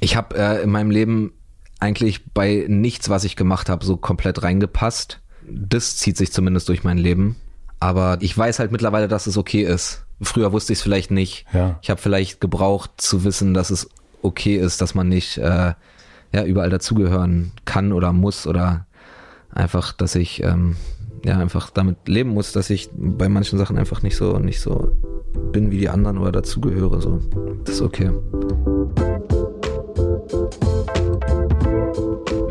Ich habe äh, in meinem Leben eigentlich bei nichts, was ich gemacht habe, so komplett reingepasst. Das zieht sich zumindest durch mein Leben. Aber ich weiß halt mittlerweile, dass es okay ist. Früher wusste ich es vielleicht nicht. Ja. Ich habe vielleicht gebraucht zu wissen, dass es okay ist, dass man nicht äh, ja überall dazugehören kann oder muss oder einfach, dass ich ähm, ja einfach damit leben muss, dass ich bei manchen Sachen einfach nicht so nicht so bin wie die anderen oder dazugehöre. So, das ist okay.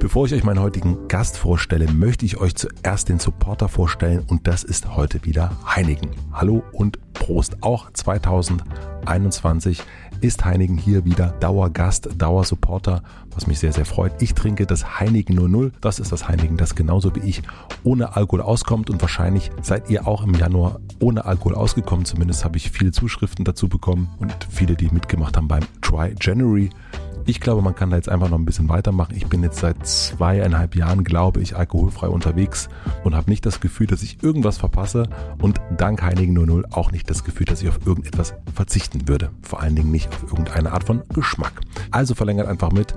Bevor ich euch meinen heutigen Gast vorstelle, möchte ich euch zuerst den Supporter vorstellen und das ist heute wieder Heinigen. Hallo und Prost. Auch 2021 ist Heinigen hier wieder Dauergast, Dauersupporter, was mich sehr, sehr freut. Ich trinke das Heinigen 00. Das ist das Heinigen, das genauso wie ich ohne Alkohol auskommt und wahrscheinlich seid ihr auch im Januar ohne Alkohol ausgekommen. Zumindest habe ich viele Zuschriften dazu bekommen und viele, die mitgemacht haben beim Try January. Ich glaube, man kann da jetzt einfach noch ein bisschen weitermachen. Ich bin jetzt seit zweieinhalb Jahren, glaube ich, alkoholfrei unterwegs und habe nicht das Gefühl, dass ich irgendwas verpasse und dank Heinigen 00 auch nicht das Gefühl, dass ich auf irgendetwas verzichten würde. Vor allen Dingen nicht auf irgendeine Art von Geschmack. Also verlängert einfach mit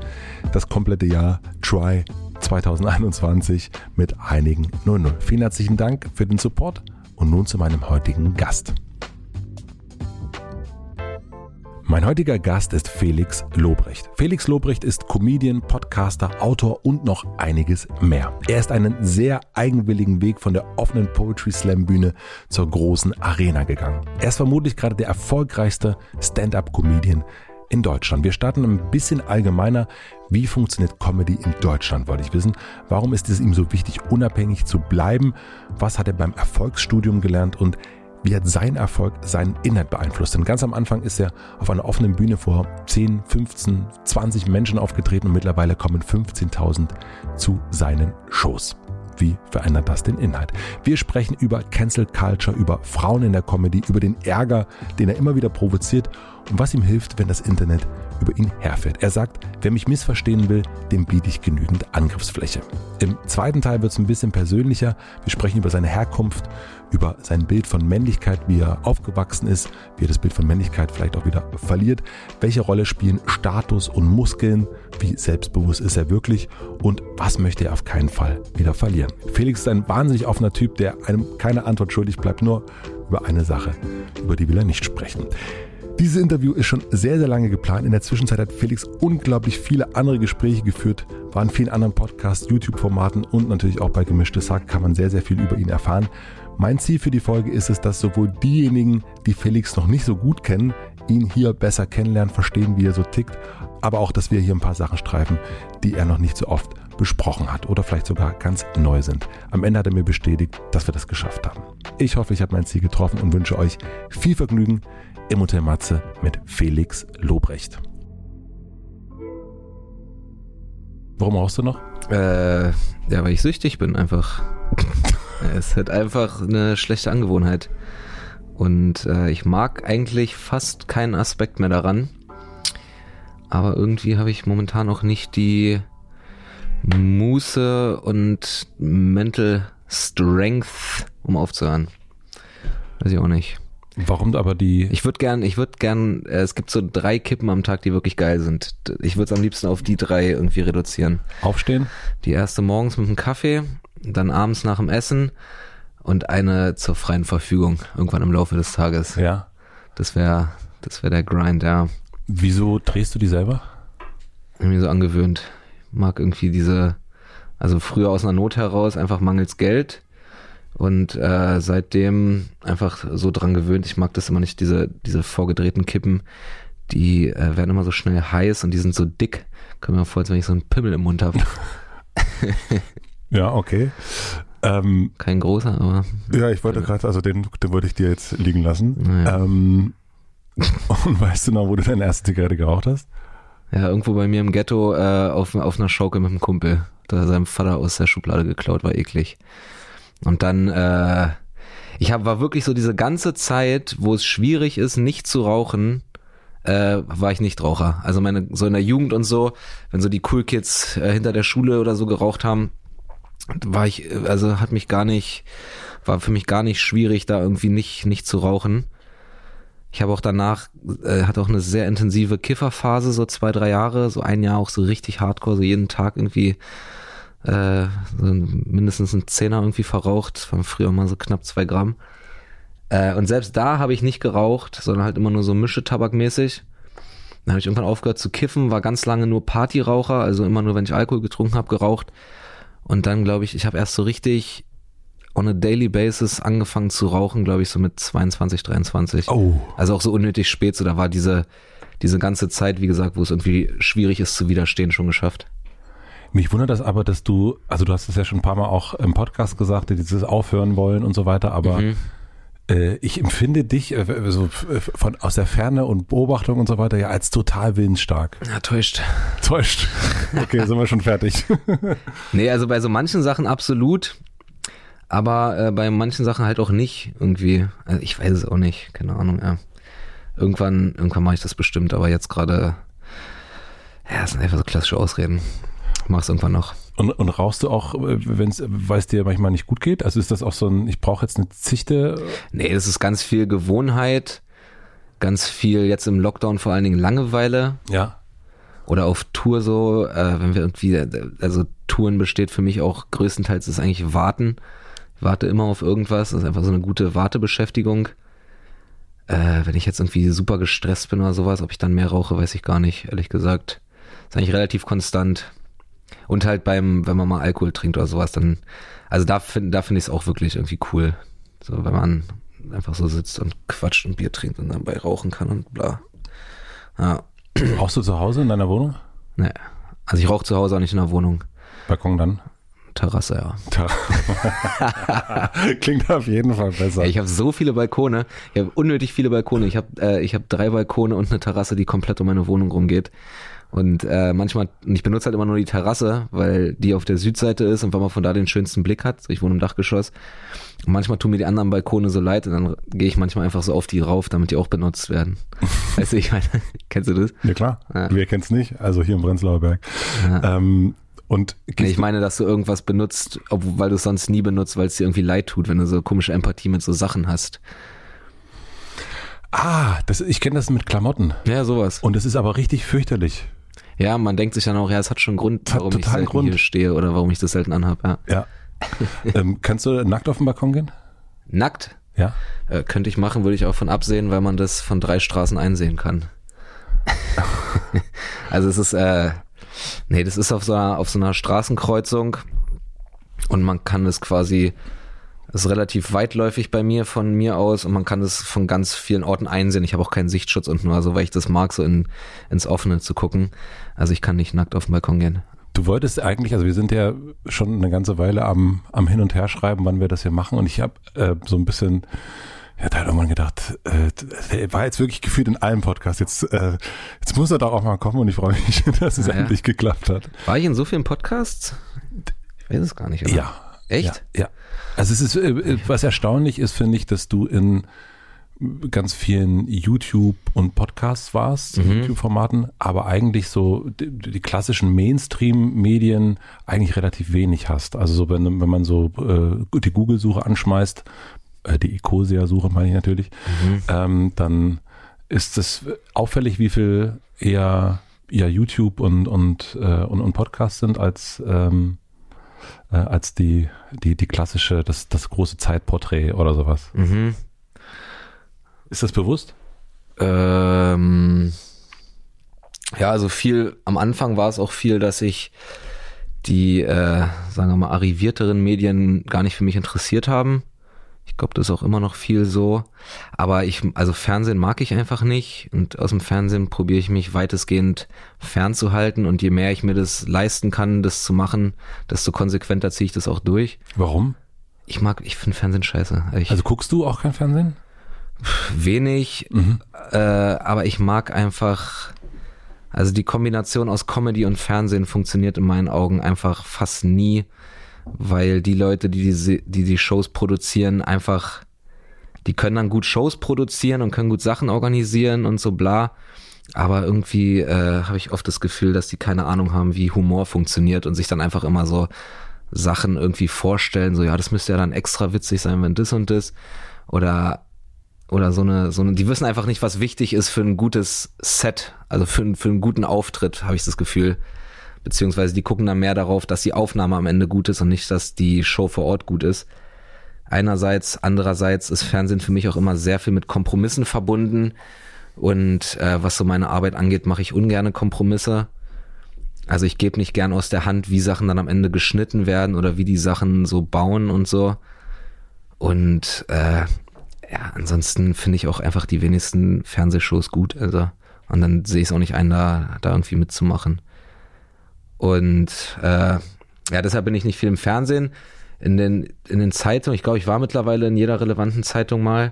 das komplette Jahr Try 2021 mit Heinigen 00. Vielen herzlichen Dank für den Support und nun zu meinem heutigen Gast. Mein heutiger Gast ist Felix Lobrecht. Felix Lobrecht ist Comedian, Podcaster, Autor und noch einiges mehr. Er ist einen sehr eigenwilligen Weg von der offenen Poetry Slam Bühne zur großen Arena gegangen. Er ist vermutlich gerade der erfolgreichste Stand-up-Comedian in Deutschland. Wir starten ein bisschen allgemeiner. Wie funktioniert Comedy in Deutschland, wollte ich wissen. Warum ist es ihm so wichtig, unabhängig zu bleiben? Was hat er beim Erfolgsstudium gelernt und wie hat sein Erfolg seinen Inhalt beeinflusst? Denn ganz am Anfang ist er auf einer offenen Bühne vor 10, 15, 20 Menschen aufgetreten und mittlerweile kommen 15.000 zu seinen Shows. Wie verändert das den Inhalt? Wir sprechen über Cancel Culture, über Frauen in der Comedy, über den Ärger, den er immer wieder provoziert und was ihm hilft, wenn das Internet über ihn herfährt. Er sagt, wer mich missverstehen will, dem biete ich genügend Angriffsfläche. Im zweiten Teil wird es ein bisschen persönlicher. Wir sprechen über seine Herkunft, über sein Bild von Männlichkeit, wie er aufgewachsen ist, wie er das Bild von Männlichkeit vielleicht auch wieder verliert. Welche Rolle spielen Status und Muskeln? Wie selbstbewusst ist er wirklich? Und was möchte er auf keinen Fall wieder verlieren? Felix ist ein wahnsinnig offener Typ, der einem keine Antwort schuldig bleibt, nur über eine Sache, über die will er nicht sprechen. Dieses Interview ist schon sehr, sehr lange geplant. In der Zwischenzeit hat Felix unglaublich viele andere Gespräche geführt, war in vielen anderen Podcasts, YouTube-Formaten und natürlich auch bei Gemischtes Hack kann man sehr, sehr viel über ihn erfahren. Mein Ziel für die Folge ist es, dass sowohl diejenigen, die Felix noch nicht so gut kennen, ihn hier besser kennenlernen, verstehen, wie er so tickt, aber auch, dass wir hier ein paar Sachen streifen, die er noch nicht so oft besprochen hat oder vielleicht sogar ganz neu sind. Am Ende hat er mir bestätigt, dass wir das geschafft haben. Ich hoffe, ich habe mein Ziel getroffen und wünsche euch viel Vergnügen im Hotel Matze mit Felix Lobrecht. Warum rauchst du noch? Äh, ja, weil ich süchtig bin einfach. es ist halt einfach eine schlechte Angewohnheit. Und äh, ich mag eigentlich fast keinen Aspekt mehr daran. Aber irgendwie habe ich momentan auch nicht die Muße und Mental Strength, um aufzuhören. Weiß ich auch nicht. Warum aber die. Ich würde gern, ich würde gern, äh, es gibt so drei Kippen am Tag, die wirklich geil sind. Ich würde es am liebsten auf die drei irgendwie reduzieren. Aufstehen? Die erste morgens mit einem Kaffee, dann abends nach dem Essen und eine zur freien Verfügung irgendwann im Laufe des Tages. Ja. Das wäre, das wäre der Grind, ja. Wieso drehst du die selber? Irgendwie so angewöhnt. Mag irgendwie diese, also früher aus einer Not heraus einfach mangels Geld und äh, seitdem einfach so dran gewöhnt. Ich mag das immer nicht, diese, diese vorgedrehten Kippen, die äh, werden immer so schnell heiß und die sind so dick. Kommt mir vor, als wenn ich so einen Pimmel im Mund habe. ja, okay. Ähm, Kein großer, aber. Ja, ich wollte gerade, also den, den wollte ich dir jetzt liegen lassen. Naja. Ähm, und weißt du noch, wo du deine erste Zigarette geraucht hast? Ja, irgendwo bei mir im Ghetto äh, auf, auf einer Schaukel mit einem Kumpel. Da hat seinem Vater aus der Schublade geklaut, war eklig. Und dann, äh, ich hab, war wirklich so diese ganze Zeit, wo es schwierig ist, nicht zu rauchen, äh, war ich nicht Raucher. Also meine, so in der Jugend und so, wenn so die Cool Kids äh, hinter der Schule oder so geraucht haben, war ich, also hat mich gar nicht, war für mich gar nicht schwierig, da irgendwie nicht, nicht zu rauchen. Ich habe auch danach, äh, hatte auch eine sehr intensive Kifferphase, so zwei, drei Jahre, so ein Jahr auch so richtig hardcore, so jeden Tag irgendwie äh, so mindestens ein Zehner irgendwie verraucht, waren früher mal so knapp zwei Gramm. Äh, und selbst da habe ich nicht geraucht, sondern halt immer nur so Mischetabakmäßig. Dann habe ich irgendwann aufgehört zu kiffen, war ganz lange nur Partyraucher, also immer nur, wenn ich Alkohol getrunken habe, geraucht. Und dann glaube ich, ich habe erst so richtig on a daily basis angefangen zu rauchen, glaube ich, so mit 22, 23. Oh. Also auch so unnötig spät, so da war diese, diese ganze Zeit, wie gesagt, wo es irgendwie schwierig ist zu widerstehen, schon geschafft. Mich wundert das aber, dass du, also du hast es ja schon ein paar Mal auch im Podcast gesagt, dieses Aufhören wollen und so weiter, aber Mhm. Äh, ich empfinde dich äh, so äh, von aus der Ferne und Beobachtung und so weiter ja als total willensstark. Ja, täuscht. Täuscht. Okay, sind wir schon fertig. Nee, also bei so manchen Sachen absolut, aber äh, bei manchen Sachen halt auch nicht irgendwie. Also ich weiß es auch nicht, keine Ahnung, ja. Irgendwann, irgendwann mache ich das bestimmt, aber jetzt gerade, ja, das sind einfach so klassische Ausreden. Mach's irgendwann noch. Und, und rauchst du auch, wenn es, weil es dir manchmal nicht gut geht? Also ist das auch so ein, ich brauche jetzt eine Zichte? Nee, das ist ganz viel Gewohnheit, ganz viel jetzt im Lockdown vor allen Dingen Langeweile Ja. oder auf Tour so, äh, wenn wir irgendwie, also Touren besteht für mich auch größtenteils ist eigentlich Warten. Ich warte immer auf irgendwas, das ist einfach so eine gute Wartebeschäftigung. Äh, wenn ich jetzt irgendwie super gestresst bin oder sowas, ob ich dann mehr rauche, weiß ich gar nicht, ehrlich gesagt. Ist eigentlich relativ konstant. Und halt beim, wenn man mal Alkohol trinkt oder sowas, dann, also da finde da finde ich es auch wirklich irgendwie cool. So, wenn man einfach so sitzt und quatscht und Bier trinkt und dabei rauchen kann und bla. Ja, Rauchst du zu Hause in deiner Wohnung? ne. Also ich rauche zu Hause auch nicht in der Wohnung. Balkon dann? Terrasse, ja. Da. Klingt auf jeden Fall besser. Ja, ich habe so viele Balkone. Ich habe unnötig viele Balkone. Ich habe äh, ich habe drei Balkone und eine Terrasse, die komplett um meine Wohnung rumgeht. Und äh, manchmal, und ich benutze halt immer nur die Terrasse, weil die auf der Südseite ist und weil man von da den schönsten Blick hat. Ich wohne im Dachgeschoss. Und manchmal tun mir die anderen Balkone so leid und dann gehe ich manchmal einfach so auf die rauf, damit die auch benutzt werden. weißt du, ich meine, kennst du das? ja klar, Ja. wer kennt's nicht? Also hier im Prenzlauer Berg. Ähm, und Nee, ich meine, dass du irgendwas benutzt, obwohl, weil du es sonst nie benutzt, weil es dir irgendwie leid tut, wenn du so komische Empathie mit so Sachen hast. ah, das, ich kenne das mit Klamotten. Ja, sowas. Und es ist aber richtig fürchterlich. Ja, man denkt sich dann auch, ja, es hat schon einen Grund, Hat warum ich selten Grund. hier stehe oder warum ich das selten anhab. Ja. Ja. ähm, kannst du nackt auf den Balkon gehen? Nackt Ja. äh, könnte ich machen, würde ich auch von absehen, weil man das von drei Straßen einsehen kann. also es ist, äh, nee, das ist auf so einer, auf so einer Straßenkreuzung und man kann es quasi, ist relativ weitläufig bei mir von mir aus und man kann es von ganz vielen Orten einsehen. Ich habe auch keinen Sichtschutz unten, also weil ich das mag, so in, ins Offene zu gucken. Also ich kann nicht nackt auf den Balkon gehen. Du wolltest eigentlich, also wir sind ja schon eine ganze Weile am, am Hin und Her schreiben, wann wir das hier machen. Und ich habe äh, so ein bisschen, ja, da hat irgendwann gedacht, äh, war jetzt wirklich gefühlt in allen Podcasts. Jetzt, äh, jetzt muss er doch auch mal kommen und ich freue mich, dass es ja. endlich geklappt hat. War ich in so vielen Podcasts? Ich weiß es gar nicht. Oder? Ja. Echt? Ja. ja. Also es ist, äh, was erstaunlich ist, finde ich, dass du in ganz vielen YouTube und Podcasts warst, Mhm. YouTube-Formaten, aber eigentlich so die, die klassischen Mainstream-Medien eigentlich relativ wenig hast. Also so wenn, wenn man so äh, die Google-Suche anschmeißt, äh, die Ecosia-Suche meine ich natürlich, Mhm. ähm, dann ist es auffällig, wie viel eher ja YouTube und und äh, und, und Podcasts sind als ähm, äh, als die die die klassische das das große Zeitporträt oder sowas. Mhm. Ist das bewusst? Ähm, ja, also viel, am Anfang war es auch viel, dass ich die, äh, sagen wir mal, arrivierteren Medien gar nicht für mich interessiert haben. Ich glaube, das ist auch immer noch viel so. Aber ich, also Fernsehen mag ich einfach nicht. Und aus dem Fernsehen probiere ich mich weitestgehend fernzuhalten. Und je mehr ich mir das leisten kann, das zu machen, desto konsequenter ziehe ich das auch durch. Warum? Ich mag, ich finde Fernsehen scheiße. Ich, Also guckst du auch kein Fernsehen? wenig, Mhm. äh, aber ich mag einfach, Also die Kombination aus Comedy und Fernsehen funktioniert in meinen Augen einfach fast nie, weil die Leute, die die, die, die Shows produzieren, einfach, die können dann gut Shows produzieren und können gut Sachen organisieren und so bla. Aber irgendwie äh, habe ich oft das Gefühl, dass die keine Ahnung haben, wie Humor funktioniert und sich dann einfach immer so Sachen irgendwie vorstellen, so ja, das müsste ja dann extra witzig sein, wenn das und das. Oder oder so eine, so eine, die wissen einfach nicht, was wichtig ist für ein gutes Set, also für, für einen guten Auftritt, habe ich das Gefühl. Beziehungsweise die gucken dann mehr darauf, dass die Aufnahme am Ende gut ist und nicht, dass die Show vor Ort gut ist. Einerseits, andererseits ist Fernsehen für mich auch immer sehr viel mit Kompromissen verbunden. Und äh, was so meine Arbeit angeht, mache ich ungerne Kompromisse. Also ich gebe nicht gern aus der Hand, wie Sachen dann am Ende geschnitten werden oder wie die Sachen so bauen und so. Und äh, ja, ansonsten finde ich auch einfach die wenigsten Fernsehshows gut. Also, und dann sehe ich es auch nicht ein, da, da irgendwie mitzumachen. Und äh, ja, deshalb bin ich nicht viel im Fernsehen. In den, in den Zeitungen, ich glaube, ich war mittlerweile in jeder relevanten Zeitung mal.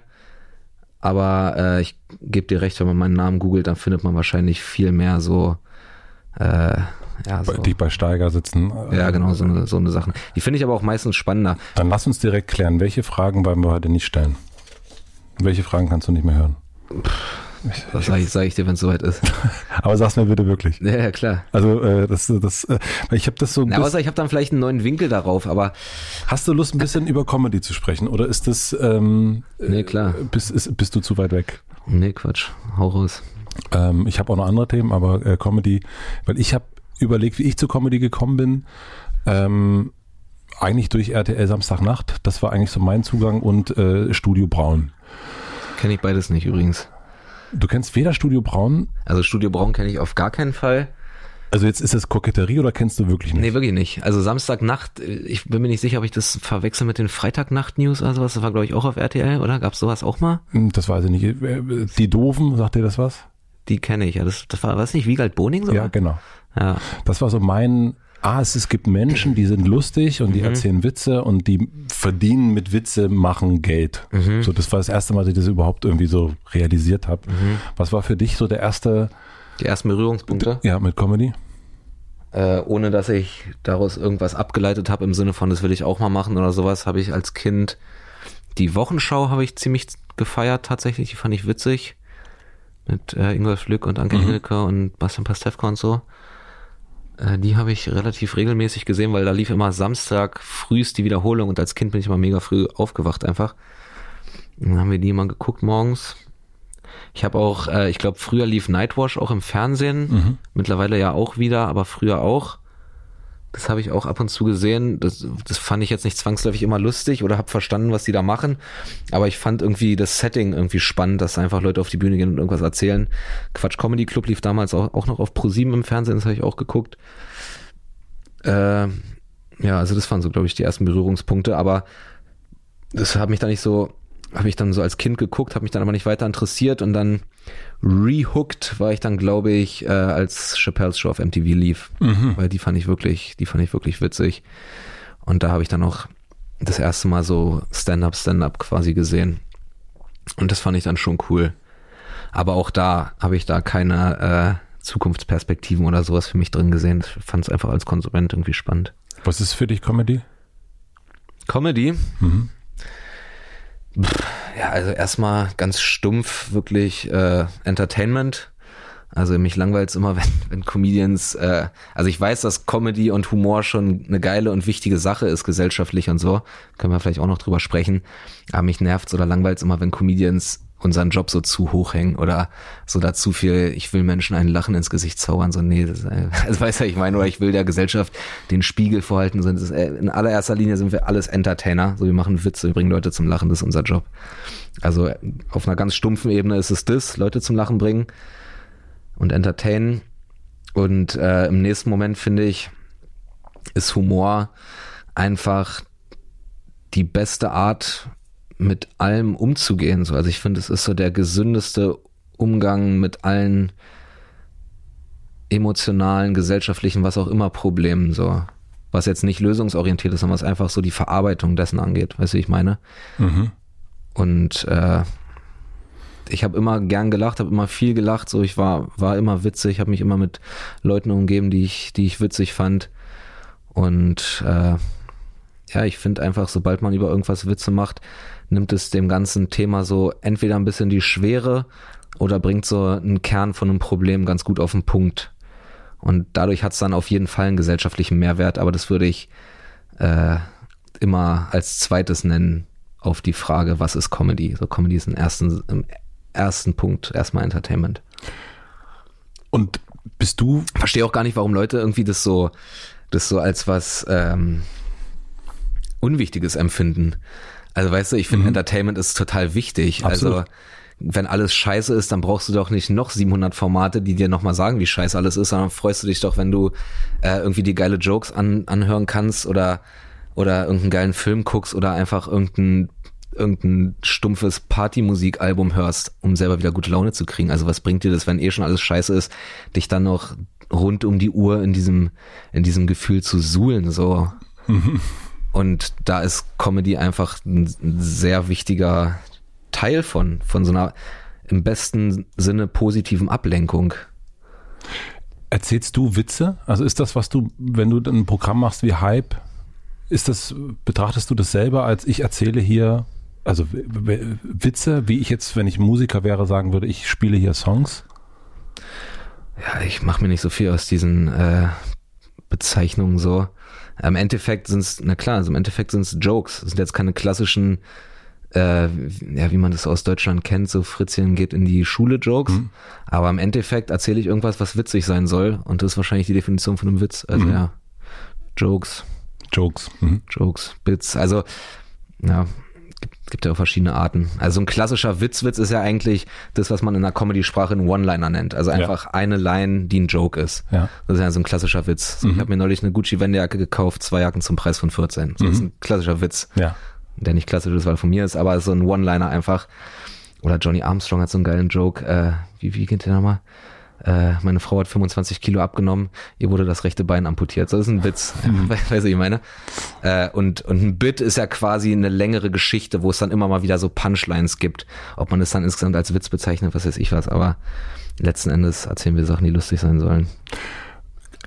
Aber äh, ich gebe dir recht, wenn man meinen Namen googelt, dann findet man wahrscheinlich viel mehr so äh, ja, so. Die bei Steiger sitzen. Ja, genau, so eine, so eine Sachen. Die finde ich aber auch meistens spannender. Dann lass uns direkt klären, welche Fragen wollen wir heute nicht stellen? Welche Fragen kannst du nicht mehr hören? Was sage ich, sag ich dir, wenn es soweit ist? Aber sag's mir bitte wirklich. Ja, ja klar. Also äh, das, das, äh, ich habe das so. Na, außer ich habe dann vielleicht einen neuen Winkel darauf, aber. Hast du Lust, ein bisschen über Comedy zu sprechen? Oder ist das. Ähm, nee, klar. Bist, ist, bist du zu weit weg? Nee, Quatsch. Hau raus. Ähm, ich habe auch noch andere Themen, aber äh, Comedy, weil ich habe überlegt, wie ich zu Comedy gekommen bin. Ähm, eigentlich durch RTL Samstagnacht. Das war eigentlich so mein Zugang und äh, Studio Braun. Kenne ich beides nicht übrigens. Du kennst weder Studio Braun? Also Studio Braun kenne ich auf gar keinen Fall. Also jetzt ist das Koketterie oder kennst du wirklich nicht? Nee, wirklich nicht. Also Samstagnacht, ich bin mir nicht sicher, ob ich das verwechsel mit den Freitagnacht-News oder sowas. Das war, glaube ich, auch auf RTL, oder? Gab es sowas auch mal? Hm, das weiß ich nicht. Die Doofen, sagt dir das was? Die kenne ich, ja. Das, das war, was nicht, Wiegald Boning so? Ja, genau. Ja. Das war so mein ah, es, es gibt Menschen, die sind lustig und die mhm. erzählen Witze und die verdienen mit Witze machen Geld. Mhm. So, das war das erste Mal, dass ich das überhaupt irgendwie so realisiert habe. Mhm. Was war für dich so der erste? Die ersten Berührungspunkte? Ja, mit Comedy. Äh, ohne dass ich daraus irgendwas abgeleitet habe im Sinne von, das will ich auch mal machen oder sowas, habe ich als Kind die Wochenschau habe ich ziemlich gefeiert tatsächlich, die fand ich witzig. Mit äh, Ingolf Lück und Anke mhm. Engelke und Bastian Pastewka und so. Äh, die habe ich relativ regelmäßig gesehen, weil da lief immer Samstag frühst die Wiederholung und als Kind bin ich immer mega früh aufgewacht einfach. dann haben wir die immer geguckt morgens. Ich habe auch, äh, ich glaube, früher lief Nightwash auch im Fernsehen, mhm. mittlerweile ja auch wieder, aber früher auch. Das habe ich auch ab und zu gesehen. Das, das fand ich jetzt nicht zwangsläufig immer lustig oder habe verstanden, was die da machen. Aber ich fand irgendwie das Setting irgendwie spannend, dass einfach Leute auf die Bühne gehen und irgendwas erzählen. Quatsch Comedy Club lief damals auch, auch noch auf Pro7 im Fernsehen, das habe ich auch geguckt. Äh, ja, also das waren so, glaube ich, die ersten Berührungspunkte. Aber das hat mich dann nicht so habe ich dann so als Kind geguckt, habe mich dann aber nicht weiter interessiert und dann rehooked war ich dann, glaube ich, äh, als Chappelle's Show auf MTV lief, mhm. weil die fand ich wirklich, die fand ich wirklich witzig. Und da habe ich dann auch das erste Mal so Stand-up, Stand-up quasi gesehen. Und das fand ich dann schon cool. Aber auch da habe ich da keine äh, Zukunftsperspektiven oder sowas für mich drin gesehen. Ich fand es einfach als Konsument irgendwie spannend. Was ist für dich Comedy? Comedy? Mhm. Ja, also erstmal ganz stumpf wirklich äh, Entertainment. Also mich langweilt es immer, wenn, wenn Comedians, äh, also ich weiß, dass Comedy und Humor schon eine geile und wichtige Sache ist, gesellschaftlich und so. Können wir vielleicht auch noch drüber sprechen. Aber mich nervt oder langweilt es immer, wenn Comedians unseren Job so zu hoch hängen oder so dazu viel, ich will Menschen ein Lachen ins Gesicht zaubern, so nee, das, das weiß ja ich meine, oder ich will der Gesellschaft den Spiegel vorhalten, so, äh, in allererster Linie sind wir alles Entertainer, so wir machen Witze, wir bringen Leute zum Lachen, das ist unser Job. Also auf einer ganz stumpfen Ebene ist es das, Leute zum Lachen bringen und entertainen und äh, im nächsten Moment finde ich, ist Humor einfach die beste Art, mit allem umzugehen. So. Also ich finde, es ist so der gesündeste Umgang mit allen emotionalen, gesellschaftlichen, was auch immer Problemen. So. Was jetzt nicht lösungsorientiert ist, sondern was einfach so die Verarbeitung dessen angeht. Weißt du, wie ich meine? Mhm. Und äh, ich habe immer gern gelacht, habe immer viel gelacht, so ich war war immer witzig, habe mich immer mit Leuten umgeben, die ich die ich witzig fand und äh, ja, ich finde einfach, sobald man über irgendwas Witze macht, nimmt es dem ganzen Thema so entweder ein bisschen die Schwere oder bringt so einen Kern von einem Problem ganz gut auf den Punkt. Und dadurch hat es dann auf jeden Fall einen gesellschaftlichen Mehrwert, aber das würde ich äh, immer als zweites nennen auf die Frage, was ist Comedy? So Comedy ist im ersten, im ersten Punkt erstmal Entertainment. Und bist du. Verstehe auch gar nicht, warum Leute irgendwie das so, das so als was ähm, Unwichtiges empfinden. Also weißt du, ich finde mhm. Entertainment ist total wichtig. Absolut. Also wenn alles scheiße ist, dann brauchst du doch nicht noch 700 Formate, die dir nochmal sagen, wie scheiße alles ist, sondern freust du dich doch, wenn du äh, irgendwie die geile Jokes an, anhören kannst oder oder irgendeinen geilen Film guckst oder einfach irgendein irgendein stumpfes Partymusikalbum hörst, um selber wieder gute Laune zu kriegen. Also was bringt dir das, wenn eh schon alles scheiße ist, dich dann noch rund um die Uhr in diesem in diesem Gefühl zu suhlen so. Und da ist Comedy einfach ein sehr wichtiger Teil von, von so einer im besten Sinne positiven Ablenkung. Erzählst du Witze? Also ist das, was du, wenn du ein Programm machst wie Hype, ist das, betrachtest du das selber als ich erzähle hier, also Witze, wie ich jetzt, wenn ich Musiker wäre, sagen würde, ich spiele hier Songs? Ja, ich mache mir nicht so viel aus diesen äh, Bezeichnungen so. Im Endeffekt sind es, na klar, also im Endeffekt sind es Jokes. Es sind jetzt keine klassischen, äh, ja, wie man das aus Deutschland kennt, so Fritzchen geht in die Schule Jokes. Mhm. Aber im Endeffekt erzähle ich irgendwas, was witzig sein soll. Und das ist wahrscheinlich die Definition von einem Witz. Also mhm. ja, Jokes. Jokes. Mhm. Jokes, Bits. Also, ja, gibt, gibt ja auch verschiedene Arten. Also ein klassischer Witzwitz ist ja eigentlich das, was man in der Comedy-Sprache einen One-Liner nennt. Also einfach ja. eine Line, die ein Joke ist. Ja. Das ist ja so ein klassischer Witz. Mhm. Ich habe mir neulich eine Gucci-Wendejacke gekauft, zwei Jacken zum Preis von 14. Das mhm. ist ein klassischer Witz. Ja. Der nicht klassisch ist, weil er von mir ist, aber so ein One-Liner einfach. Oder Johnny Armstrong hat so einen geilen Joke. Äh, wie, wie geht der nochmal? Äh, meine Frau hat 25 Kilo abgenommen, ihr wurde das rechte Bein amputiert. Das ist ein Witz, mhm. weißt du, ich meine. Äh, und, und ein Bit ist ja quasi eine längere Geschichte, wo es dann immer mal wieder so Punchlines gibt. Ob man es dann insgesamt als Witz bezeichnet, was weiß ich was, aber letzten Endes erzählen wir Sachen, die lustig sein sollen.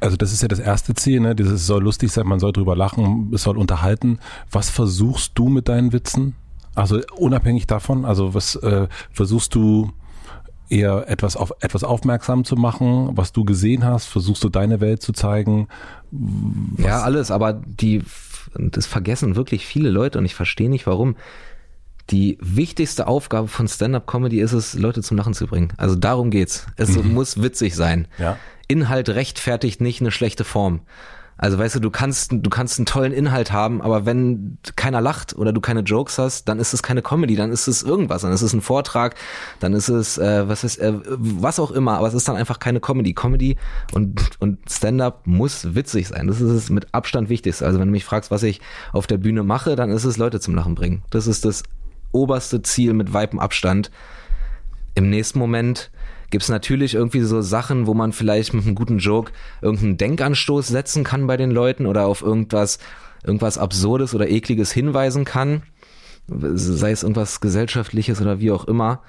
Also das ist ja das erste Ziel, ne? Dieses soll lustig sein, man soll drüber lachen, es soll unterhalten. Was versuchst du mit deinen Witzen? Also unabhängig davon, also was äh, versuchst du eher etwas auf etwas aufmerksam zu machen, was du gesehen hast? Versuchst du deine Welt zu zeigen? Ja, alles, aber die, das vergessen wirklich viele Leute und ich verstehe nicht warum. Die wichtigste Aufgabe von Stand-up-Comedy ist es, Leute zum Lachen zu bringen. Also darum geht's. Es mhm. muss witzig sein. Ja. Inhalt rechtfertigt nicht eine schlechte Form. Also weißt du, du kannst, du kannst einen tollen Inhalt haben, aber wenn keiner lacht oder du keine Jokes hast, dann ist es keine Comedy, dann ist es irgendwas, dann ist es ein Vortrag, dann ist es, äh, was ist, äh, was auch immer, aber es ist dann einfach keine Comedy. Comedy und, und Stand-up muss witzig sein. Das ist es mit Abstand wichtigste. Also wenn du mich fragst, was ich auf der Bühne mache, dann ist es Leute zum Lachen bringen. Das ist das oberste Ziel mit weipem Abstand. Im nächsten Moment gibt es natürlich irgendwie so Sachen, wo man vielleicht mit einem guten Joke irgendeinen Denkanstoß setzen kann bei den Leuten oder auf irgendwas, irgendwas Absurdes oder Ekliges hinweisen kann. Sei es irgendwas Gesellschaftliches oder wie auch immer.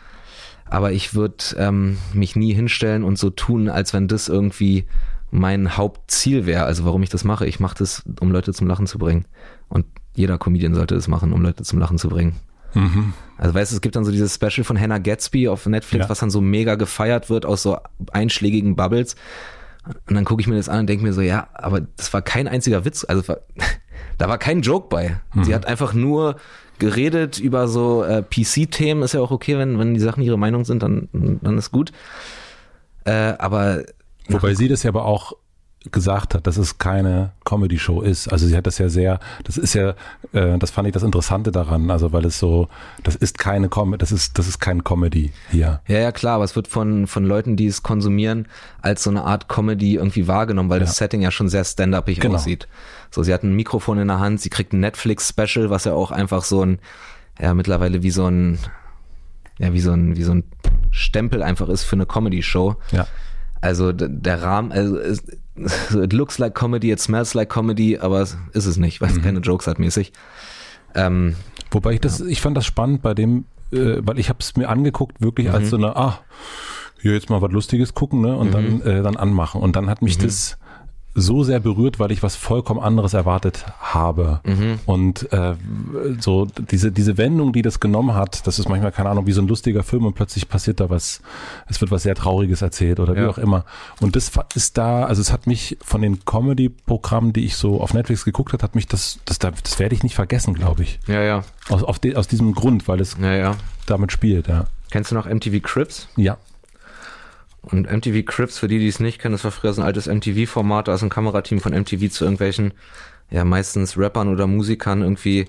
Aber ich würde ähm, mich nie hinstellen und so tun, als wenn das irgendwie mein Hauptziel wäre. Also warum ich das mache. Ich mache das, um Leute zum Lachen zu bringen. Und jeder Comedian sollte das machen, um Leute zum Lachen zu bringen. Mhm. Also weißt du, es gibt dann so dieses Special von Hannah Gatsby auf Netflix, ja. was dann so mega gefeiert wird aus so einschlägigen Bubbles. Und dann gucke ich mir das an und denke mir so, ja, aber das war kein einziger Witz. Also war, da war kein Joke bei. Mhm. Sie hat einfach nur geredet über so äh, PC-Themen. Ist ja auch okay, wenn, wenn die Sachen ihre Meinung sind, dann, dann ist gut. Äh, aber Wobei sie das ja aber auch gesagt hat, dass es keine Comedy-Show ist. Also sie hat das ja sehr, das ist ja, äh, das fand ich das Interessante daran, also weil es so, das ist keine Com das ist, das ist kein Comedy hier. Ja, ja, klar, aber es wird von, von Leuten, die es konsumieren, als so eine Art Comedy irgendwie wahrgenommen, weil ja. das Setting ja schon sehr stand-upig genau. aussieht. So, sie hat ein Mikrofon in der Hand, sie kriegt ein Netflix-Special, was ja auch einfach so ein, ja, mittlerweile wie so ein, ja, wie so ein, wie so ein Stempel einfach ist für eine Comedy-Show. Ja. Also der Rahmen, also it looks like comedy, it smells like comedy, aber ist es nicht, weil es mhm. keine Jokes hat mäßig. Ähm, Wobei ich das, ja. ich fand das spannend bei dem äh, weil ich habe es mir angeguckt, wirklich als so eine, ah, hier jetzt mal was Lustiges gucken, ne? Und dann, äh, dann anmachen. Und dann hat mich das so sehr berührt, weil ich was vollkommen anderes erwartet habe. Und äh, so diese, diese Wendung, die das genommen hat, das ist manchmal, keine Ahnung, wie so ein lustiger Film und plötzlich passiert da was, es wird was sehr Trauriges erzählt oder wie Ja. auch immer. Und das ist da, also es hat mich von den Comedy-Programmen, die ich so auf Netflix geguckt habe, hat mich das, das, da- das werde ich nicht vergessen, glaube ich. Ja, ja, Aus, auf de, aus diesem Grund, weil es ja, ja. damit spielt, ja. Kennst du noch MTV Crips? Ja. Und MTV Crips, für die, die es nicht kennen, das war früher so ein altes MTV-Format, da ist ein Kamerateam von MTV zu irgendwelchen, ja, meistens Rappern oder Musikern irgendwie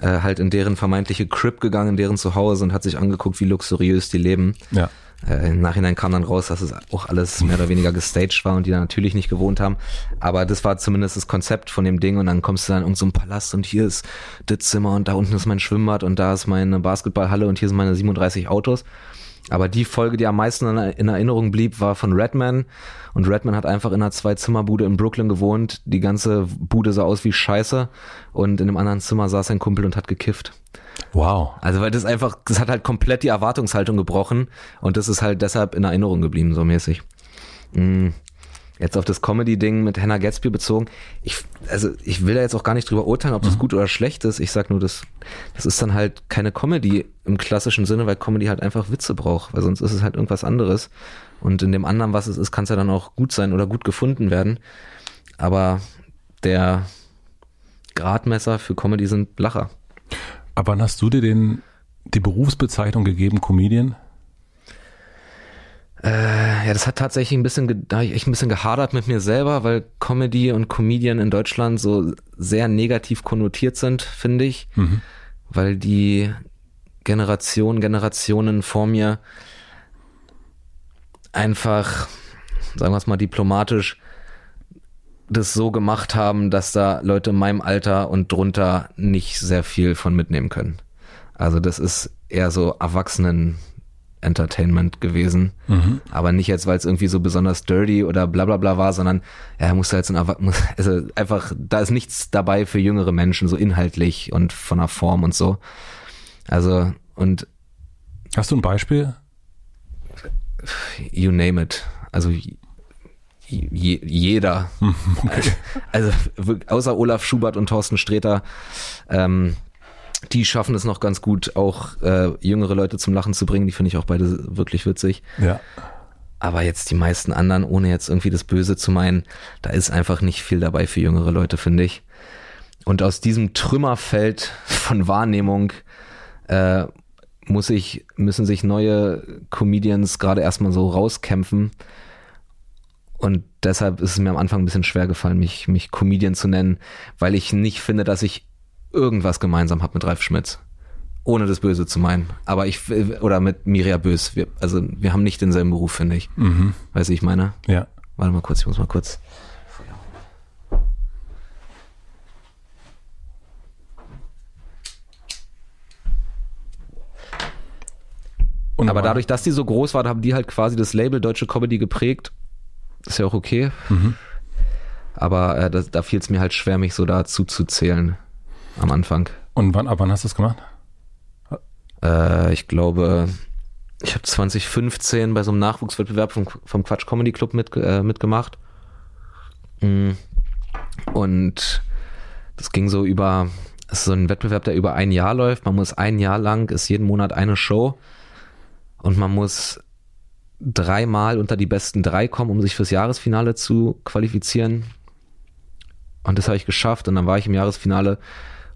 äh, halt in deren vermeintliche Crip gegangen, in deren Zuhause und hat sich angeguckt, wie luxuriös die leben. Ja. Äh, Im Nachhinein kam dann raus, dass es auch alles mehr oder weniger gestaged war und die da natürlich nicht gewohnt haben. Aber das war zumindest das Konzept von dem Ding und dann kommst du dann in so einen Palast und hier ist das Zimmer und da unten ist mein Schwimmbad und da ist meine Basketballhalle und hier sind meine 37 Autos. Aber die Folge, die am meisten in in Erinnerung blieb, war von Redman. Und Redman hat einfach in einer Zwei-Zimmer-Bude in Brooklyn gewohnt. Die ganze Bude sah aus wie Scheiße. Und in einem anderen Zimmer saß ein Kumpel und hat gekifft. Wow. Also weil das einfach, das hat halt komplett die Erwartungshaltung gebrochen und das ist halt deshalb in Erinnerung geblieben, so mäßig. Mm. Jetzt auf das Comedy-Ding mit Hannah Gatsby bezogen. Ich, also ich will da jetzt auch gar nicht drüber urteilen, ob das gut oder schlecht ist. Ich sag nur, das, das ist dann halt keine Comedy im klassischen Sinne, weil Comedy halt einfach Witze braucht, weil sonst ist es halt irgendwas anderes. Und in dem anderen, was es ist, kann es ja dann auch gut sein oder gut gefunden werden. Aber der Gradmesser für Comedy sind Lacher. Aber wann hast du dir den, die Berufsbezeichnung gegeben, Comedian? Äh, ja, das hat tatsächlich ein bisschen, da ich echt ein bisschen gehadert mit mir selber, weil Comedy und Comedian in Deutschland so sehr negativ konnotiert sind, finde ich. Weil die Generation, Generationen vor mir einfach, sagen wir es mal diplomatisch, das so gemacht haben, dass da Leute in meinem Alter und drunter nicht sehr viel von mitnehmen können. Also das ist eher so Erwachsenen Entertainment gewesen. Aber nicht jetzt, weil es irgendwie so besonders dirty oder bla bla bla war, sondern ja, er musste halt so ein muss- also einfach, da ist nichts dabei für jüngere Menschen, so inhaltlich und von der Form und so. Also, und Hast du ein Beispiel? you name it. Also je, je, jeder. Also wirk- außer Olaf Schubert und Thorsten Sträter, ähm, die schaffen es noch ganz gut, auch äh, jüngere Leute zum Lachen zu bringen. Die finde ich auch beide wirklich witzig. Ja. Aber jetzt die meisten anderen, ohne jetzt irgendwie das Böse zu meinen, da ist einfach nicht viel dabei für jüngere Leute, finde ich. Und aus diesem Trümmerfeld von Wahrnehmung äh, muss ich, müssen sich neue Comedians gerade erstmal so rauskämpfen. Und deshalb ist es mir am Anfang ein bisschen schwer gefallen, mich, mich Comedian zu nennen, weil ich nicht finde, dass ich irgendwas gemeinsam habe mit Ralf Schmitz. Ohne das Böse zu meinen. Aber ich, oder mit Miria Bös. Wir, also wir haben nicht denselben Beruf, finde ich. Mhm. Weißt du, ich meine? Ja. Warte mal kurz, ich muss mal kurz. Und Aber dadurch, dass die so groß war, haben die halt quasi das Label Deutsche Comedy geprägt. ist ja auch okay. Aber äh, das, da fiel es mir halt schwer, mich so dazu zu zählen am Anfang. Und wann, ab wann hast du es gemacht? Äh, ich glaube, ich habe 2015 bei so einem Nachwuchswettbewerb vom, vom Quatsch Comedy Club mit, äh, mitgemacht. Mm. Und das ging so über, es ist so ein Wettbewerb, der über ein Jahr läuft. Man muss ein Jahr lang, ist jeden Monat eine Show. Und man muss dreimal unter die besten drei kommen, um sich fürs Jahresfinale zu qualifizieren. Und das habe ich geschafft. Und dann war ich im Jahresfinale.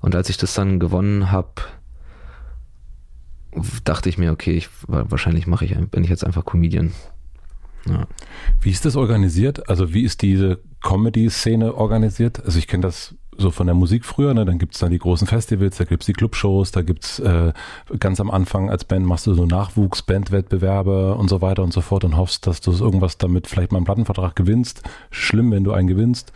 Und als ich das dann gewonnen habe, dachte ich mir, okay, ich, wahrscheinlich mache ich, bin ich jetzt einfach Comedian. Ja. Wie ist das organisiert? Also wie ist diese Comedy-Szene organisiert? Also ich kenne das so von der Musik früher, ne? dann gibt's da die großen Festivals, da gibt's die Clubshows, da gibt's äh, ganz am Anfang als Band machst du so Nachwuchs-Bandwettbewerbe und so weiter und so fort und hoffst, dass du irgendwas damit vielleicht mal einen Plattenvertrag gewinnst. Schlimm, wenn du einen gewinnst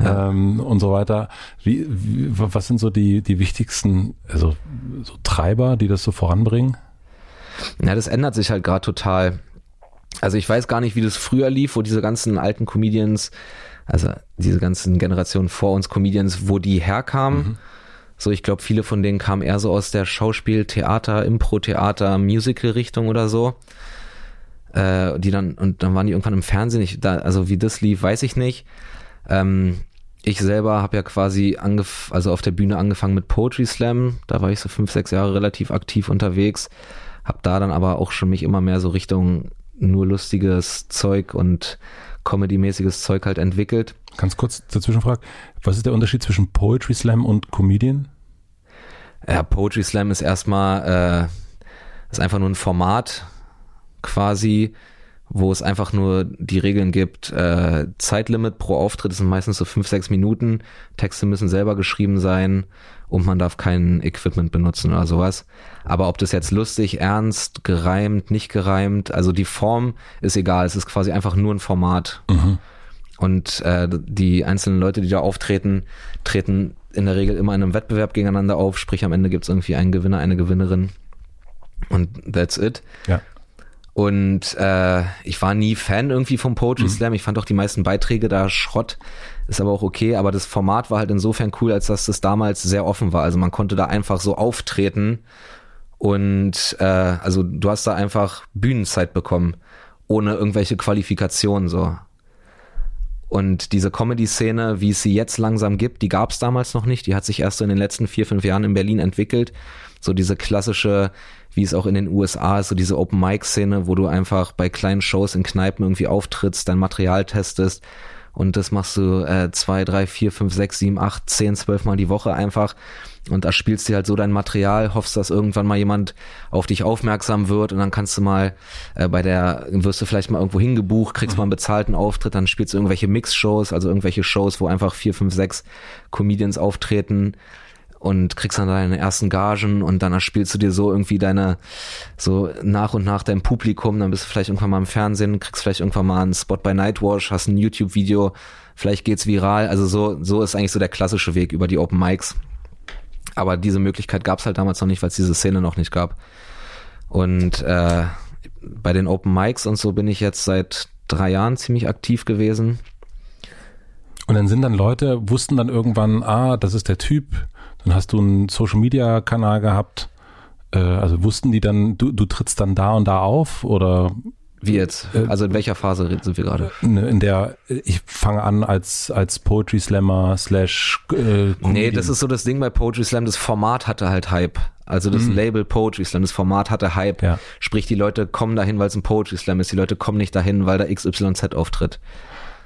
ähm, und so weiter. Wie, wie, was sind so die, die wichtigsten also, so Treiber, die das so voranbringen? ja, das ändert sich halt gerade total. Also ich weiß gar nicht, wie das früher lief, wo diese ganzen alten Comedians, also diese ganzen Generationen vor uns Comedians, wo die herkamen. So, ich glaube, viele von denen kamen eher so aus der Schauspiel, Theater, Impro-Theater, Musical-Richtung oder so. Äh, die dann, und dann waren die irgendwann im Fernsehen. Ich, da, also wie das lief, weiß ich nicht. Ähm, ich selber habe ja quasi angef also auf der Bühne angefangen mit Poetry Slam. Da war ich so fünf, sechs Jahre relativ aktiv unterwegs. Hab da dann aber auch schon mich immer mehr so Richtung nur lustiges Zeug und Comedy-mäßiges Zeug halt entwickelt. Ganz kurz dazwischen fragen, was ist der Unterschied zwischen Poetry Slam und Comedian? Ja, Poetry Slam ist erstmal, äh, ist einfach nur ein Format quasi, wo es einfach nur die Regeln gibt, äh, Zeitlimit pro Auftritt sind meistens so fünf, sechs Minuten, Texte müssen selber geschrieben sein und man darf kein Equipment benutzen oder sowas. Aber ob das jetzt lustig, ernst, gereimt, nicht gereimt, also die Form ist egal, es ist quasi einfach nur ein Format. Mhm. Und äh, die einzelnen Leute, die da auftreten, treten in der Regel immer in einem Wettbewerb gegeneinander auf, sprich am Ende gibt es irgendwie einen Gewinner, eine Gewinnerin. Und that's it. Ja. Und äh, ich war nie Fan irgendwie vom Poetry mhm. Slam. Ich fand auch die meisten Beiträge da Schrott. Ist aber auch okay. Aber das Format war halt insofern cool, als dass das damals sehr offen war. Also man konnte da einfach so auftreten. Und äh, also du hast da einfach Bühnenzeit bekommen, ohne irgendwelche Qualifikationen so. Und diese Comedy-Szene, wie es sie jetzt langsam gibt, die gab es damals noch nicht. Die hat sich erst so in den letzten vier, fünf Jahren in Berlin entwickelt. So diese klassische, wie es auch in den USA ist, so diese Open-Mic-Szene, wo du einfach bei kleinen Shows in Kneipen irgendwie auftrittst, dein Material testest und das machst du äh, zwei, drei, vier, fünf, sechs, sieben, acht, zehn, zwölf Mal die Woche einfach. Und da spielst du halt so dein Material, hoffst, dass irgendwann mal jemand auf dich aufmerksam wird und dann kannst du mal äh, bei der, wirst du vielleicht mal irgendwo hingebucht, kriegst mal einen bezahlten Auftritt, dann spielst du irgendwelche Mix-Shows, also irgendwelche Shows, wo einfach vier, fünf, sechs Comedians auftreten und kriegst dann deine ersten Gagen und dann spielst du dir so irgendwie deine, so nach und nach dein Publikum, dann bist du vielleicht irgendwann mal im Fernsehen, kriegst vielleicht irgendwann mal einen Spot bei Nightwash, hast ein YouTube-Video, vielleicht geht's viral, also so, so ist eigentlich so der klassische Weg über die Open Mics. Aber diese Möglichkeit gab's halt damals noch nicht, weil es diese Szene noch nicht gab. Und äh, bei den Open Mics und so bin ich jetzt seit drei Jahren ziemlich aktiv gewesen. Und dann sind dann Leute, wussten dann irgendwann, ah, das ist der Typ, dann hast du einen Social Media Kanal gehabt. Äh, also wussten die dann, du, du trittst dann da und da auf oder wie jetzt? Äh, also in welcher Phase sind wir gerade? In der ich fange an als als Poetry Slammer slash. Äh, nee, das ist so das Ding bei Poetry Slam. Das Format hatte halt Hype. Also das mhm. Label Poetry Slam, das Format hatte Hype. Ja. Sprich, die Leute kommen dahin, weil es ein Poetry Slam ist. Die Leute kommen nicht dahin, weil da XYZ auftritt.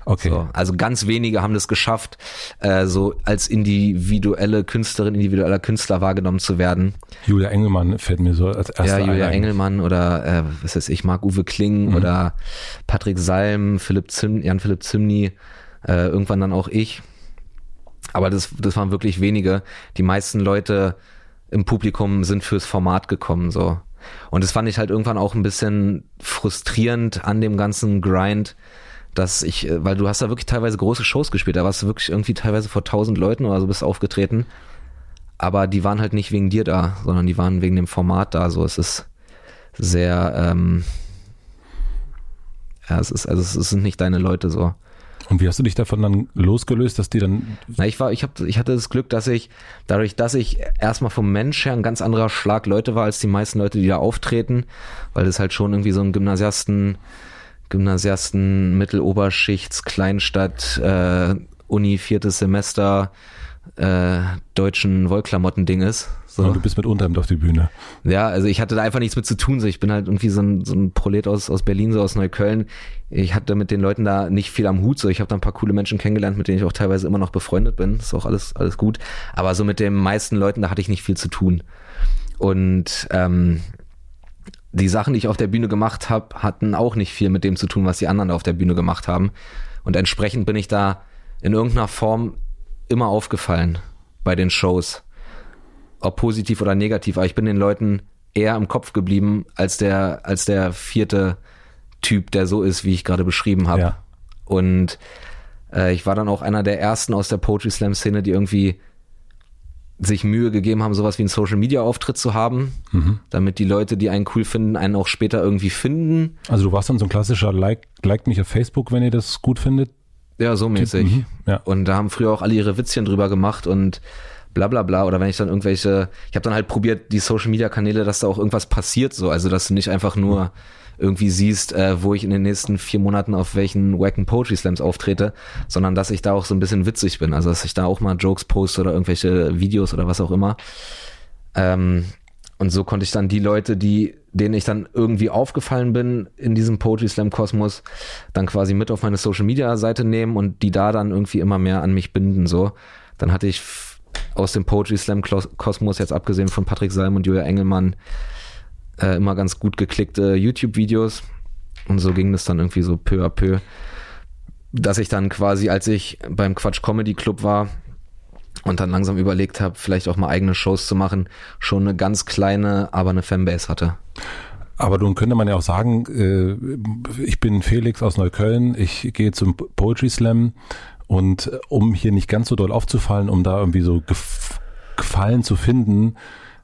Okay. So, also ganz wenige haben das geschafft, äh, so als individuelle Künstlerin, individueller Künstler wahrgenommen zu werden. Julia Engelmann fällt mir so als erster Ja, Julia. Engelmann oder äh, was weiß ich, Marc-Uwe Kling mhm. oder Patrick Salm, Philipp Zim, Jan-Philipp Zimny, äh, irgendwann dann auch ich. Aber das, das waren wirklich wenige. Die meisten Leute im Publikum sind fürs Format gekommen, so. Und das fand ich halt irgendwann auch ein bisschen frustrierend an dem ganzen Grind, dass ich, äh, weil du hast da wirklich teilweise große Shows gespielt, da warst du wirklich irgendwie teilweise vor tausend Leuten oder so bist aufgetreten, aber die waren halt nicht wegen dir da, sondern die waren wegen dem Format da, so es ist sehr, ähm, ja, es ist, also es sind nicht deine Leute so. Und wie hast du dich davon dann losgelöst, dass die dann. Na, ich war, ich hab, ich hatte das Glück, dass ich, dadurch, dass ich erstmal vom Mensch her ein ganz anderer Schlag Leute war als die meisten Leute, die da auftreten, weil das halt schon irgendwie so ein Gymnasiasten, Gymnasiasten, Mitteloberschichts, Kleinstadt, äh, Uni, viertes Semester, äh, deutschen Wollklamotten-Ding ist. So. Und du bist mit Unterhemd auf die Bühne. Ja, also ich hatte da einfach nichts mit zu tun. So, ich bin halt irgendwie so ein, so ein Prolet aus, aus Berlin, so aus Neukölln. Ich hatte mit den Leuten da nicht viel am Hut. So, ich habe da ein paar coole Menschen kennengelernt, mit denen ich auch teilweise immer noch befreundet bin. Das ist auch alles, alles gut. Aber so mit den meisten Leuten, da hatte ich nicht viel zu tun. Und ähm, die Sachen, die ich auf der Bühne gemacht habe, hatten auch nicht viel mit dem zu tun, was die anderen auf der Bühne gemacht haben. Und entsprechend bin ich da in irgendeiner Form immer aufgefallen bei den Shows. Ob positiv oder negativ, aber ich bin den Leuten eher im Kopf geblieben als der, als der vierte Typ, der so ist, wie ich gerade beschrieben habe. Ja. Und äh, ich war dann auch einer der ersten aus der Poetry Slam Szene, die irgendwie sich Mühe gegeben haben, sowas wie einen Social Media Auftritt zu haben, mhm. damit die Leute, die einen cool finden, einen auch später irgendwie finden. Also du warst dann so ein klassischer Like, liked mich auf Facebook, wenn ihr das gut findet. Ja, so mäßig. Mhm. Ja. Und da haben früher auch alle ihre Witzchen drüber gemacht und bla bla bla. Oder wenn ich dann irgendwelche, ich habe dann halt probiert, die Social Media Kanäle, dass da auch irgendwas passiert, so. Also dass du nicht einfach nur irgendwie siehst, äh, wo ich in den nächsten vier Monaten auf welchen Wacken Poetry Slams auftrete, sondern dass ich da auch so ein bisschen witzig bin. Also dass ich da auch mal Jokes poste oder irgendwelche Videos oder was auch immer. Ähm, und so konnte ich dann die Leute, die, denen ich dann irgendwie aufgefallen bin in diesem Poetry Slam Kosmos, dann quasi mit auf meine Social Media Seite nehmen und die da dann irgendwie immer mehr an mich binden, so. Dann hatte ich aus dem Poetry Slam Kosmos, jetzt abgesehen von Patrick Salm und Julia Engelmann, äh, immer ganz gut geklickte YouTube-Videos. Und so ging das dann irgendwie so peu à peu, dass ich dann quasi, als ich beim Quatsch Comedy Club war, und dann langsam überlegt habe, vielleicht auch mal eigene Shows zu machen, schon eine ganz kleine, aber eine Fanbase hatte. Aber nun könnte man ja auch sagen, äh, ich bin Felix aus Neukölln, ich gehe zum Poetry Slam und äh, um hier nicht ganz so doll aufzufallen, um da irgendwie so Gefallen zu finden,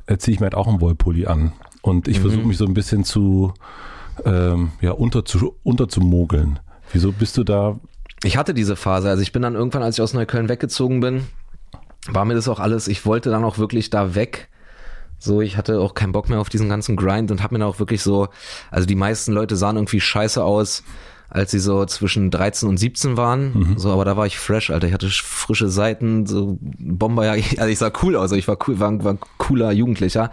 äh, ziehe ich mir halt auch einen Wollpulli an. Und ich mhm. versuche mich so ein bisschen zu, ähm, ja, unter zu, unterzumogeln. Wieso bist du da? Ich hatte diese Phase. Also ich bin dann irgendwann, als ich aus Neukölln weggezogen bin, war mir das auch alles, ich wollte dann auch wirklich da weg. So, ich hatte auch keinen Bock mehr auf diesen ganzen Grind und hab mir dann auch wirklich so, also die meisten Leute sahen irgendwie scheiße aus, als sie so zwischen 13 und 17 waren. Mhm. So, aber da war ich fresh, Alter. Ich hatte frische Seiten, so Bomber, also ich sah cool aus, ich war cool, war, war ein cooler Jugendlicher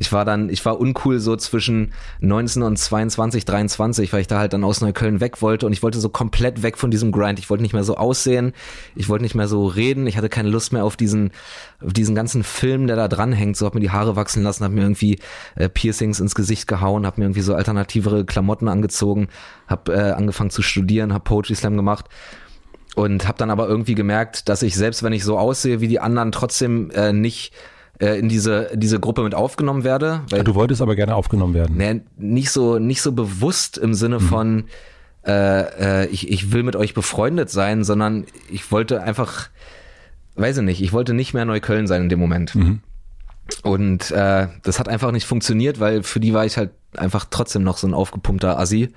ich war dann, ich war uncool so zwischen 19 und 22, 23, weil ich da halt dann aus Neukölln weg wollte und ich wollte so komplett weg von diesem Grind. Ich wollte nicht mehr so aussehen, ich wollte nicht mehr so reden, ich hatte keine Lust mehr auf diesen, auf diesen ganzen Film, der da dranhängt. So hab mir die Haare wachsen lassen, hab mir irgendwie äh, Piercings ins Gesicht gehauen, hab mir irgendwie so alternativere Klamotten angezogen, hab äh, angefangen zu studieren, hab Poetry Slam gemacht und habe dann aber irgendwie gemerkt, dass ich selbst wenn ich so aussehe wie die anderen trotzdem äh, nicht äh, in diese diese Gruppe mit aufgenommen werde. Weil, du wolltest aber gerne aufgenommen werden. Nee, nicht so nicht so bewusst im Sinne mhm. von äh, äh, ich, ich will mit euch befreundet sein, sondern ich wollte einfach, weiß ich nicht, ich wollte nicht mehr Neukölln sein in dem Moment. Mhm. Und äh, das hat einfach nicht funktioniert, weil für die war ich halt einfach trotzdem noch so ein aufgepumpter Assi.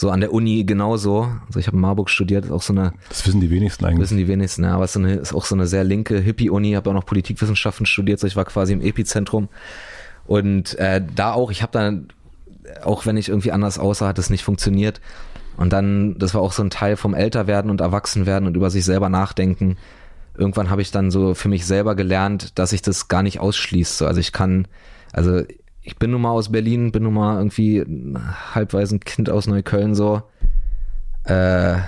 So an der Uni genauso. Also ich habe in Marburg studiert, ist auch so eine. Das wissen die wenigsten eigentlich. Wissen die wenigsten, ja, aber es ist, eine, ist auch so eine sehr linke Hippie-Uni. Habe auch noch Politikwissenschaften studiert, so ich war quasi im Epizentrum. Und äh, da auch, ich habe dann, auch wenn ich irgendwie anders aussah, hat es nicht funktioniert. Und dann, das war auch so ein Teil vom Älterwerden und Erwachsenwerden und über sich selber nachdenken. Irgendwann habe ich dann so für mich selber gelernt, dass ich das gar nicht ausschließt. So, also ich kann, also ich bin nun mal aus Berlin, bin nun mal irgendwie halbweise ein Kind aus Neukölln so. Äh,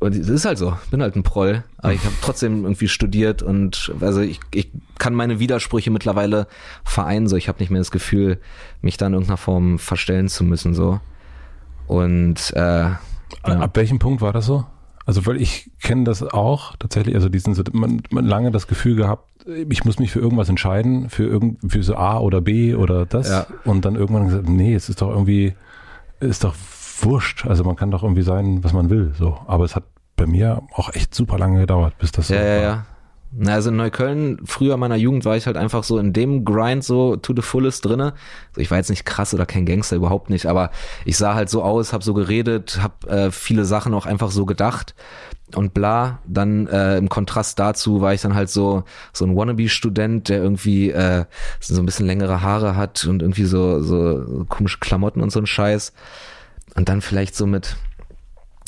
und es ist halt so, bin halt ein Proll, aber ich habe trotzdem irgendwie studiert und also ich, ich kann meine Widersprüche mittlerweile vereinen, so ich habe nicht mehr das Gefühl, mich da in irgendeiner Form verstellen zu müssen so. Und äh, ja. ab welchem Punkt war das so? Also weil ich kenne das auch tatsächlich, also diesen man, man lange das Gefühl gehabt, ich muss mich für irgendwas entscheiden, für irgend für so A oder B oder das ja. und dann irgendwann gesagt, nee, es ist doch irgendwie ist doch wurscht, also man kann doch irgendwie sein, was man will, so, aber es hat bei mir auch echt super lange gedauert, bis das ja, so ja, war. Ja. Also in Neukölln, früher meiner Jugend war ich halt einfach so in dem Grind so to the fullest drinne. Also ich war jetzt nicht krass oder kein Gangster, überhaupt nicht, aber ich sah halt so aus, hab so geredet, hab äh, viele Sachen auch einfach so gedacht und bla. Dann äh, im Kontrast dazu war ich dann halt so so ein Wannabe-Student, der irgendwie äh, so ein bisschen längere Haare hat und irgendwie so so komische Klamotten und so ein Scheiß. Und dann vielleicht so mit,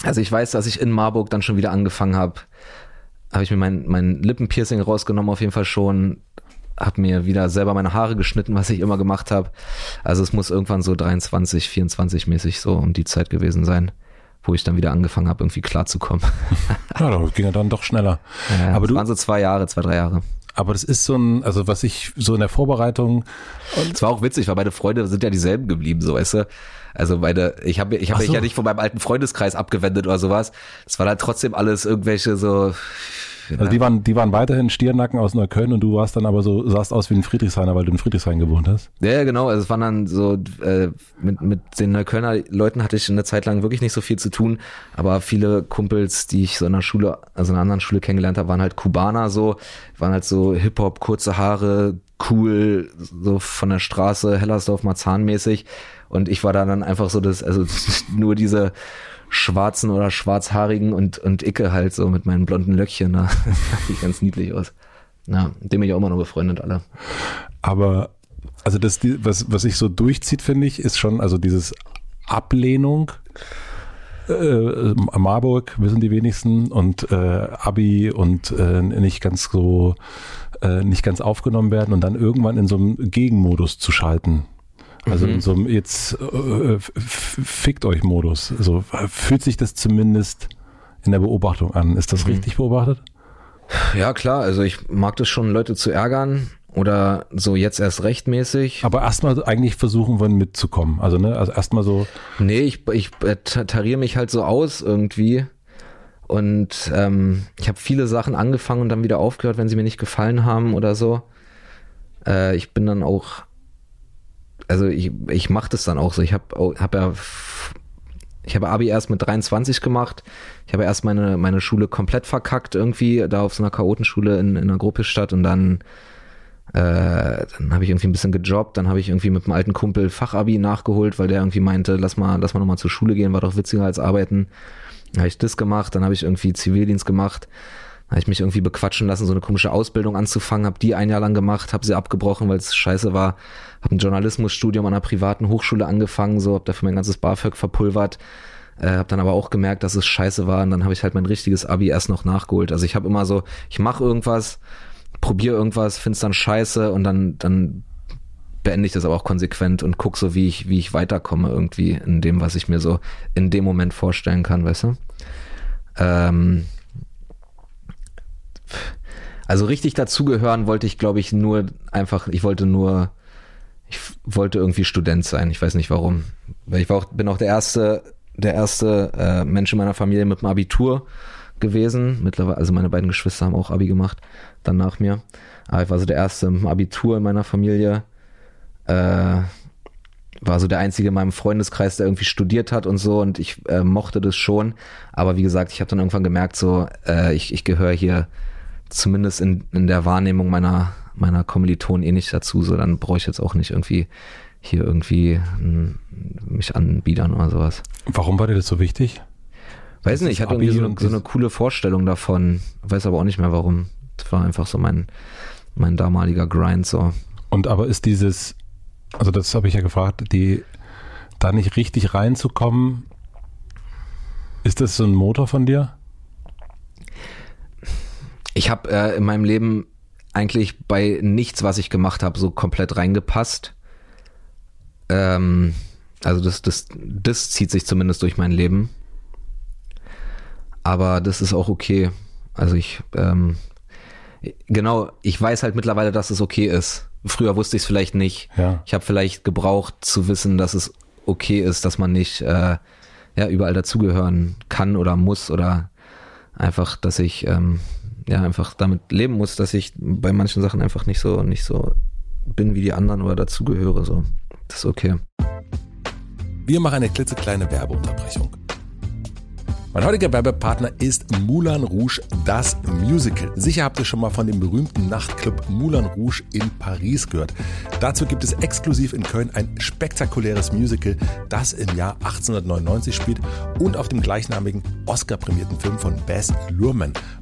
also ich weiß, dass ich in Marburg dann schon wieder angefangen habe habe ich mir mein, mein Lippenpiercing rausgenommen, auf jeden Fall schon. Habe mir wieder selber meine Haare geschnitten, was ich immer gemacht habe. Also es muss irgendwann so 23, 24 mäßig so um die Zeit gewesen sein, wo ich dann wieder angefangen habe, irgendwie klarzukommen. ja, das ging ja dann doch schneller. Ja, Aber du waren so zwei Jahre, zwei, drei Jahre. Aber das ist so ein, also was ich so in der Vorbereitung. Es war auch witzig, weil meine Freunde sind ja dieselben geblieben, so weißt du. Also meine, ich habe ich hab so. mich ja nicht von meinem alten Freundeskreis abgewendet oder sowas. Es war halt trotzdem alles irgendwelche so also die waren, die waren weiterhin Stiernacken aus Neukölln und du warst dann aber so, sahst aus wie ein Friedrichshainer, weil du in Friedrichshain gewohnt hast. Ja, genau. Also es waren dann so, äh, mit, mit den Neuköllner Leuten hatte ich eine Zeit lang wirklich nicht so viel zu tun, aber viele Kumpels, die ich so in der Schule, also in einer anderen Schule kennengelernt habe, waren halt Kubaner so, waren halt so Hip-Hop, kurze Haare, cool, so von der Straße, Hellersdorf, Marzahn-mäßig. Und ich war da dann einfach so das, also nur diese schwarzen oder schwarzhaarigen und, und Icke halt so mit meinen blonden Löckchen. Da sieht ganz niedlich aus. Ja, dem bin ich auch immer noch befreundet, alle. Aber, also das, was, was sich so durchzieht, finde ich, ist schon, also dieses Ablehnung. Äh, Marburg wissen die wenigsten und äh, Abi und äh, nicht ganz so, äh, nicht ganz aufgenommen werden und dann irgendwann in so einem Gegenmodus zu schalten. Also in so einem jetzt äh, fickt euch Modus. So äh, fühlt sich das zumindest in der Beobachtung an. Ist das richtig beobachtet? Ja, klar, also ich mag das schon, Leute zu ärgern oder so jetzt erst rechtmäßig. Aber erstmal eigentlich versuchen wollen mitzukommen. Also ne, also erstmal so, Nee, ich, ich ta- tariere mich halt so aus irgendwie. Und ähm, ich habe viele Sachen angefangen und dann wieder aufgehört, wenn sie mir nicht gefallen haben oder so. Äh, ich bin dann auch, also ich, ich mache das dann auch so. Ich habe hab ja, ich habe Abi erst mit 23 gemacht. Ich habe erst meine, meine Schule komplett verkackt irgendwie, da auf so einer Chaotenschule in, in einer Gruppestadt und dann äh, dann habe ich irgendwie ein bisschen gejobbt, dann habe ich irgendwie mit einem alten Kumpel Fachabi nachgeholt, weil der irgendwie meinte, lass mal, lass mal nochmal zur Schule gehen, war doch witziger als arbeiten. Dann habe ich das gemacht, dann habe ich irgendwie Zivildienst gemacht, habe ich mich irgendwie bequatschen lassen, so eine komische Ausbildung anzufangen, habe die ein Jahr lang gemacht, habe sie abgebrochen, weil es scheiße war, habe ein Journalismusstudium an einer privaten Hochschule angefangen, so habe dafür mein ganzes BAföG verpulvert, äh, habe dann aber auch gemerkt, dass es scheiße war und dann habe ich halt mein richtiges Abi erst noch nachgeholt. Also ich habe immer so, ich mache irgendwas, probiere irgendwas, find's dann scheiße und dann, dann beende ich das aber auch konsequent und guck so, wie ich, wie ich weiterkomme irgendwie in dem, was ich mir so in dem Moment vorstellen kann, weißt du? Ähm, also richtig dazugehören wollte ich, glaube ich, nur einfach, ich wollte nur, ich wollte irgendwie Student sein. Ich weiß nicht warum. Weil ich war auch, bin auch der erste, der erste äh, Mensch in meiner Familie mit dem Abitur gewesen. Mittlerweile, also meine beiden Geschwister haben auch Abi gemacht, dann nach mir. Aber ich war so der erste mit dem Abitur in meiner Familie. Äh, war so der einzige in meinem Freundeskreis, der irgendwie studiert hat und so und ich äh, mochte das schon. Aber wie gesagt, ich habe dann irgendwann gemerkt, so äh, ich, ich gehöre hier zumindest in, in der Wahrnehmung meiner meiner Kommilitonen eh nicht dazu. So dann brauche ich jetzt auch nicht irgendwie hier irgendwie mm, mich anbiedern oder sowas. warum war dir das so wichtig? Weiß Das nicht, ich hatte Abi irgendwie so eine, so eine coole Vorstellung davon. Weiß aber auch nicht mehr warum. Das war einfach so mein mein damaliger Grind so. Und aber ist dieses, also das habe ich ja gefragt, die da nicht richtig reinzukommen, ist das so ein Motor von dir? Ich habe äh, in meinem Leben eigentlich bei nichts, was ich gemacht habe, so komplett reingepasst. Ähm, also das, das, das zieht sich zumindest durch mein Leben. Aber das ist auch okay. Also ich, ähm, genau, ich weiß halt mittlerweile, dass es okay ist. Früher wusste ich es vielleicht nicht. Ja. Ich habe vielleicht gebraucht zu wissen, dass es okay ist, dass man nicht äh, ja, überall dazugehören kann oder muss oder einfach, dass ich ähm, ja einfach damit leben muss, dass ich bei manchen Sachen einfach nicht so nicht so bin wie die anderen oder dazugehöre. So, das ist okay. Wir machen eine klitzekleine Werbeunterbrechung. Mein heutiger Werbepartner ist Moulin Rouge, das Musical. Sicher habt ihr schon mal von dem berühmten Nachtclub Moulin Rouge in Paris gehört. Dazu gibt es exklusiv in Köln ein spektakuläres Musical, das im Jahr 1899 spielt und auf dem gleichnamigen Oscar-prämierten Film von Baz Luhrmann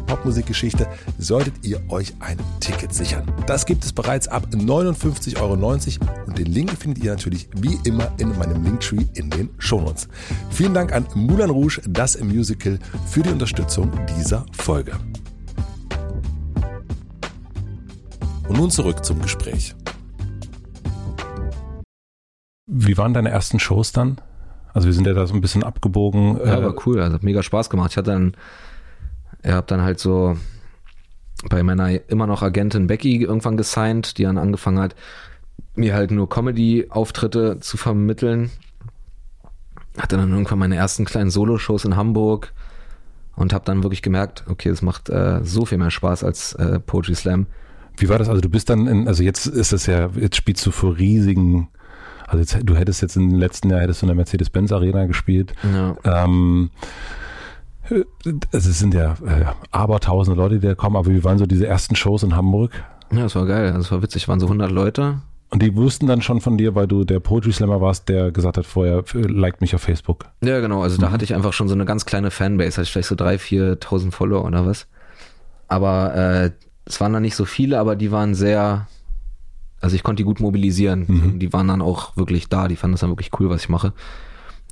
Popmusikgeschichte, solltet ihr euch ein Ticket sichern. Das gibt es bereits ab 59,90 Euro und den Link findet ihr natürlich wie immer in meinem Linktree in den Shownotes. Vielen Dank an Moulin Rouge, das Musical, für die Unterstützung dieser Folge. Und nun zurück zum Gespräch. Wie waren deine ersten Shows dann? Also wir sind ja da so ein bisschen abgebogen. Ja, äh, war cool, also hat mega Spaß gemacht. Ich hatte dann, er hab dann halt so bei meiner immer noch Agentin Becky irgendwann gesigned, die dann angefangen hat, mir halt nur Comedy-Auftritte zu vermitteln. Hatte dann irgendwann meine ersten kleinen Solo-Shows in Hamburg und habe dann wirklich gemerkt, okay, es macht äh, so viel mehr Spaß als äh, Poetry Slam. Wie war das? Also du bist dann, in, also jetzt ist es ja, jetzt spielst du vor riesigen, also jetzt, du hättest jetzt im letzten Jahr hättest du in der Mercedes-Benz Arena gespielt. Ja. Ähm, es sind ja äh, abertausende Leute, die da kommen, aber wie waren so diese ersten Shows in Hamburg? Ja, das war geil. Das war witzig. Waren so 100 Leute. Und die wussten dann schon von dir, weil du der Poetry Slammer warst, der gesagt hat vorher, liked mich auf Facebook. Ja, genau. Also mhm. da hatte ich einfach schon so eine ganz kleine Fanbase. Hatte ich vielleicht so drei, viertausend Follower oder was. Aber äh, es waren dann nicht so viele, aber die waren sehr, also ich konnte die gut mobilisieren. Mhm. Die waren dann auch wirklich da. Die fanden das dann wirklich cool, was ich mache.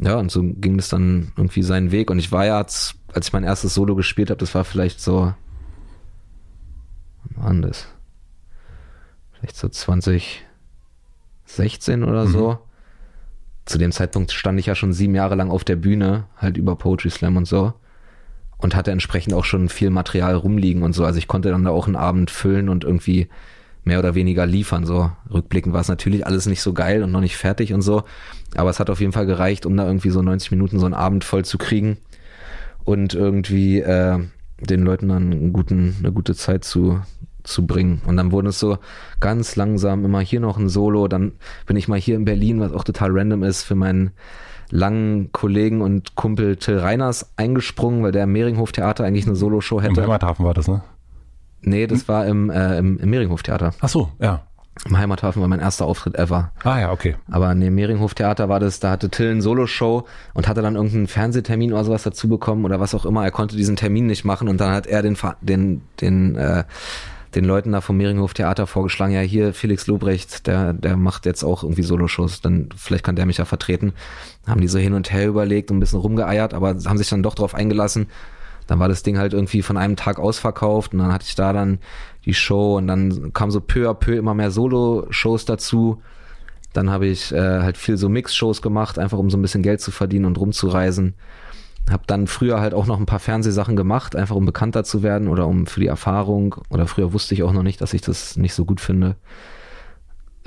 Ja, und so ging es dann irgendwie seinen Weg. Und ich war ja, als, als ich mein erstes Solo gespielt habe, das war vielleicht so, wann war das? Vielleicht so 20, 16 oder mhm. so. Zu dem Zeitpunkt stand ich ja schon sieben Jahre lang auf der Bühne, halt über Poetry Slam und so. Und hatte entsprechend auch schon viel Material rumliegen und so. Also ich konnte dann da auch einen Abend füllen und irgendwie mehr oder weniger liefern. So rückblickend war es natürlich alles nicht so geil und noch nicht fertig und so. Aber es hat auf jeden Fall gereicht, um da irgendwie so 90 Minuten so einen Abend voll zu kriegen und irgendwie äh, den Leuten dann einen guten, eine gute Zeit zu, zu bringen. Und dann wurde es so ganz langsam immer hier noch ein Solo. Dann bin ich mal hier in Berlin, was auch total random ist, für meinen langen Kollegen und Kumpel Till Reiners eingesprungen, weil der im Mehringhof-Theater eigentlich eine Solo-Show hätte. Im Heimathafen war das, ne? Nee, das hm? war im, äh, im, im Mehringhof-Theater. Ach so, ja. Im Heimathafen war mein erster Auftritt ever. Ah ja, okay. Aber in dem Mehringhof-Theater war das, da hatte Till eine Solo-Show und hatte dann irgendeinen Fernsehtermin oder sowas dazu bekommen oder was auch immer. Er konnte diesen Termin nicht machen und dann hat er den, den, den äh, den Leuten da vom Mehringhof Theater vorgeschlagen, ja hier Felix Lobrecht, der, der macht jetzt auch irgendwie Soloshows, dann vielleicht kann der mich ja vertreten. Haben die so hin und her überlegt und ein bisschen rumgeeiert, aber haben sich dann doch drauf eingelassen. Dann war das Ding halt irgendwie von einem Tag ausverkauft und dann hatte ich da dann die Show und dann kam so peu à peu immer mehr Solo-Shows dazu. Dann habe ich äh, halt viel so Mix-Shows gemacht, einfach um so ein bisschen Geld zu verdienen und rumzureisen. Hab dann früher halt auch noch ein paar Fernsehsachen gemacht, einfach um bekannter zu werden oder um für die Erfahrung. Oder früher wusste ich auch noch nicht, dass ich das nicht so gut finde.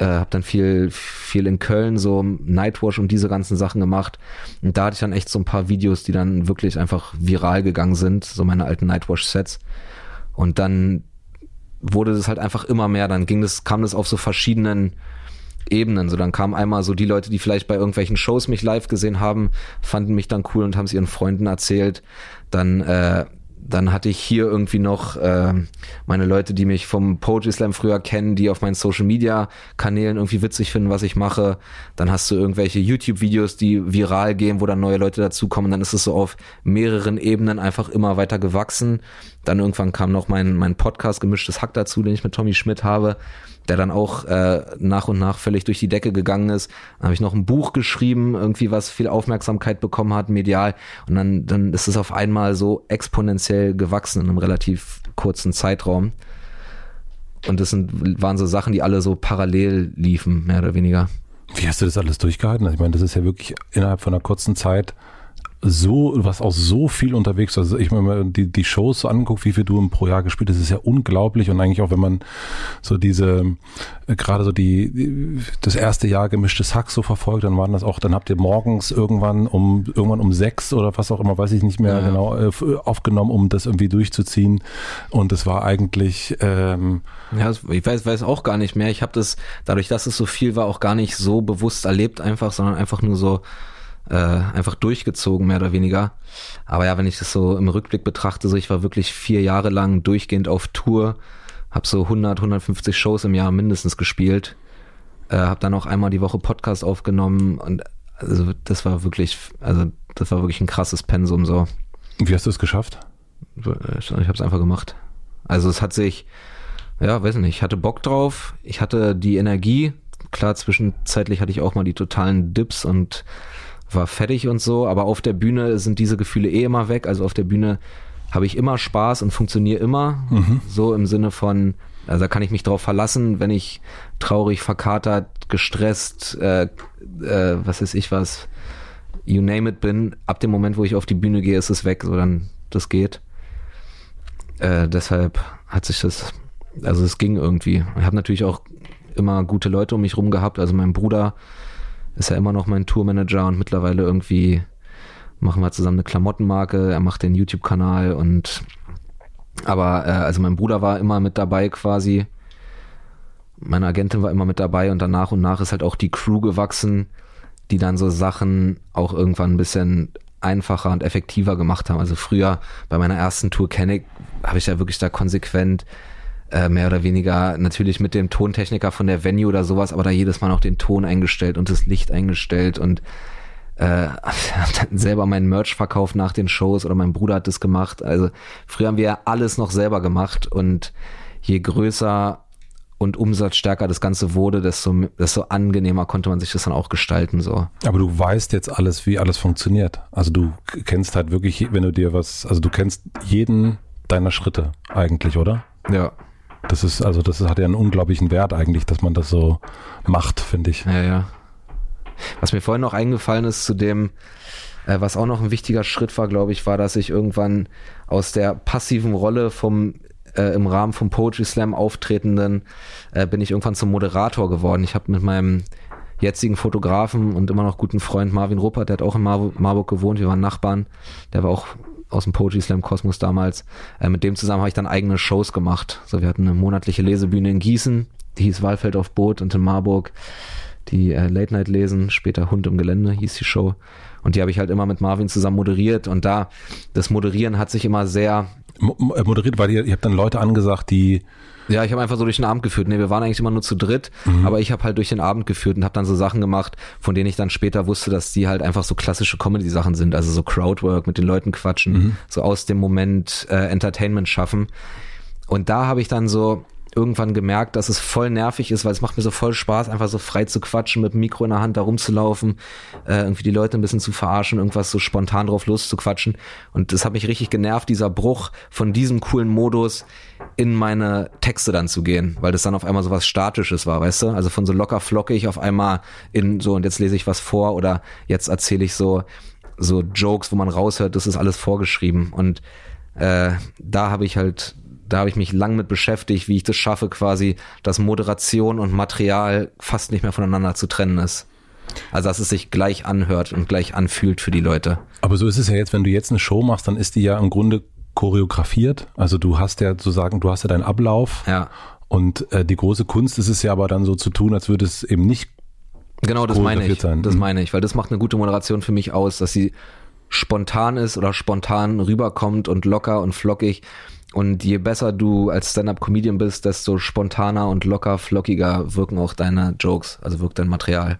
Äh, hab dann viel, viel in Köln so Nightwash und diese ganzen Sachen gemacht. Und da hatte ich dann echt so ein paar Videos, die dann wirklich einfach viral gegangen sind, so meine alten Nightwash-Sets. Und dann wurde das halt einfach immer mehr. Dann ging das, kam das auf so verschiedenen Ebenen. So dann kamen einmal so die Leute, die vielleicht bei irgendwelchen Shows mich live gesehen haben, fanden mich dann cool und haben es ihren Freunden erzählt. Dann äh, dann hatte ich hier irgendwie noch äh, meine Leute, die mich vom Poetry Slam früher kennen, die auf meinen Social Media Kanälen irgendwie witzig finden, was ich mache. Dann hast du irgendwelche YouTube Videos, die viral gehen, wo dann neue Leute dazukommen. Dann ist es so auf mehreren Ebenen einfach immer weiter gewachsen. Dann irgendwann kam noch mein mein Podcast gemischtes Hack dazu, den ich mit Tommy Schmidt habe der dann auch äh, nach und nach völlig durch die Decke gegangen ist. Dann habe ich noch ein Buch geschrieben, irgendwie was viel Aufmerksamkeit bekommen hat, medial. Und dann, dann ist es auf einmal so exponentiell gewachsen in einem relativ kurzen Zeitraum. Und das sind, waren so Sachen, die alle so parallel liefen, mehr oder weniger. Wie hast du das alles durchgehalten? Also ich meine, das ist ja wirklich innerhalb von einer kurzen Zeit so, was auch so viel unterwegs. Also ich meine, die, die Shows so anguckt, wie viel du pro Jahr gespielt hast, ist ja unglaublich. Und eigentlich auch, wenn man so diese, äh, gerade so die, das erste Jahr gemischtes Hack so verfolgt, dann waren das auch, dann habt ihr morgens irgendwann um, irgendwann um sechs oder was auch immer, weiß ich nicht mehr ja. genau, äh, aufgenommen, um das irgendwie durchzuziehen. Und es war eigentlich, ähm, ja, ich weiß, weiß auch gar nicht mehr. Ich habe das, dadurch, dass es so viel war, auch gar nicht so bewusst erlebt einfach, sondern einfach nur so, äh, einfach durchgezogen, mehr oder weniger. Aber ja, wenn ich das so im Rückblick betrachte, so ich war wirklich vier Jahre lang durchgehend auf Tour, habe so 100, 150 Shows im Jahr mindestens gespielt, äh, habe dann auch einmal die Woche Podcast aufgenommen und also das war wirklich, also das war wirklich ein krasses Pensum so. Wie hast du es geschafft? Ich habe es einfach gemacht. Also es hat sich, ja, weiß nicht, ich hatte Bock drauf, ich hatte die Energie. Klar, zwischenzeitlich hatte ich auch mal die totalen Dips und war fertig und so, aber auf der Bühne sind diese Gefühle eh immer weg. Also auf der Bühne habe ich immer Spaß und funktioniere immer. Mhm. So im Sinne von, also da kann ich mich drauf verlassen, wenn ich traurig, verkatert, gestresst, äh, äh, was weiß ich was, you name it bin. Ab dem Moment, wo ich auf die Bühne gehe, ist es weg, so dann das geht. Äh, deshalb hat sich das, also es ging irgendwie. Ich habe natürlich auch immer gute Leute um mich rum gehabt. Also mein Bruder ist ja immer noch mein Tourmanager und mittlerweile irgendwie machen wir zusammen eine Klamottenmarke, er macht den YouTube-Kanal und aber äh, also mein Bruder war immer mit dabei quasi meine Agentin war immer mit dabei und danach und nach ist halt auch die Crew gewachsen, die dann so Sachen auch irgendwann ein bisschen einfacher und effektiver gemacht haben. Also früher bei meiner ersten Tour Kenneck habe ich ja wirklich da konsequent äh, mehr oder weniger natürlich mit dem Tontechniker von der Venue oder sowas, aber da jedes Mal noch den Ton eingestellt und das Licht eingestellt und äh, hab dann selber meinen Merch verkauft nach den Shows oder mein Bruder hat das gemacht. Also früher haben wir ja alles noch selber gemacht und je größer und umsatzstärker das Ganze wurde, desto, desto angenehmer konnte man sich das dann auch gestalten. So. Aber du weißt jetzt alles, wie alles funktioniert. Also du kennst halt wirklich, wenn du dir was, also du kennst jeden deiner Schritte eigentlich, oder? Ja. Das ist, also das hat ja einen unglaublichen Wert eigentlich, dass man das so macht, finde ich. Ja, ja. Was mir vorhin noch eingefallen ist zu dem, äh, was auch noch ein wichtiger Schritt war, glaube ich, war, dass ich irgendwann aus der passiven Rolle vom äh, im Rahmen vom Poetry Slam auftretenden, äh, bin ich irgendwann zum Moderator geworden. Ich habe mit meinem jetzigen Fotografen und immer noch guten Freund Marvin Ruppert, der hat auch in Mar Marburg gewohnt, wir waren Nachbarn, der war auch aus dem Poetry Slam Kosmos damals. Äh, mit dem zusammen habe ich dann eigene Shows gemacht. So, wir hatten eine monatliche Lesebühne in Gießen, die hieß Walfeld auf Boot und in Marburg die äh, Late Night lesen, später Hund im Gelände hieß die Show. Und die habe ich halt immer mit Marvin zusammen moderiert. Und da, das Moderieren hat sich immer sehr äh, moderiert, weil ihr, ihr habt dann Leute angesagt, die ja, ich habe einfach so durch den Abend geführt. Nee, wir waren eigentlich immer nur zu dritt, mhm. aber ich habe halt durch den Abend geführt und habe dann so Sachen gemacht, von denen ich dann später wusste, dass die halt einfach so klassische Comedy-Sachen sind, also so Crowdwork, mit den Leuten quatschen, mhm. so aus dem Moment äh, Entertainment schaffen. Und da habe ich dann so irgendwann gemerkt, dass es voll nervig ist, weil es macht mir so voll Spaß, einfach so frei zu quatschen, mit dem Mikro in der Hand da rumzulaufen, äh, irgendwie die Leute ein bisschen zu verarschen, irgendwas so spontan drauf loszuquatschen. Und das hat mich richtig genervt, dieser Bruch von diesem coolen Modus in meine Texte dann zu gehen, weil das dann auf einmal so was Statisches war, weißt du? Also von so locker flockig auf einmal in so und jetzt lese ich was vor oder jetzt erzähle ich so so Jokes, wo man raushört, das ist alles vorgeschrieben. Und äh, da habe ich halt da habe ich mich lang mit beschäftigt, wie ich das schaffe, quasi, dass Moderation und Material fast nicht mehr voneinander zu trennen ist. Also dass es sich gleich anhört und gleich anfühlt für die Leute. Aber so ist es ja jetzt, wenn du jetzt eine Show machst, dann ist die ja im Grunde choreografiert. Also du hast ja sozusagen, du hast ja deinen Ablauf. Ja. Und äh, die große Kunst ist es ja aber dann so zu tun, als würde es eben nicht Genau, das meine ich. Sein. Das mhm. meine ich, weil das macht eine gute Moderation für mich aus, dass sie spontan ist oder spontan rüberkommt und locker und flockig und je besser du als Stand-up-Comedian bist, desto spontaner und locker, flockiger wirken auch deine Jokes, also wirkt dein Material.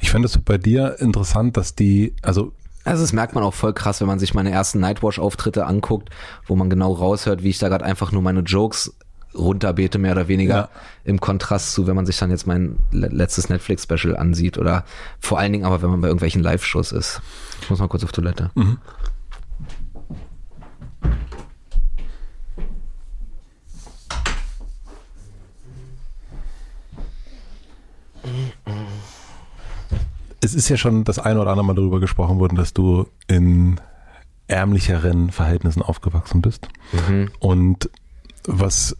Ich finde es bei dir interessant, dass die, also also das merkt man auch voll krass, wenn man sich meine ersten Nightwash-Auftritte anguckt, wo man genau raushört, wie ich da gerade einfach nur meine Jokes runterbete, mehr oder weniger, ja. im Kontrast zu, wenn man sich dann jetzt mein letztes Netflix-Special ansieht oder vor allen Dingen aber, wenn man bei irgendwelchen Live-Shows ist. Ich muss mal kurz auf Toilette. Mhm. Es ist ja schon das eine oder andere Mal darüber gesprochen worden, dass du in ärmlicheren Verhältnissen aufgewachsen bist. Mhm. Und was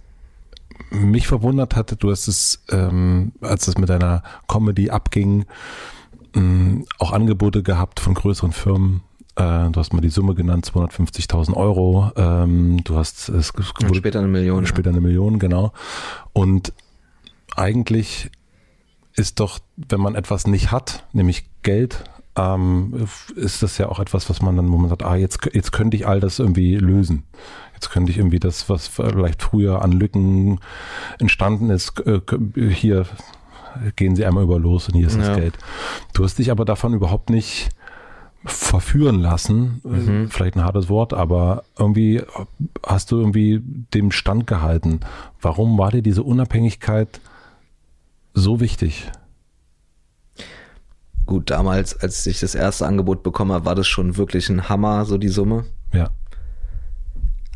mich verwundert hatte, du hast es, ähm, als es mit deiner Comedy abging, ähm, auch Angebote gehabt von größeren Firmen. Äh, du hast mal die Summe genannt, 250.000 Euro. Ähm, du hast es Und später eine Million. Später eine Million, genau. Und eigentlich ist doch, wenn man etwas nicht hat, nämlich Geld, ähm, ist das ja auch etwas, was man dann, wo man sagt, ah, jetzt, jetzt könnte ich all das irgendwie lösen. Jetzt könnte ich irgendwie das, was vielleicht früher an Lücken entstanden ist, äh, hier gehen sie einmal über los und hier ist ja. das Geld. Du hast dich aber davon überhaupt nicht verführen lassen, mhm. vielleicht ein hartes Wort, aber irgendwie hast du irgendwie dem Stand gehalten. Warum war dir diese Unabhängigkeit so wichtig? Gut, damals, als ich das erste Angebot bekommen habe, war das schon wirklich ein Hammer, so die Summe. Ja.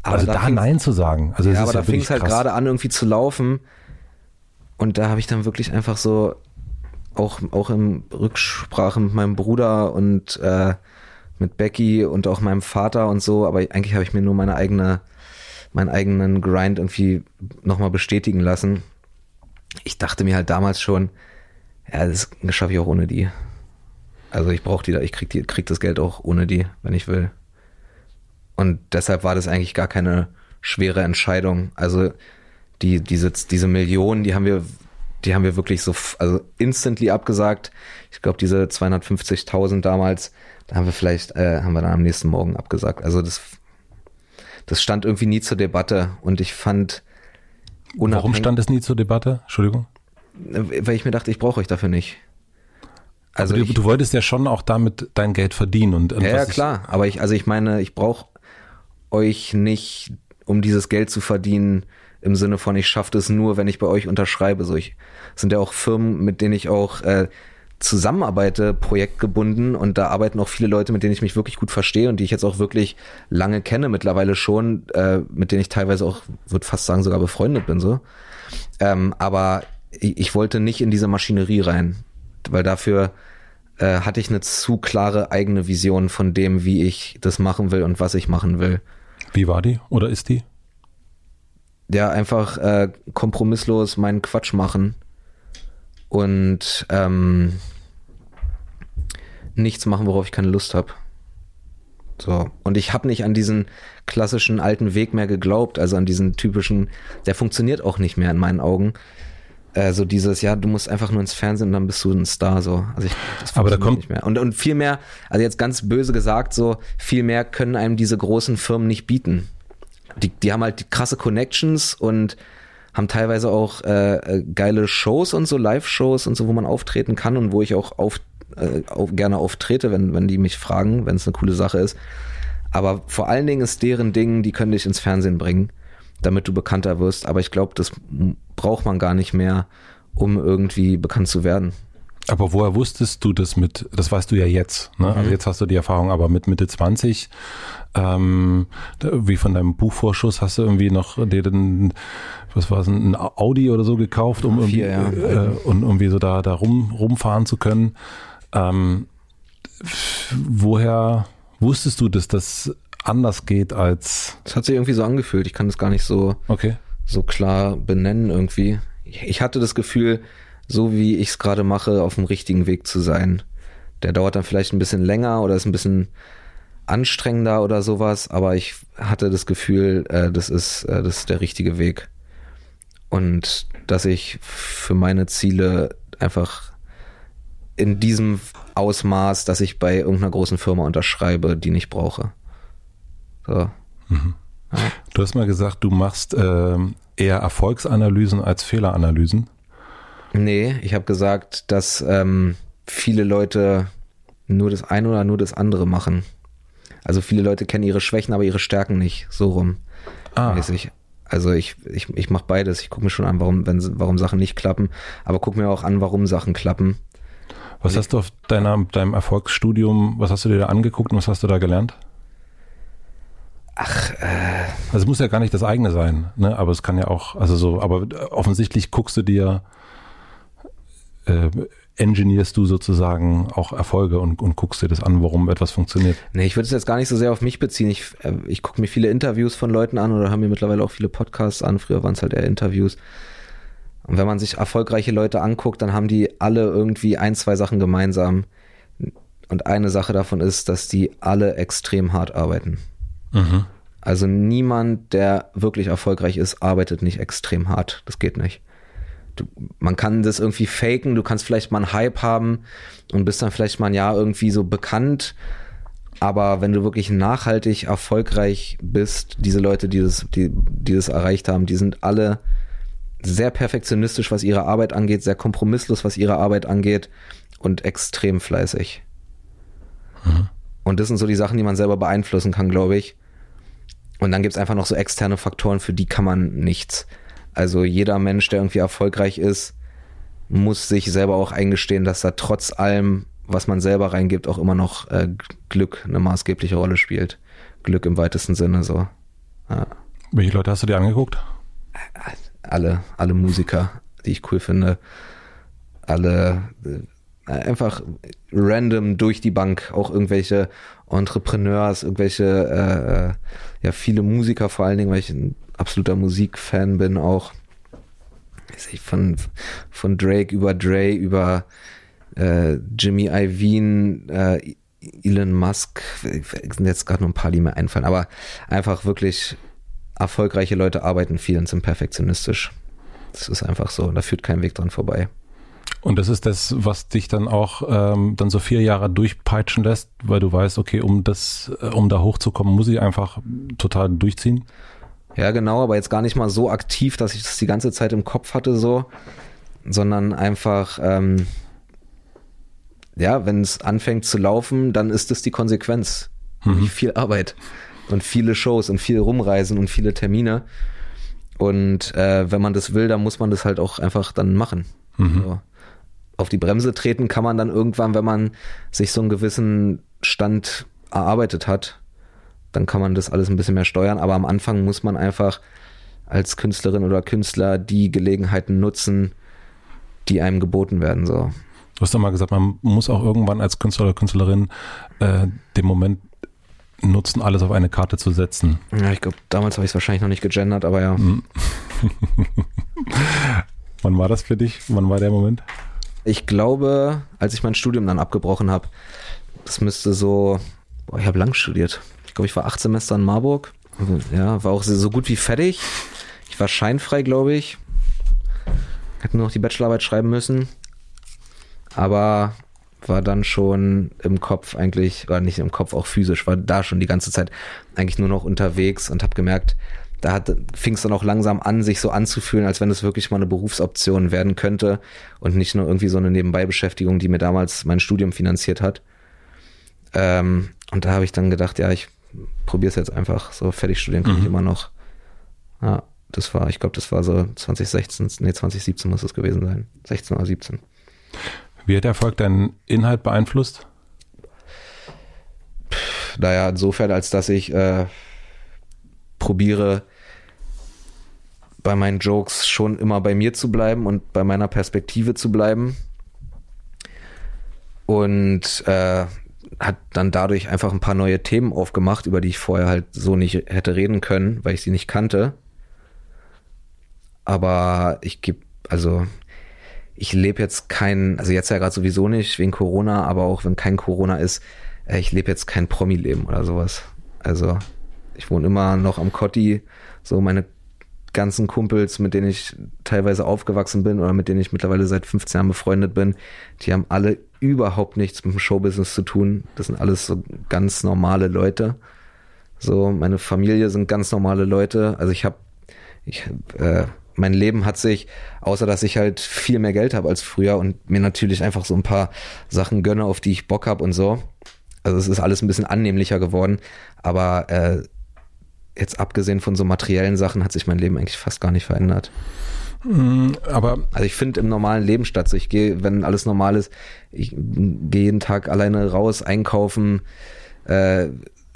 Aber also da, da Nein zu sagen. Also ja, aber da fing es halt gerade an, irgendwie zu laufen. Und da habe ich dann wirklich einfach so, auch, auch in Rücksprache mit meinem Bruder und äh, mit Becky und auch meinem Vater und so, aber eigentlich habe ich mir nur meine eigene, meinen eigenen Grind irgendwie nochmal bestätigen lassen ich dachte mir halt damals schon, ja, das schaffe ich auch ohne die. Also ich brauche die da, ich krieg, die, krieg das Geld auch ohne die, wenn ich will. Und deshalb war das eigentlich gar keine schwere Entscheidung. Also die, diese, diese Millionen, die haben wir, die haben wir wirklich so, also instantly abgesagt. Ich glaube, diese 250.000 damals, da haben wir vielleicht, äh, haben wir dann am nächsten Morgen abgesagt. Also das, das stand irgendwie nie zur Debatte und ich fand, Warum stand es nie zur Debatte? Entschuldigung. Weil ich mir dachte, ich brauche euch dafür nicht. Also du, ich, du, wolltest ja schon auch damit dein Geld verdienen und, und ja, ja klar. Aber ich, also ich meine, ich brauche euch nicht, um dieses Geld zu verdienen, im Sinne von, ich schaffe das nur, wenn ich bei euch unterschreibe. So, ich sind ja auch Firmen, mit denen ich auch äh, zusammenarbeite, projektgebunden und da arbeiten auch viele Leute, mit denen ich mich wirklich gut verstehe und die ich jetzt auch wirklich lange kenne, mittlerweile schon, äh, mit denen ich teilweise auch, würde fast sagen, sogar befreundet bin so. Ähm, aber ich, ich wollte nicht in diese Maschinerie rein, weil dafür äh, hatte ich eine zu klare eigene Vision von dem, wie ich das machen will und was ich machen will. Wie war die oder ist die? Ja, einfach äh, kompromisslos meinen Quatsch machen und ähm, nichts machen, worauf ich keine Lust habe. So. Und ich habe nicht an diesen klassischen alten Weg mehr geglaubt, also an diesen typischen, der funktioniert auch nicht mehr in meinen Augen. Äh, so dieses, ja, du musst einfach nur ins Fernsehen und dann bist du ein Star, so. Also ich, das Aber da kommt nicht mehr. Und, und viel mehr, also jetzt ganz böse gesagt, so, viel mehr können einem diese großen Firmen nicht bieten. Die, die haben halt die krasse Connections und haben teilweise auch äh, äh, geile Shows und so, Live-Shows und so, wo man auftreten kann und wo ich auch auf, äh, gerne auftrete, wenn, wenn die mich fragen, wenn es eine coole Sache ist. Aber vor allen Dingen ist deren Ding, die können dich ins Fernsehen bringen, damit du bekannter wirst. Aber ich glaube, das braucht man gar nicht mehr, um irgendwie bekannt zu werden. Aber woher wusstest du das mit, das weißt du ja jetzt, ne? Also mhm. Also jetzt hast du die Erfahrung, aber mit Mitte 20, ähm, wie von deinem Buchvorschuss hast du irgendwie noch dir den, was war es, ein Audi oder so gekauft, um irgendwie, ja. äh, und irgendwie so da, da rum, rumfahren zu können. Ähm, woher wusstest du, dass das anders geht als. Das hat sich irgendwie so angefühlt. Ich kann das gar nicht so, okay. so klar benennen irgendwie. Ich hatte das Gefühl, so wie ich es gerade mache, auf dem richtigen Weg zu sein. Der dauert dann vielleicht ein bisschen länger oder ist ein bisschen anstrengender oder sowas, aber ich hatte das Gefühl, äh, das ist äh, das ist der richtige Weg und dass ich für meine Ziele einfach in diesem Ausmaß, dass ich bei irgendeiner großen Firma unterschreibe, die nicht brauche. So. Mhm. Ja. Du hast mal gesagt, du machst äh, eher Erfolgsanalysen als Fehleranalysen. Nee, ich habe gesagt, dass ähm, viele Leute nur das eine oder nur das andere machen. Also viele Leute kennen ihre Schwächen, aber ihre Stärken nicht. So rum. Ah. Mäßig. Also ich, ich, ich mache beides. Ich gucke mir schon an, warum, wenn, warum Sachen nicht klappen, aber gucke mir auch an, warum Sachen klappen. Was hast du auf deiner, deinem Erfolgsstudium, was hast du dir da angeguckt und was hast du da gelernt? Ach, äh. Also es muss ja gar nicht das eigene sein, ne? Aber es kann ja auch, also so, aber offensichtlich guckst du dir äh, engineerst du sozusagen auch Erfolge und, und guckst dir das an, warum etwas funktioniert? Nee, ich würde es jetzt gar nicht so sehr auf mich beziehen. Ich, äh, ich gucke mir viele Interviews von Leuten an oder haben mir mittlerweile auch viele Podcasts an. Früher waren es halt eher Interviews. Und wenn man sich erfolgreiche Leute anguckt, dann haben die alle irgendwie ein, zwei Sachen gemeinsam. Und eine Sache davon ist, dass die alle extrem hart arbeiten. Mhm. Also niemand, der wirklich erfolgreich ist, arbeitet nicht extrem hart. Das geht nicht du, man kann das irgendwie faken, du kannst vielleicht mal einen Hype haben und bist dann vielleicht mal ein Jahr irgendwie so bekannt. Aber wenn du wirklich nachhaltig erfolgreich bist, diese Leute, die das, die, die das erreicht haben, die sind alle sehr perfektionistisch, was ihre Arbeit angeht, sehr kompromisslos, was ihre Arbeit angeht und extrem fleißig. Mhm. Und das sind so die Sachen, die man selber beeinflussen kann, glaube ich. Und dann gibt es einfach noch so externe Faktoren, für die kann man nichts. Also jeder Mensch, der irgendwie erfolgreich ist, muss sich selber auch eingestehen, dass da trotz allem, was man selber reingibt, auch immer noch äh, Glück eine maßgebliche Rolle spielt. Glück im weitesten Sinne so. Ja. Welche Leute hast du dir angeguckt? Alle, alle Musiker, die ich cool finde. Alle äh, einfach random durch die Bank, auch irgendwelche Entrepreneurs, irgendwelche, äh, äh ja, viele Musiker vor allen Dingen, weil ich ein absoluter Musikfan bin auch. Von, von Drake über Dre, über äh, Jimmy Iovine, äh, Elon Musk, sind jetzt gerade nur ein paar, die mir einfallen, aber einfach wirklich erfolgreiche Leute arbeiten viel und sind perfektionistisch. Das ist einfach so. Da führt kein Weg dran vorbei. Und das ist das, was dich dann auch ähm, dann so vier Jahre durchpeitschen lässt, weil du weißt, okay, um das, äh, um da hochzukommen, muss ich einfach total durchziehen. Ja, genau, aber jetzt gar nicht mal so aktiv, dass ich das die ganze Zeit im Kopf hatte, so, sondern einfach, ähm, ja, wenn es anfängt zu laufen, dann ist das die Konsequenz. Mhm. Viel Arbeit und viele Shows und viel Rumreisen und viele Termine. Und äh, wenn man das will, dann muss man das halt auch einfach dann machen. Mhm. So auf die Bremse treten kann man dann irgendwann, wenn man sich so einen gewissen Stand erarbeitet hat. Dann kann man das alles ein bisschen mehr steuern. Aber am Anfang muss man einfach als Künstlerin oder Künstler die Gelegenheiten nutzen, die einem geboten werden. So. Du hast doch mal gesagt, man muss auch irgendwann als Künstler oder Künstlerin äh, den Moment nutzen, alles auf eine Karte zu setzen. Ja, ich glaube, damals habe ich es wahrscheinlich noch nicht gegendert, aber ja. Wann war das für dich? Wann war der Moment? Ich glaube, als ich mein Studium dann abgebrochen habe, das müsste so, boah, ich habe lang studiert. Ich glaube, ich war acht Semester in Marburg. Ja, war auch so gut wie fertig. Ich war scheinfrei, glaube ich. Hätte nur noch die Bachelorarbeit schreiben müssen. Aber war dann schon im Kopf eigentlich, oder nicht im Kopf, auch physisch, war da schon die ganze Zeit eigentlich nur noch unterwegs und habe gemerkt, da fing es dann auch langsam an, sich so anzufühlen, als wenn es wirklich mal eine Berufsoption werden könnte und nicht nur irgendwie so eine Nebenbeibeschäftigung, die mir damals mein Studium finanziert hat. Ähm, und da habe ich dann gedacht, ja, ich probiere es jetzt einfach. So fertig studieren kann mhm. ich immer noch. Ja, das war, ich glaube, das war so 2016, nee, 2017 muss es gewesen sein. 16 oder 17. Wie hat Erfolg deinen Inhalt beeinflusst? Naja, insofern, als dass ich äh, probiere, bei meinen Jokes schon immer bei mir zu bleiben und bei meiner Perspektive zu bleiben. Und äh, hat dann dadurch einfach ein paar neue Themen aufgemacht, über die ich vorher halt so nicht hätte reden können, weil ich sie nicht kannte. Aber ich gebe, also ich lebe jetzt kein, also jetzt ja gerade sowieso nicht wegen Corona, aber auch wenn kein Corona ist, äh, ich lebe jetzt kein Promi-Leben oder sowas. Also ich wohne immer noch am Kotti, so meine ganzen Kumpels, mit denen ich teilweise aufgewachsen bin oder mit denen ich mittlerweile seit 15 Jahren befreundet bin, die haben alle überhaupt nichts mit dem Showbusiness zu tun. Das sind alles so ganz normale Leute. So, meine Familie sind ganz normale Leute. Also ich habe, ich, äh, mein Leben hat sich, außer dass ich halt viel mehr Geld habe als früher und mir natürlich einfach so ein paar Sachen gönne, auf die ich Bock habe und so. Also es ist alles ein bisschen annehmlicher geworden, aber äh, jetzt abgesehen von so materiellen Sachen hat sich mein Leben eigentlich fast gar nicht verändert. Mm, aber also ich finde im normalen Leben statt. So ich gehe, wenn alles normal ist, ich gehe jeden Tag alleine raus, einkaufen. Äh,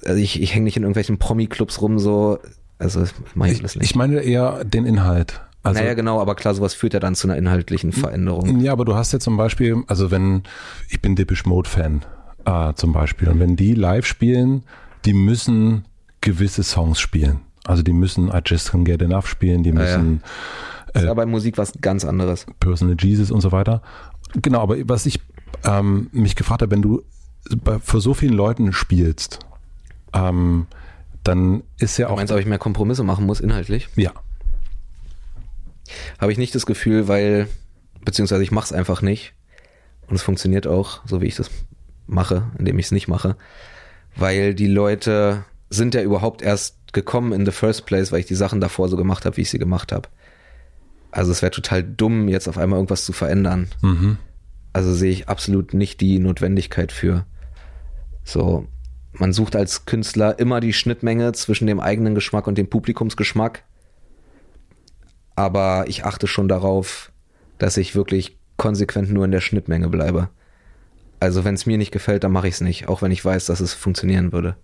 also ich, ich hänge nicht in irgendwelchen Promi-Clubs rum, so. Also meine ich, ich meine eher den Inhalt. Also, naja, genau, aber klar, sowas führt ja dann zu einer inhaltlichen Veränderung. Ja, aber du hast ja zum Beispiel, also wenn, ich bin Dippish Mode Fan, äh, zum Beispiel, und wenn die live spielen, die müssen gewisse Songs spielen. Also die müssen I Just Can't Get Enough spielen, die müssen. Ja, ja. Ist ja bei Musik was ganz anderes. Personal Jesus und so weiter. Genau, aber was ich ähm, mich gefragt habe, wenn du bei, für so vielen Leuten spielst, ähm, dann ist ja auch. Du meinst, ob ich mehr Kompromisse machen muss inhaltlich? Ja. Habe ich nicht das Gefühl, weil, beziehungsweise ich mache es einfach nicht. Und es funktioniert auch, so wie ich das mache, indem ich es nicht mache. Weil die Leute sind ja überhaupt erst gekommen in the first place, weil ich die Sachen davor so gemacht habe, wie ich sie gemacht habe. Also es wäre total dumm, jetzt auf einmal irgendwas zu verändern. Mhm. Also sehe ich absolut nicht die Notwendigkeit für. So, man sucht als Künstler immer die Schnittmenge zwischen dem eigenen Geschmack und dem Publikumsgeschmack. Aber ich achte schon darauf, dass ich wirklich konsequent nur in der Schnittmenge bleibe. Also wenn es mir nicht gefällt, dann mache ich es nicht, auch wenn ich weiß, dass es funktionieren würde.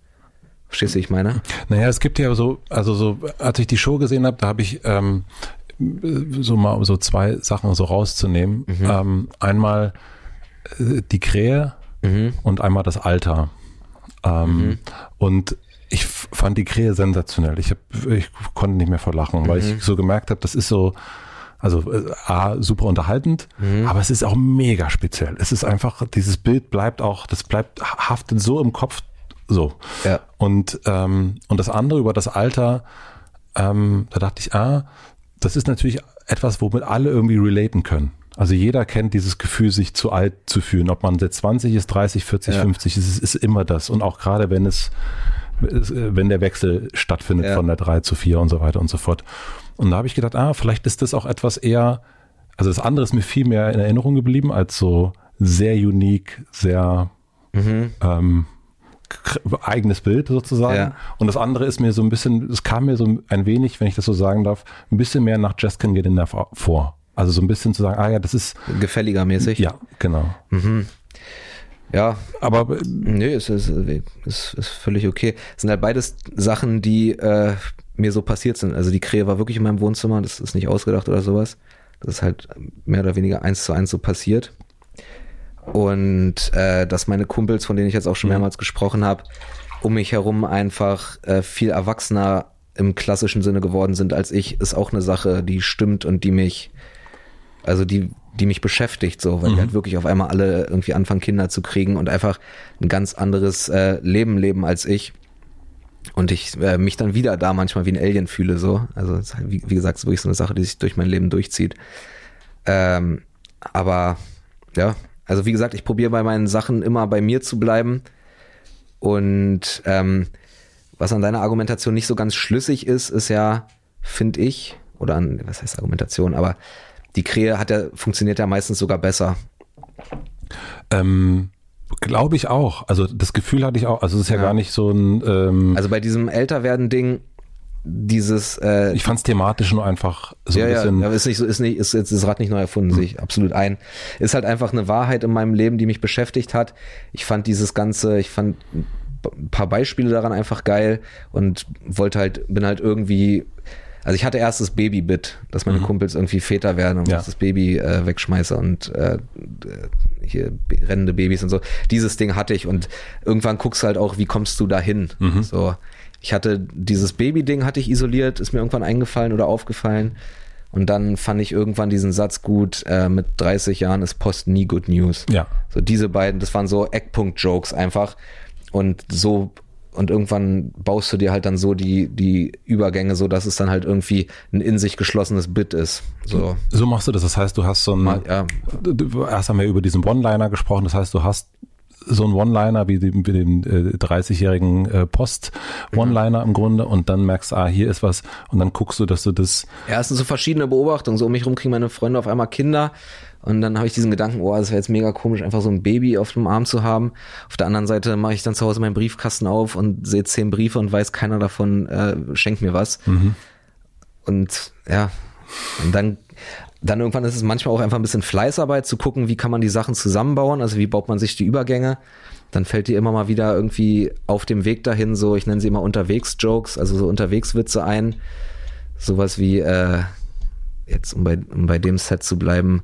Verstehst du, ich meine? Naja, es gibt ja so, also so, als ich die Show gesehen habe, da habe ich ähm, so mal so zwei Sachen so rauszunehmen. Mhm. Ähm, einmal äh, die Krähe mhm. und einmal das Alter. Ähm, mhm. Und ich fand die Krähe sensationell. Ich, hab, ich konnte nicht mehr vor lachen, weil ich mhm. so gemerkt habe, das ist so, also äh, A, super unterhaltend, mhm. aber es ist auch mega speziell. Es ist einfach, dieses Bild bleibt auch, das bleibt, haftet so im Kopf so. Ja. Und, ähm, und das andere über das Alter, ähm, da dachte ich, ah, das ist natürlich etwas, womit alle irgendwie relaten können. Also jeder kennt dieses Gefühl, sich zu alt zu fühlen. Ob man jetzt 20 ist, 30, 40, ja. 50, es ist, ist immer das. Und auch gerade wenn es, wenn der Wechsel stattfindet ja. von der 3 zu 4 und so weiter und so fort. Und da habe ich gedacht, ah, vielleicht ist das auch etwas eher, also das andere ist mir viel mehr in Erinnerung geblieben als so sehr unique, sehr mhm. ähm, eigenes Bild sozusagen. Ja. Und das andere ist mir so ein bisschen, es kam mir so ein wenig, wenn ich das so sagen darf, ein bisschen mehr nach Just Can Get Enough vor. Also so ein bisschen zu sagen, ah ja, das ist. Gefälliger mäßig. Ja, genau. Mhm. Ja, aber nee, es ist, ist, ist völlig okay. Es sind halt beides Sachen, die äh, mir so passiert sind. Also die Krähe war wirklich in meinem Wohnzimmer, das ist nicht ausgedacht oder sowas. Das ist halt mehr oder weniger eins zu eins so passiert. Und äh, dass meine Kumpels, von denen ich jetzt auch schon mhm. mehrmals gesprochen habe, um mich herum einfach äh, viel erwachsener im klassischen Sinne geworden sind als ich, ist auch eine Sache, die stimmt und die mich, also die, die mich beschäftigt, so, weil mhm. die halt wirklich auf einmal alle irgendwie anfangen, Kinder zu kriegen und einfach ein ganz anderes äh, Leben leben als ich. Und ich äh, mich dann wieder da manchmal wie ein Alien fühle, so. Also, halt, wie, wie gesagt, ist wirklich so eine Sache, die sich durch mein Leben durchzieht. Ähm, aber ja, also wie gesagt, ich probiere bei meinen Sachen immer bei mir zu bleiben. Und ähm, was an deiner Argumentation nicht so ganz schlüssig ist, ist ja, finde ich, oder an, was heißt Argumentation, aber die Krähe hat ja, funktioniert ja meistens sogar besser. Ähm, Glaube ich auch. Also das Gefühl hatte ich auch. Also es ist ja, ja. gar nicht so ein. Ähm, also bei diesem Älterwerden-Ding dieses äh, ich fand es thematisch nur einfach so ja, ein bisschen ja, ist nicht so ist nicht ist jetzt das Rad nicht neu erfunden mhm. sehe ich absolut ein ist halt einfach eine Wahrheit in meinem Leben die mich beschäftigt hat ich fand dieses ganze ich fand ein paar Beispiele daran einfach geil und wollte halt bin halt irgendwie also ich hatte erst das Baby-Bit, dass meine mhm. Kumpels irgendwie Väter werden und ja. das Baby äh, wegschmeiße und äh, hier rennende Babys und so. Dieses Ding hatte ich und irgendwann guckst du halt auch, wie kommst du dahin? Mhm. So, ich hatte dieses Baby-Ding hatte ich isoliert, ist mir irgendwann eingefallen oder aufgefallen. Und dann fand ich irgendwann diesen Satz gut, äh, mit 30 Jahren ist Post nie Good News. Ja. So diese beiden, das waren so Eckpunkt-Jokes einfach. Und so, und irgendwann baust du dir halt dann so die, die Übergänge, so dass es dann halt irgendwie ein in sich geschlossenes Bit ist. So. So machst du das. Das heißt, du hast so ein, ja. erst haben wir über diesen One-Liner gesprochen. Das heißt, du hast so ein One-Liner wie, den, wie den äh, 30-jährigen äh, Post-One-Liner mhm. im Grunde und dann merkst, ah, hier ist was und dann guckst du, dass du das. Ja, es sind so verschiedene Beobachtungen. So um mich rum kriegen meine Freunde auf einmal Kinder und dann habe ich diesen Gedanken, oh, das wäre jetzt mega komisch, einfach so ein Baby auf dem Arm zu haben. Auf der anderen Seite mache ich dann zu Hause meinen Briefkasten auf und sehe zehn Briefe und weiß, keiner davon äh, schenkt mir was. Mhm. Und ja, und dann dann irgendwann ist es manchmal auch einfach ein bisschen Fleißarbeit zu gucken, wie kann man die Sachen zusammenbauen, also wie baut man sich die Übergänge. Dann fällt dir immer mal wieder irgendwie auf dem Weg dahin so, ich nenne sie immer Unterwegs-Jokes, also so Unterwegswitze ein. Sowas wie, äh, jetzt um bei, um bei dem Set zu bleiben,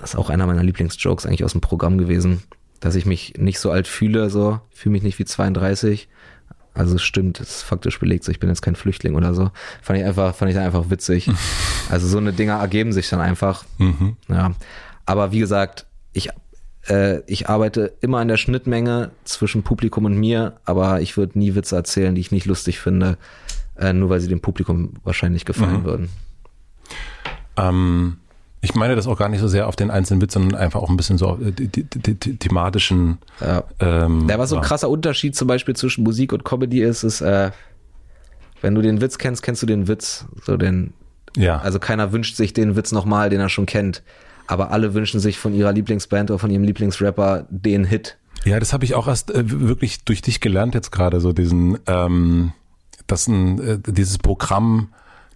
das ist auch einer meiner Lieblingsjokes eigentlich aus dem Programm gewesen, dass ich mich nicht so alt fühle, so, fühle mich nicht wie 32, also es stimmt, es ist faktisch belegt, so ich bin jetzt kein Flüchtling oder so. Fand ich einfach, fand ich einfach witzig. also so eine Dinger ergeben sich dann einfach. Mhm. Ja. Aber wie gesagt, ich, äh, ich arbeite immer an der Schnittmenge zwischen Publikum und mir, aber ich würde nie Witze erzählen, die ich nicht lustig finde, äh, nur weil sie dem Publikum wahrscheinlich gefallen mhm. würden. Ähm, ich meine das auch gar nicht so sehr auf den einzelnen Witz, sondern einfach auch ein bisschen so die, die, die, thematischen. Ja. Ähm, ja, was so ein krasser Unterschied zum Beispiel zwischen Musik und Comedy ist, ist, äh, wenn du den Witz kennst, kennst du den Witz. So den, ja. Also keiner wünscht sich den Witz nochmal, den er schon kennt. Aber alle wünschen sich von ihrer Lieblingsband oder von ihrem Lieblingsrapper den Hit. Ja, das habe ich auch erst äh, wirklich durch dich gelernt jetzt gerade, so diesen, ähm, das ein, äh, dieses Programm,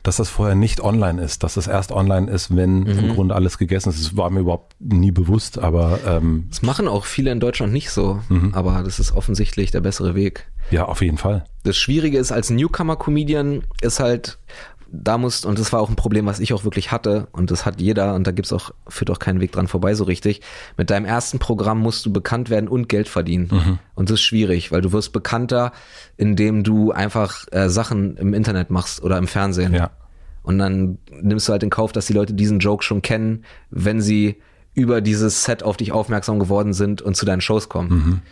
dass das vorher nicht online ist, dass das erst online ist, wenn mhm. im Grunde alles gegessen ist. Das war mir überhaupt nie bewusst, aber ähm, das machen auch viele in Deutschland nicht so, mhm. aber das ist offensichtlich der bessere Weg. Ja, auf jeden Fall. Das Schwierige ist als Newcomer-Comedian ist halt, da musst, und das war auch ein Problem, was ich auch wirklich hatte, und das hat jeder, und da gibt's auch, führt auch keinen Weg dran vorbei so richtig. Mit deinem ersten Programm musst du bekannt werden und Geld verdienen. Mhm. Und das ist schwierig, weil du wirst bekannter, indem du einfach äh, Sachen im Internet machst oder im Fernsehen. Ja. Und dann nimmst du halt in Kauf, dass die Leute diesen Joke schon kennen, wenn sie über dieses Set auf dich aufmerksam geworden sind und zu deinen Shows kommen. Mhm.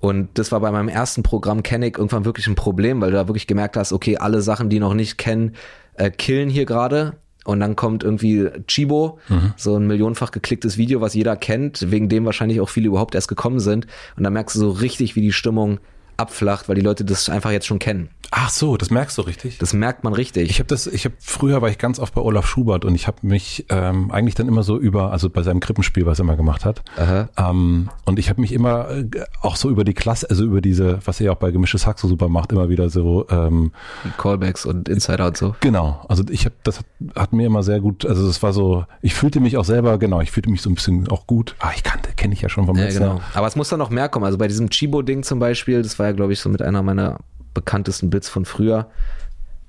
Und das war bei meinem ersten Programm Kennick irgendwann wirklich ein Problem, weil du da wirklich gemerkt hast, okay, alle Sachen, die noch nicht kennen, äh, killen hier gerade. und dann kommt irgendwie Chibo, so ein millionenfach geklicktes Video, was jeder kennt, wegen dem wahrscheinlich auch viele überhaupt erst gekommen sind. Und dann merkst du so richtig, wie die Stimmung abflacht, weil die Leute das einfach jetzt schon kennen. Ach so, das merkst du richtig. Das merkt man richtig. Ich habe das, ich habe früher war ich ganz oft bei Olaf Schubert und ich habe mich ähm, eigentlich dann immer so über, also bei seinem Krippenspiel, was er immer gemacht hat, Aha. ähm, und ich habe mich immer äh, auch so über die Klasse, also über diese, was er ja auch bei Gemischtes Hack so super macht, immer wieder so, ähm, Callbacks und Insider und so. genau. Also ich habe, das hat, hat mir immer sehr gut, also das war so, ich fühlte mich auch selber, genau, ich fühlte mich so ein bisschen auch gut. Ah, ich kannte, kenne ich ja schon vom Ja, letzten genau. Aber es muss dann noch mehr kommen. Also bei diesem Chibo-Ding zum Beispiel, das war ja, glaube ich, so mit einer meiner bekanntesten Bits von früher.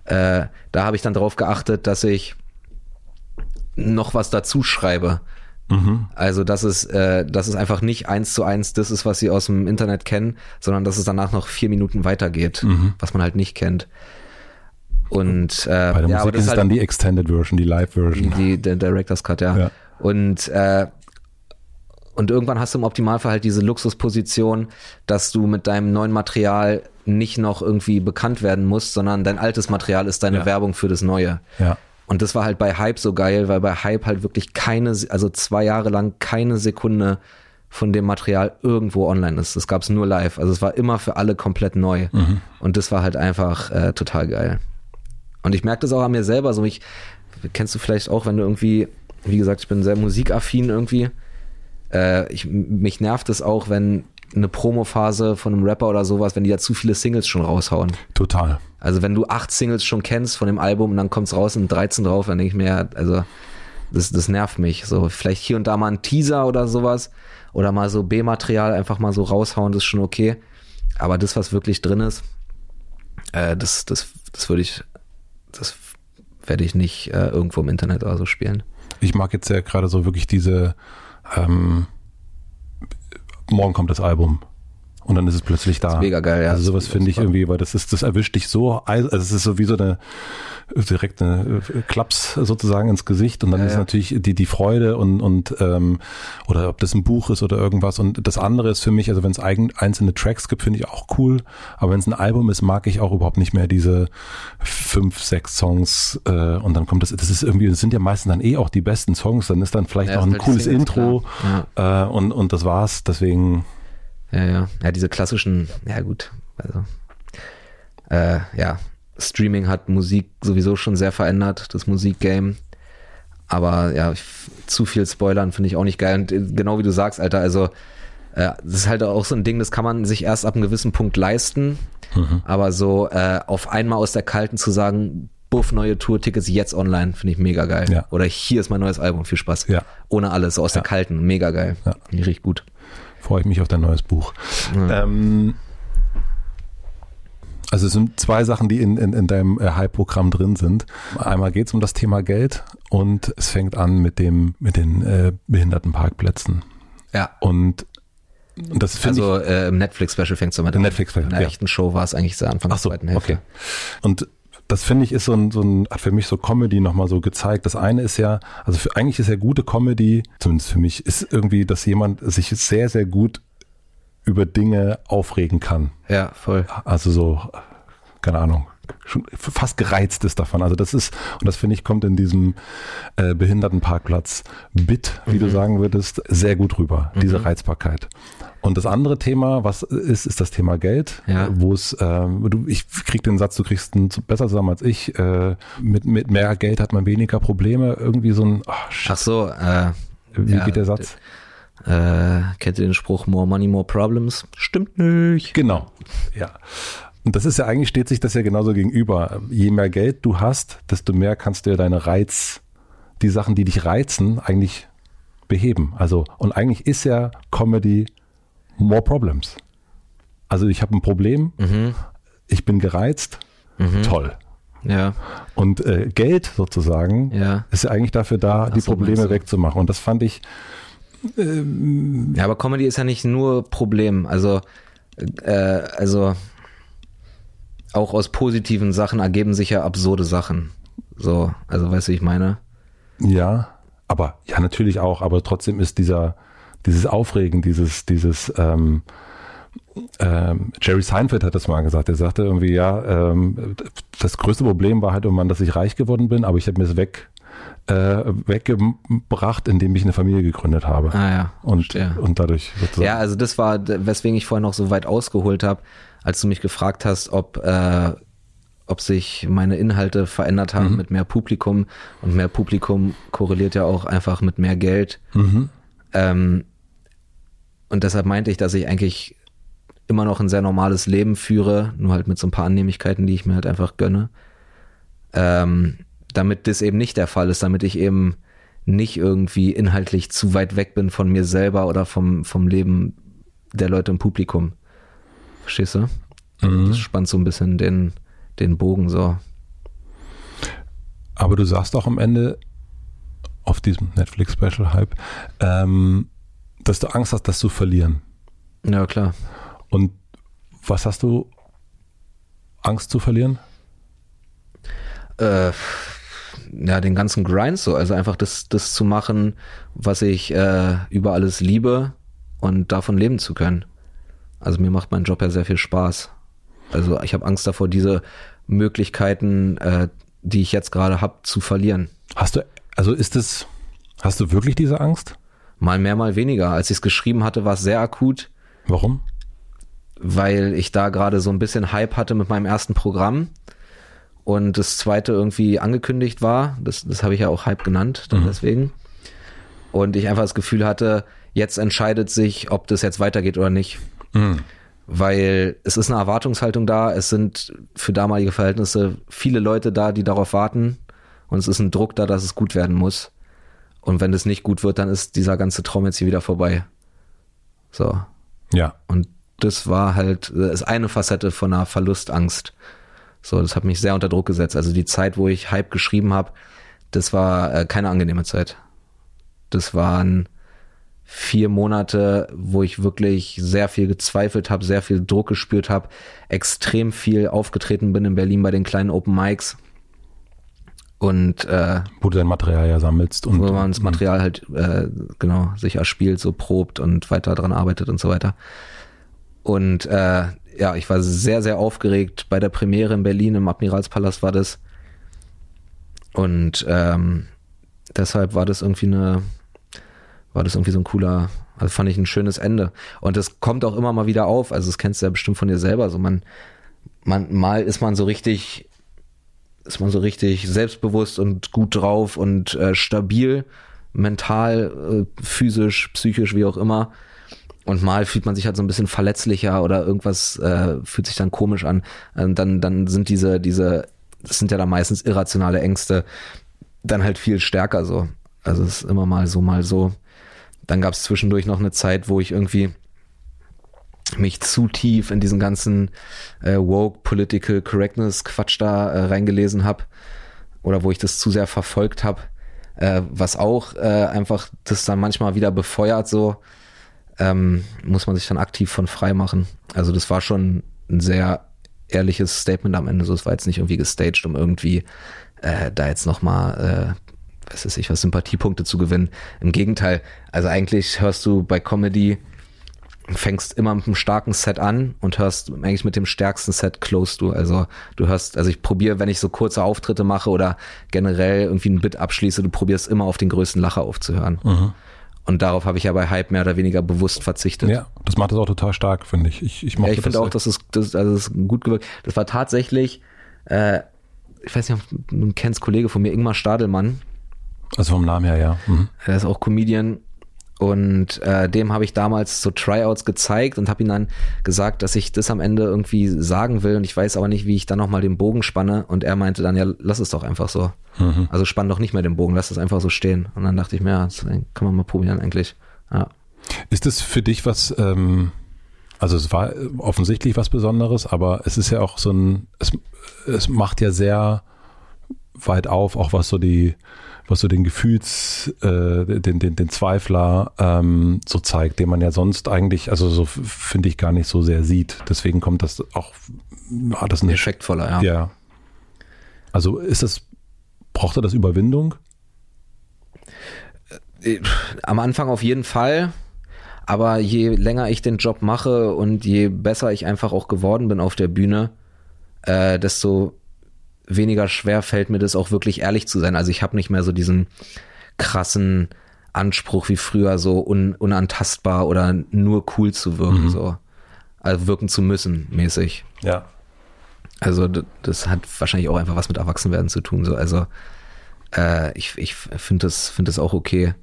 Äh, da habe ich dann darauf geachtet, dass ich noch was dazu schreibe. Also, dass es, äh, dass es einfach nicht eins zu eins das ist, was sie aus dem Internet kennen, sondern dass es danach noch vier Minuten weitergeht, was man halt nicht kennt. Und äh, Bei der ja, aber Musik das ist es halt dann die Extended Version, die Live-Version. die, der Director's Cut, ja. Ja. Und, äh, und irgendwann hast du im Optimalfall halt diese Luxusposition, dass du mit deinem neuen Material nicht noch irgendwie bekannt werden musst, sondern dein altes Material ist deine Ja. Werbung für das Neue. Ja. Und das war halt bei Hype so geil, weil bei Hype halt wirklich keine, also zwei Jahre lang keine Sekunde von dem Material irgendwo online ist. Das gab's nur live. Also es war immer für alle komplett neu. Und das war halt einfach äh, total geil. Und ich merke das auch an mir selber. So ich kennst du vielleicht auch, wenn du irgendwie, wie gesagt, ich bin sehr musikaffin irgendwie. Äh, ich, mich nervt es auch, wenn eine Promophase von einem Rapper oder sowas, wenn die da zu viele Singles schon raushauen. Total. Also wenn du acht Singles schon kennst von dem Album und dann kommt's raus und 13 drauf, dann denke ich mir, also das, das nervt mich. So vielleicht hier und da mal ein Teaser oder sowas oder mal so B-Material einfach mal so raushauen, das ist schon okay. Aber das, was wirklich drin ist, äh, das, das, das würde ich, das werde ich nicht äh, irgendwo im Internet oder so spielen. Ich mag jetzt ja gerade so wirklich diese, ähm, morgen kommt das Album. Und dann ist es plötzlich da. mega geil, ja. Also sowas Das- finde ich das- irgendwie, weil das ist, das erwischt dich so, also es ist so wie so eine, direkt eine äh, Klaps sozusagen ins Gesicht und dann Ja, ist ja. natürlich die, die Freude und, und, ähm, oder ob das ein Buch ist oder irgendwas. Und das andere ist für mich, also wenn es einzelne Tracks gibt, finde ich auch cool, aber wenn es ein Album ist, mag ich auch überhaupt nicht mehr diese fünf, sechs Songs äh, und dann kommt das, das ist irgendwie, das sind ja meistens dann eh auch die besten Songs, dann ist dann vielleicht Ja, auch ein halt cooles Intro äh, und, und das war's, deswegen Ja, ja. Ja, diese klassischen, ja gut. Also, äh, ja, Streaming hat Musik sowieso schon sehr verändert, das Musikgame. Aber ja, zu viel Spoilern finde ich auch nicht geil. Und äh, genau wie du sagst, Alter, also äh, das ist halt auch so ein Ding, das kann man sich erst ab einem gewissen Punkt leisten. Aber so äh, auf einmal aus der Kalten zu sagen, buff, neue Tour-Tickets jetzt online, finde ich mega geil. Ja. Oder hier ist mein neues Album, viel Spaß. Ja. Ohne alles, so aus der Kalten, mega geil. Ja. Richtig gut. Freue ich mich auf dein neues Buch. Ähm, also es sind zwei Sachen, die in, in, in deinem äh, Hype-Programm drin sind. Einmal geht es um das Thema Geld und es fängt an mit dem mit den äh, Behindertenparkplätzen. Ja. Und, das finde Also äh, im Netflix-Special fängt es damit an. Netflix-Special, In der ja. echten Show war es eigentlich sehr Anfang Ach so, der zweiten Hälfte. okay. Und das finde ich ist so ein, so ein, hat für mich so Comedy nochmal so gezeigt. Das eine ist ja, also für, eigentlich ist ja gute Comedy, zumindest für mich, ist irgendwie, dass jemand sich sehr, sehr gut über Dinge aufregen kann. Ja, voll. Also so, keine Ahnung, schon fast gereizt ist davon. Also das ist, und das finde ich, kommt in diesem äh, Behindertenparkplatz Bit, wie Mhm. du sagen würdest, sehr gut rüber, diese Reizbarkeit. Und das andere Thema, was ist, ist das Thema Geld, Ja. wo es, ähm, du, ich krieg den Satz, du kriegst zu- besser zusammen als ich, äh, mit, mit mehr Geld hat man weniger Probleme, irgendwie so ein, ach, shit, Ach so, äh, wie ja, geht der Satz? äh, kennt ihr den Spruch More Money, More Problems? Stimmt nicht. Genau, ja. Und das ist ja eigentlich, steht sich das ja genauso gegenüber. Je mehr Geld du hast, desto mehr kannst du ja deine Reiz, die Sachen, die dich reizen, eigentlich beheben. Also, und eigentlich ist ja Comedy more problems. Also ich habe ein Problem, ich bin gereizt, toll. Ja, Und äh, Geld sozusagen Ja. ist ja eigentlich dafür da, die so, Probleme wegzumachen. Und das fand ich, ja, aber Comedy ist ja nicht nur Problem. Also, äh, also auch aus positiven Sachen ergeben sich ja absurde Sachen. So, also weißt du, wie ich meine? Ja, aber ja, natürlich auch, aber trotzdem ist dieser, dieses Aufregen, dieses, dieses, ähm, ähm, Jerry Seinfeld hat das mal gesagt. Er sagte irgendwie, ja, ähm, das größte Problem war halt irgendwann, dass ich reich geworden bin, aber ich habe mir es weg, äh, weggebracht, indem ich eine Familie gegründet habe. Ah ja. Und, und dadurch sozusagen. Ja, also das war, weswegen ich vorher noch so weit ausgeholt habe, als du mich gefragt hast, ob, äh, ob sich meine Inhalte verändert haben mhm. mit mehr Publikum. Und mehr Publikum korreliert ja auch einfach mit mehr Geld. Mhm. Ähm, und deshalb meinte ich, dass ich eigentlich immer noch ein sehr normales Leben führe, nur halt mit so ein paar Annehmlichkeiten, die ich mir halt einfach gönne. Ähm, damit das eben nicht der Fall ist, damit ich eben nicht irgendwie inhaltlich zu weit weg bin von mir selber oder vom, vom Leben der Leute im Publikum. Verstehst du? Mhm. Das spannt so ein bisschen den, den Bogen so. Aber du sagst auch am Ende auf diesem Netflix-Special-Hype, ähm, dass du Angst hast, das zu verlieren. Ja, klar. Und was hast du Angst zu verlieren? Äh, ja, den ganzen Grind so. Also einfach das, das zu machen, was ich äh, über alles liebe und davon leben zu können. Also mir macht mein Job ja sehr viel Spaß. Also ich habe Angst davor, diese Möglichkeiten, äh, die ich jetzt gerade habe, zu verlieren. Hast du, also ist es, hast du wirklich diese Angst? Mal mehr, mal weniger. Als ich es geschrieben hatte, war es sehr akut. Warum? Weil ich da gerade so ein bisschen Hype hatte mit meinem ersten Programm und das zweite irgendwie angekündigt war. Das, das habe ich ja auch Hype genannt, dann mhm. deswegen. Und ich einfach das Gefühl hatte, jetzt entscheidet sich, ob das jetzt weitergeht oder nicht. Mhm. Weil es ist eine Erwartungshaltung da, es sind für damalige Verhältnisse viele Leute da, die darauf warten. Und es ist ein Druck da, dass es gut werden muss. Und wenn es nicht gut wird, dann ist dieser ganze Traum jetzt hier wieder vorbei. So. Ja. Und das war halt, das ist eine Facette von einer Verlustangst. So, das hat mich sehr unter Druck gesetzt. Also die Zeit, wo ich Hype geschrieben habe, das war äh, keine angenehme Zeit. Das waren vier Monate, wo ich wirklich sehr viel gezweifelt habe, sehr viel Druck gespürt habe, extrem viel aufgetreten bin in Berlin bei den kleinen Open Mics. Und äh, wo du dein Material ja sammelst und wo man das Material halt äh, genau sich erspielt, so probt und weiter dran arbeitet und so weiter. Und äh, ja, ich war sehr, sehr aufgeregt. Bei der Premiere in Berlin im Admiralspalast war das. Und ähm, deshalb war das irgendwie eine, war das irgendwie so ein cooler, also fand ich ein schönes Ende. Und das kommt auch immer mal wieder auf. Also das kennst du ja bestimmt von dir selber. So man, man, mal ist man so richtig, ist man so richtig selbstbewusst und gut drauf und äh, stabil, mental, äh, physisch, psychisch, wie auch immer. Und mal fühlt man sich halt so ein bisschen verletzlicher oder irgendwas äh, fühlt sich dann komisch an. Und dann, dann sind diese, diese, das sind ja dann meistens irrationale Ängste, dann halt viel stärker so. Also es ist immer mal so, mal so. Dann gab es zwischendurch noch eine Zeit, wo ich irgendwie mich zu tief in diesen ganzen äh, woke Political Correctness Quatsch da äh, reingelesen habe oder wo ich das zu sehr verfolgt habe, äh, was auch äh, einfach das dann manchmal wieder befeuert so ähm, muss man sich dann aktiv von frei machen. Also das war schon ein sehr ehrliches Statement am Ende. So, es war jetzt nicht irgendwie gestaged, um irgendwie äh, da jetzt nochmal, äh, was weiß ich, was Sympathiepunkte zu gewinnen. Im Gegenteil, also eigentlich hörst du bei Comedy, fängst immer mit einem starken Set an und hörst eigentlich mit dem stärksten Set close du. Also du hörst, also ich probiere, wenn ich so kurze Auftritte mache oder generell irgendwie ein Bit abschließe, du probierst immer auf den größten Lacher aufzuhören. Mhm. Und darauf habe ich ja bei Hype mehr oder weniger bewusst verzichtet. Ja, das macht es auch total stark, finde ich. Ich, ich, ja, ich finde auch, dass es, das, also das gut gewirkt. Das war tatsächlich, äh, ich weiß nicht, du kennst Kollege von mir, Ingmar Stadelmann. Also vom Namen her, ja. Mhm. Er ist auch Comedian und äh, dem habe ich damals so Tryouts gezeigt und habe ihm dann gesagt, dass ich das am Ende irgendwie sagen will und ich weiß aber nicht, wie ich dann nochmal den Bogen spanne. Und er meinte dann, ja, lass es doch einfach so. Mhm. Also spann doch nicht mehr den Bogen, lass es einfach so stehen. Und dann dachte ich mir, ja, das kann man mal probieren eigentlich. Ja. Ist das für dich was, ähm, also es war offensichtlich was Besonderes, aber es ist ja auch so ein, es, es macht ja sehr weit auf, auch was so die was so den Gefühls, äh, den, den, den Zweifler ähm, so zeigt, den man ja sonst eigentlich, also so finde ich gar nicht so sehr sieht. Deswegen kommt das auch, hat das eine effektvoller, ja. Ja. Also ist das, braucht er das Überwindung? Äh, am Anfang auf jeden Fall. Aber je länger ich den Job mache und je besser ich einfach auch geworden bin auf der Bühne, äh, desto weniger schwer fällt mir das auch wirklich ehrlich zu sein. Also ich habe nicht mehr so diesen krassen Anspruch wie früher, so un, unantastbar oder nur cool zu wirken, mhm. so. Also wirken zu müssen, mäßig. Ja. Also das hat wahrscheinlich auch einfach was mit Erwachsenwerden zu tun. So. Also äh, ich, ich finde das, find das auch okay.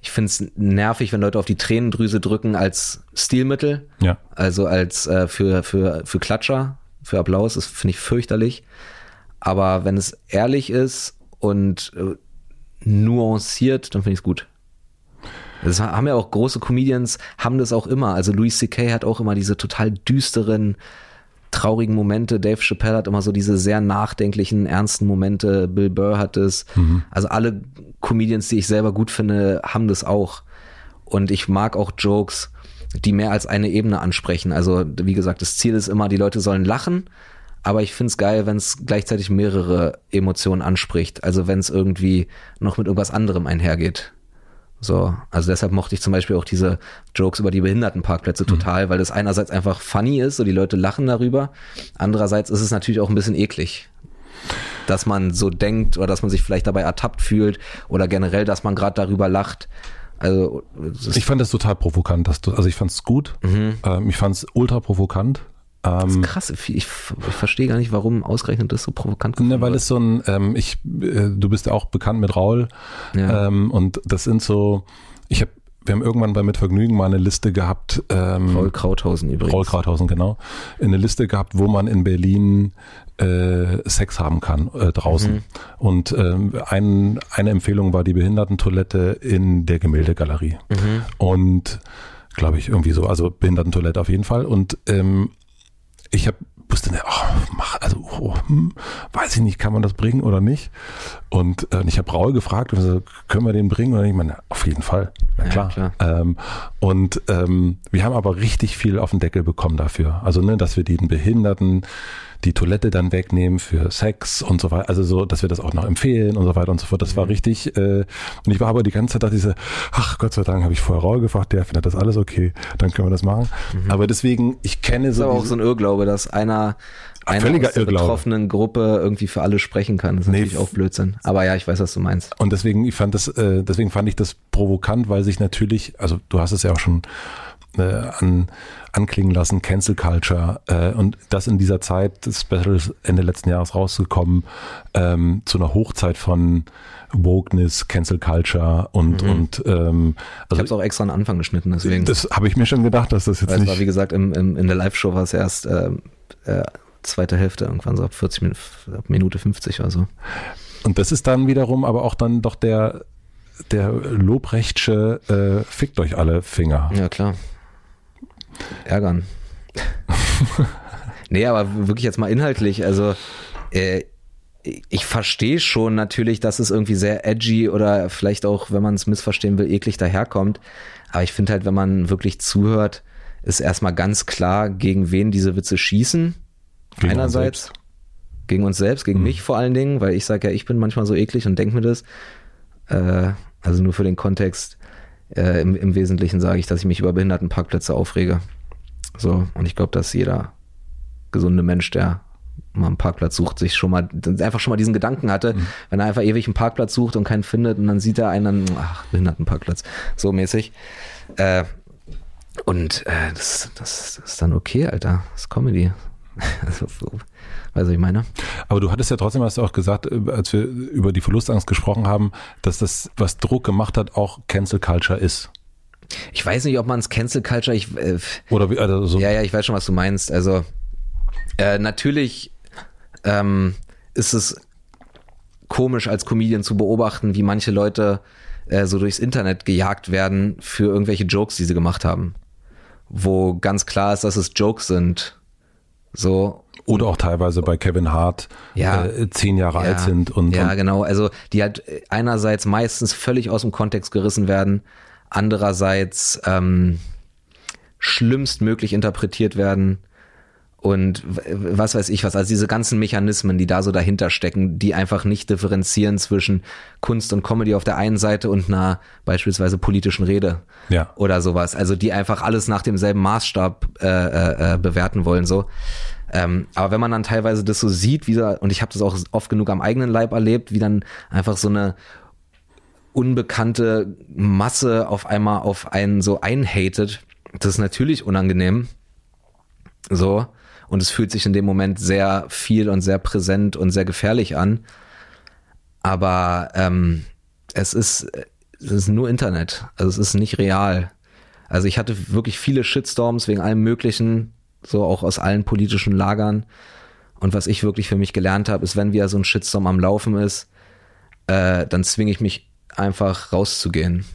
Ich finde es nervig, wenn Leute auf die Tränendrüse drücken als Stilmittel. Ja. Also als äh, für, für, für Klatscher, für Applaus. Das finde ich fürchterlich. Aber wenn es ehrlich ist und äh, nuanciert, dann finde ich es gut. Das haben ja auch große Comedians, haben das auch immer. Also Louis C.K. hat auch immer diese total düsteren, traurigen Momente. Dave Chappelle hat immer so diese sehr nachdenklichen, ernsten Momente. Bill Burr hat es. Mhm. Also alle Comedians, die ich selber gut finde, haben das auch. Und ich mag auch Jokes, die mehr als eine Ebene ansprechen. Also wie gesagt, das Ziel ist immer, die Leute sollen lachen. Aber ich find's geil, wenn es gleichzeitig mehrere Emotionen anspricht. Also wenn es irgendwie noch mit irgendwas anderem einhergeht. So, also deshalb mochte ich zum Beispiel auch diese Jokes über die Behindertenparkplätze mhm. total, weil das einerseits einfach funny ist, so die Leute lachen darüber. Andererseits ist es natürlich auch ein bisschen eklig, dass man so denkt oder dass man sich vielleicht dabei ertappt fühlt oder generell, dass man gerade darüber lacht. Also ich fand das total provokant, dass du, also ich fand es gut, mhm. ähm, ich fand es ultra provokant, ähm, krass. Ich, ich, verstehe gar nicht, warum ausgerechnet das so provokant Ne, weil es so ein, ähm, ich, äh, du bist ja auch bekannt mit Raul. Ja. Ähm, und das sind so, ich habe wir haben irgendwann bei Mitvergnügen mal eine Liste gehabt. Ähm, Raul Krauthausen übrigens. Raul Krauthausen, genau. Eine Liste gehabt, wo man in Berlin äh, Sex haben kann äh, draußen. Mhm. Und ähm, ein, eine Empfehlung war die Behindertentoilette in der Gemäldegalerie. Mhm. Und glaube ich, irgendwie so, also Behindertentoilette auf jeden Fall. Und ähm, ich habe wusste nicht, oh, mach, also oh, hm, weiß ich nicht, kann man das bringen oder nicht? Und äh, ich habe Raul gefragt, also, können wir den bringen? Und ich meine, auf jeden Fall, ja, klar. Ja, klar. Ähm, und ähm, wir haben aber richtig viel auf den Deckel bekommen dafür. Also, ne, dass wir den Behinderten die Toilette dann wegnehmen für Sex und so weiter. Also so, dass wir das auch noch empfehlen und so weiter und so fort. Das war mhm. richtig. Äh, und ich war aber die ganze Zeit dachte ich so, ach Gott sei Dank habe ich vorher Raul gefragt, der findet das alles okay, dann können wir das machen. Mhm. Aber deswegen, ich kenne so. Das ist aber auch so ein Irrglaube, dass einer einer aus der Irrglaube. betroffenen Gruppe irgendwie für alle sprechen kann. Das ist nee, natürlich auch Blödsinn. Aber ja, ich weiß, was du meinst. Und deswegen, ich fand das, äh, deswegen fand ich das provokant, weil sich natürlich, also du hast es ja auch schon äh, an, anklingen lassen, Cancel Culture äh, und das in dieser Zeit, das Special ist Ende letzten Jahres rausgekommen, ähm, zu einer Hochzeit von Wokeness, Cancel Culture und mhm. und ähm, also ich habe es auch extra an Anfang geschnitten, deswegen. Das habe ich mir schon gedacht, dass das jetzt Weil nicht. Es war wie gesagt im, im, in der Live-Show war es erst äh, äh, zweite Hälfte irgendwann so ab 40 Minuten, ab Minute 50 oder so. Und das ist dann wiederum aber auch dann doch der der Lobrechtsche äh, fickt euch alle Finger. Ja klar ärgern. nee, aber wirklich jetzt mal inhaltlich, also äh, ich verstehe schon natürlich, dass es irgendwie sehr edgy oder vielleicht auch, wenn man es missverstehen will, eklig daherkommt. Aber ich finde halt, wenn man wirklich zuhört, ist erstmal ganz klar, gegen wen diese Witze schießen. Gegen Einerseits uns gegen uns selbst, gegen mhm. mich vor allen Dingen, weil ich sage ja, ich bin manchmal so eklig und denke mir das. Äh, also nur für den Kontext. Äh, im, Im Wesentlichen sage ich, dass ich mich über Behindertenparkplätze aufrege. So, und ich glaube, dass jeder gesunde Mensch, der mal einen Parkplatz sucht, sich schon mal einfach schon mal diesen Gedanken hatte, mhm. wenn er einfach ewig einen Parkplatz sucht und keinen findet und dann sieht er einen, ach, Behindertenparkplatz, so mäßig. Äh, und äh, das, das, das ist dann okay, Alter. Das ist Comedy. also, weißt du, ich meine? Aber du hattest ja trotzdem, hast du auch gesagt, äh, als wir über die Verlustangst gesprochen haben, dass das, was Druck gemacht hat, auch Cancel Culture ist. Ich weiß nicht, ob man es Cancel Culture, ich, äh, oder wie, also so. Ja, ja, ich weiß schon, was du meinst. Also, äh, natürlich ähm, ist es komisch als Comedian zu beobachten, wie manche Leute äh, so durchs Internet gejagt werden für irgendwelche Jokes, die sie gemacht haben. Wo ganz klar ist, dass es Jokes sind. So. Oder auch teilweise bei Kevin Hart ja, äh, zehn Jahre ja, alt sind und. Ja, genau. Also die halt einerseits meistens völlig aus dem Kontext gerissen werden, andererseits ähm, schlimmstmöglich interpretiert werden und was weiß ich was, also diese ganzen Mechanismen, die da so dahinter stecken, die einfach nicht differenzieren zwischen Kunst und Comedy auf der einen Seite und einer beispielsweise politischen Rede ja. oder sowas, also die einfach alles nach demselben Maßstab äh, äh, äh bewerten wollen so. Ähm, aber wenn man dann teilweise das so sieht, wie da, und ich habe das auch oft genug am eigenen Leib erlebt, wie dann einfach so eine unbekannte Masse auf einmal auf einen so einhatet, das ist natürlich unangenehm. So. Und es fühlt sich in dem Moment sehr viel und sehr präsent und sehr gefährlich an. Aber ähm, es ist, es ist nur Internet. Also es ist nicht real. Also ich hatte wirklich viele Shitstorms wegen allem Möglichen, so auch aus allen politischen Lagern. Und was ich wirklich für mich gelernt habe, ist, wenn wieder so ein Shitstorm am Laufen ist, äh, dann zwinge ich mich einfach rauszugehen.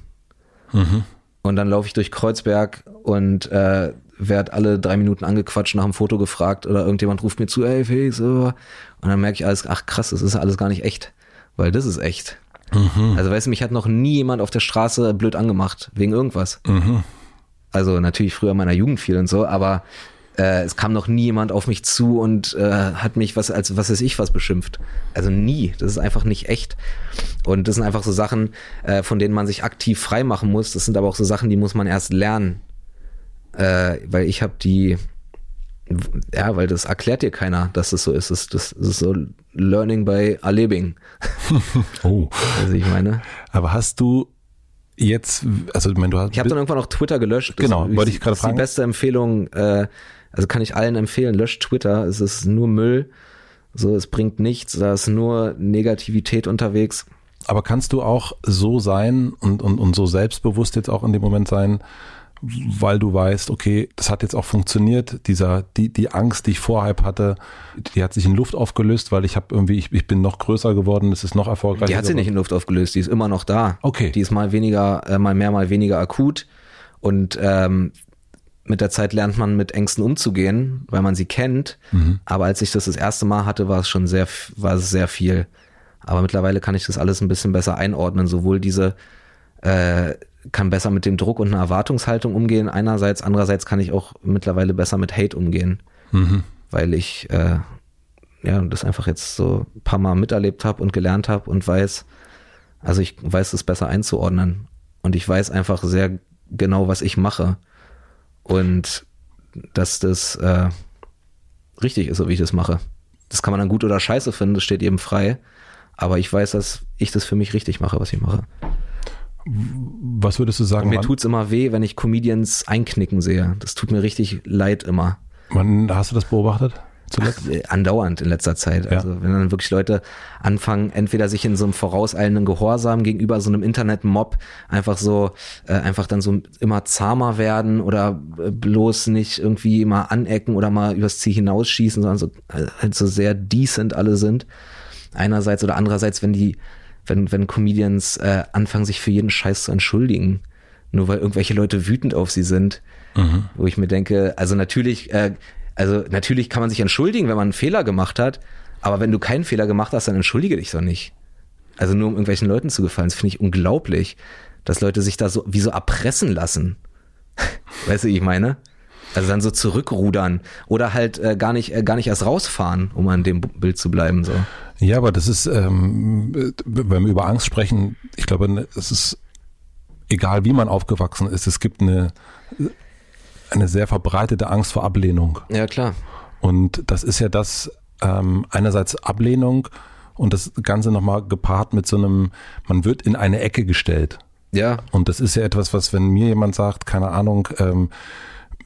Mhm. Und dann laufe ich durch Kreuzberg und äh, werde alle drei Minuten angequatscht, nach einem Foto gefragt oder irgendjemand ruft mir zu, ey Felix, und dann merke ich alles, ach krass, das ist alles gar nicht echt, weil das ist echt. Mhm. Also weißt du, mich hat noch nie jemand auf der Straße blöd angemacht, wegen irgendwas. Mhm. Also natürlich früher in meiner Jugend viel und so, aber äh, es kam noch nie jemand auf mich zu und äh, hat mich was als was weiß ich was beschimpft. Also nie. Das ist einfach nicht echt. Und das sind einfach so Sachen, äh, von denen man sich aktiv frei machen muss. Das sind aber auch so Sachen, die muss man erst lernen. Äh, weil ich habe die, ja, weil das erklärt dir keiner, dass das so ist. Das, das, das ist so Learning by Erlebing. oh. Also ich meine. Aber hast du jetzt, also ich meine, du hast. Ich habe dann irgendwann auch Twitter gelöscht. Das genau, wollte ich gerade fragen. Die beste Empfehlung, äh, also kann ich allen empfehlen, löscht Twitter. Es ist nur Müll. So, es bringt nichts, da ist nur Negativität unterwegs. Aber kannst du auch so sein und, und, und so selbstbewusst jetzt auch in dem Moment sein, weil du weißt, okay, das hat jetzt auch funktioniert, dieser, die, die Angst, die ich vorhalb hatte, die hat sich in Luft aufgelöst, weil ich habe irgendwie, ich, ich bin noch größer geworden, es ist noch erfolgreicher. Die hat sich nicht in Luft aufgelöst, die ist immer noch da. Okay. Die ist mal weniger, äh, mal mehr, mal weniger akut. Und ähm, mit der Zeit lernt man mit Ängsten umzugehen, weil man sie kennt. Mhm. Aber als ich das das erste Mal hatte, war es schon sehr, war es sehr viel. Aber mittlerweile kann ich das alles ein bisschen besser einordnen. Sowohl diese, äh, kann besser mit dem Druck und einer Erwartungshaltung umgehen. Einerseits, andererseits kann ich auch mittlerweile besser mit Hate umgehen, mhm. weil ich äh, ja das einfach jetzt so ein paar Mal miterlebt habe und gelernt habe und weiß, also ich weiß es besser einzuordnen und ich weiß einfach sehr genau, was ich mache und dass das äh, richtig ist, so wie ich das mache. Das kann man dann gut oder scheiße finden, das steht eben frei. Aber ich weiß, dass ich das für mich richtig mache, was ich mache. Was würdest du sagen? Mir tut's immer weh, wenn ich Comedians einknicken sehe. Das tut mir richtig leid immer. Wann hast du das beobachtet? Zuletzt? Ach, äh, andauernd in letzter Zeit. Ja. Also wenn dann wirklich Leute anfangen, entweder sich in so einem vorauseilenden Gehorsam gegenüber so einem Internetmob einfach so, äh, einfach dann so immer zahmer werden oder äh, bloß nicht irgendwie mal anecken oder mal übers Ziel hinausschießen, sondern so, äh, halt so sehr decent alle sind. Einerseits oder andererseits, wenn die, wenn, wenn Comedians äh, anfangen, sich für jeden Scheiß zu entschuldigen, nur weil irgendwelche Leute wütend auf sie sind, mhm. wo ich mir denke, also natürlich äh, also natürlich kann man sich entschuldigen, wenn man einen Fehler gemacht hat, aber wenn du keinen Fehler gemacht hast, dann entschuldige dich doch nicht. Also nur um irgendwelchen Leuten zu gefallen, das finde ich unglaublich, dass Leute sich da so wie so erpressen lassen. weißt du, wie ich meine? Also dann so zurückrudern oder halt äh, gar nicht äh, gar nicht erst rausfahren, um an dem Bild zu bleiben so. Ja, aber das ist, ähm, wenn wir über Angst sprechen, ich glaube, es ist egal, wie man aufgewachsen ist, es gibt eine eine sehr verbreitete Angst vor Ablehnung. Ja, klar. Und das ist ja das, ähm, einerseits Ablehnung und das Ganze nochmal gepaart mit so einem, man wird in eine Ecke gestellt. Ja. Und das ist ja etwas, was, wenn mir jemand sagt, keine Ahnung, ähm,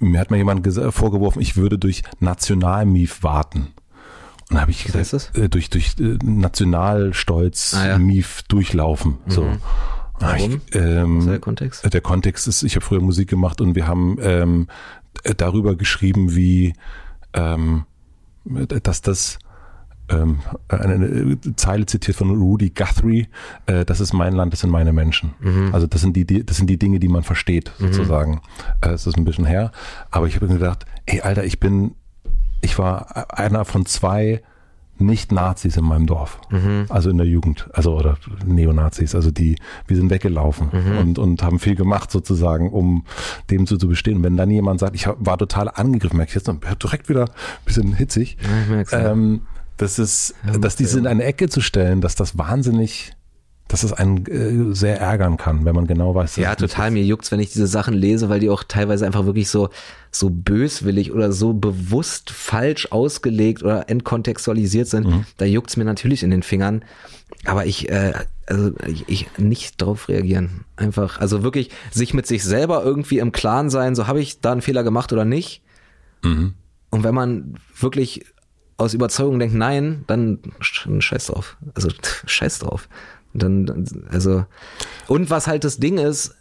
mir hat mir jemand vorgeworfen, ich würde durch Nationalmief warten. Und da habe ich gesagt, äh, durch, durch äh, Nationalstolz ah, ja. Mief durchlaufen. Mhm. So. Warum? Ich, ähm, Was ist der Kontext? Der Kontext ist, ich habe früher Musik gemacht und wir haben ähm, darüber geschrieben, wie ähm, dass das ähm, eine Zeile zitiert von Rudy Guthrie, äh, das ist mein Land, das sind meine Menschen. Mhm. Also das sind die, das sind die Dinge, die man versteht, mhm. sozusagen. Mhm. Äh, es ist ein bisschen her. Aber ich habe mir gedacht, ey, Alter, ich bin, ich war einer von zwei nicht-Nazis in meinem Dorf. Mhm. Also in der Jugend, also oder Neonazis. Also die, wir sind weggelaufen mhm. und, und haben viel gemacht sozusagen, um dem so zu bestehen. Wenn dann jemand sagt, ich war total angegriffen, merke ich jetzt direkt wieder ein bisschen hitzig. Ja, ähm, das ist, ja, dass diese in eine Ecke zu stellen, dass das wahnsinnig dass es einen äh, sehr ärgern kann, wenn man genau weiß. Ja, total. Mir juckt's, wenn ich diese Sachen lese, weil die auch teilweise einfach wirklich so, so böswillig oder so bewusst falsch ausgelegt oder entkontextualisiert sind. Mhm. Da juckt's mir natürlich in den Fingern. Aber ich, äh, also ich, ich nicht drauf reagieren. Einfach, also wirklich sich mit sich selber irgendwie im Klaren sein, so habe ich da einen Fehler gemacht oder nicht. Mhm. Und wenn man wirklich aus Überzeugung denkt, nein, dann scheiß drauf. Also scheiß drauf. Dann, also, und was halt das Ding ist,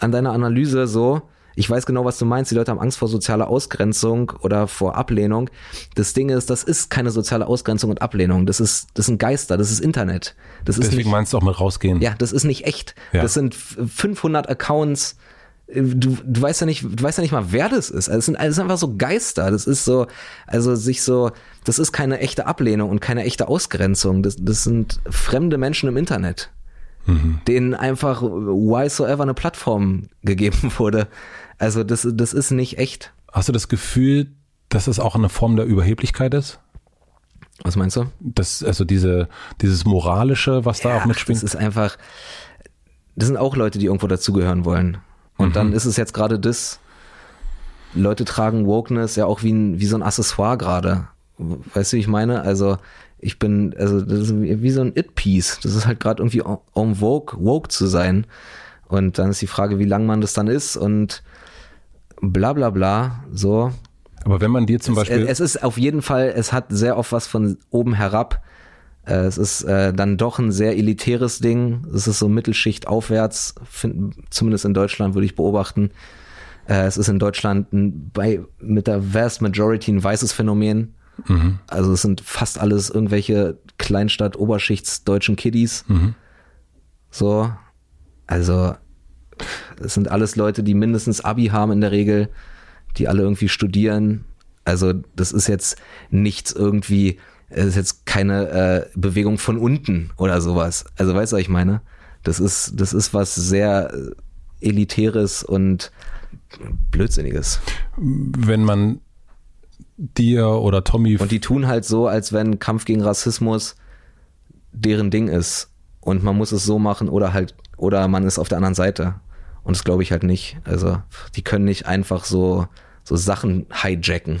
an deiner Analyse so, ich weiß genau, was du meinst. Die Leute haben Angst vor sozialer Ausgrenzung oder vor Ablehnung. Das Ding ist, das ist keine soziale Ausgrenzung und Ablehnung. Das ist, das sind Geister. Das ist Internet. Das Deswegen ist nicht, meinst du auch mit rausgehen? Ja, das ist nicht echt. Ja. Das sind 500 Accounts. Du, du weißt ja nicht, du weißt ja nicht mal, wer das ist. Also es sind, es sind einfach so Geister. Das ist so, also sich so, das ist keine echte Ablehnung und keine echte Ausgrenzung. Das, das sind fremde Menschen im Internet, mhm. denen einfach why so ever eine Plattform gegeben wurde. Also das, das ist nicht echt. Hast du das Gefühl, dass es auch eine Form der Überheblichkeit ist? Was meinst du? Das, also diese, dieses Moralische, was da ja, auch mitschwingt. Das ist einfach, das sind auch Leute, die irgendwo dazugehören wollen. Und mhm. dann ist es jetzt gerade das, Leute tragen Wokeness ja auch wie, ein, wie so ein Accessoire gerade. Weißt du, wie ich meine? Also ich bin, also das ist wie so ein It-Piece. Das ist halt gerade irgendwie en vogue, woke zu sein. Und dann ist die Frage, wie lang man das dann ist und bla bla bla, so. Aber wenn man dir zum Beispiel. Es, es ist auf jeden Fall, es hat sehr oft was von oben herab. Äh, es ist äh, dann doch ein sehr elitäres Ding. Es ist so Mittelschicht aufwärts, find, zumindest in Deutschland würde ich beobachten. Äh, es ist in Deutschland ein, bei, mit der Vast Majority ein weißes Phänomen. Mhm. Also es sind fast alles irgendwelche Kleinstadt-Oberschichtsdeutschen Kiddies. Mhm. So. Also es sind alles Leute, die mindestens Abi haben in der Regel, die alle irgendwie studieren. Also das ist jetzt nichts irgendwie, es ist jetzt keine äh, Bewegung von unten oder sowas. Also weißt du, was ich meine? Das ist, das ist was sehr elitäres und blödsinniges. Wenn man dir oder Tommy und die tun halt so, als wenn Kampf gegen Rassismus deren Ding ist und man muss es so machen oder halt oder man ist auf der anderen Seite. Und das glaube ich halt nicht. Also, die können nicht einfach so, so Sachen hijacken.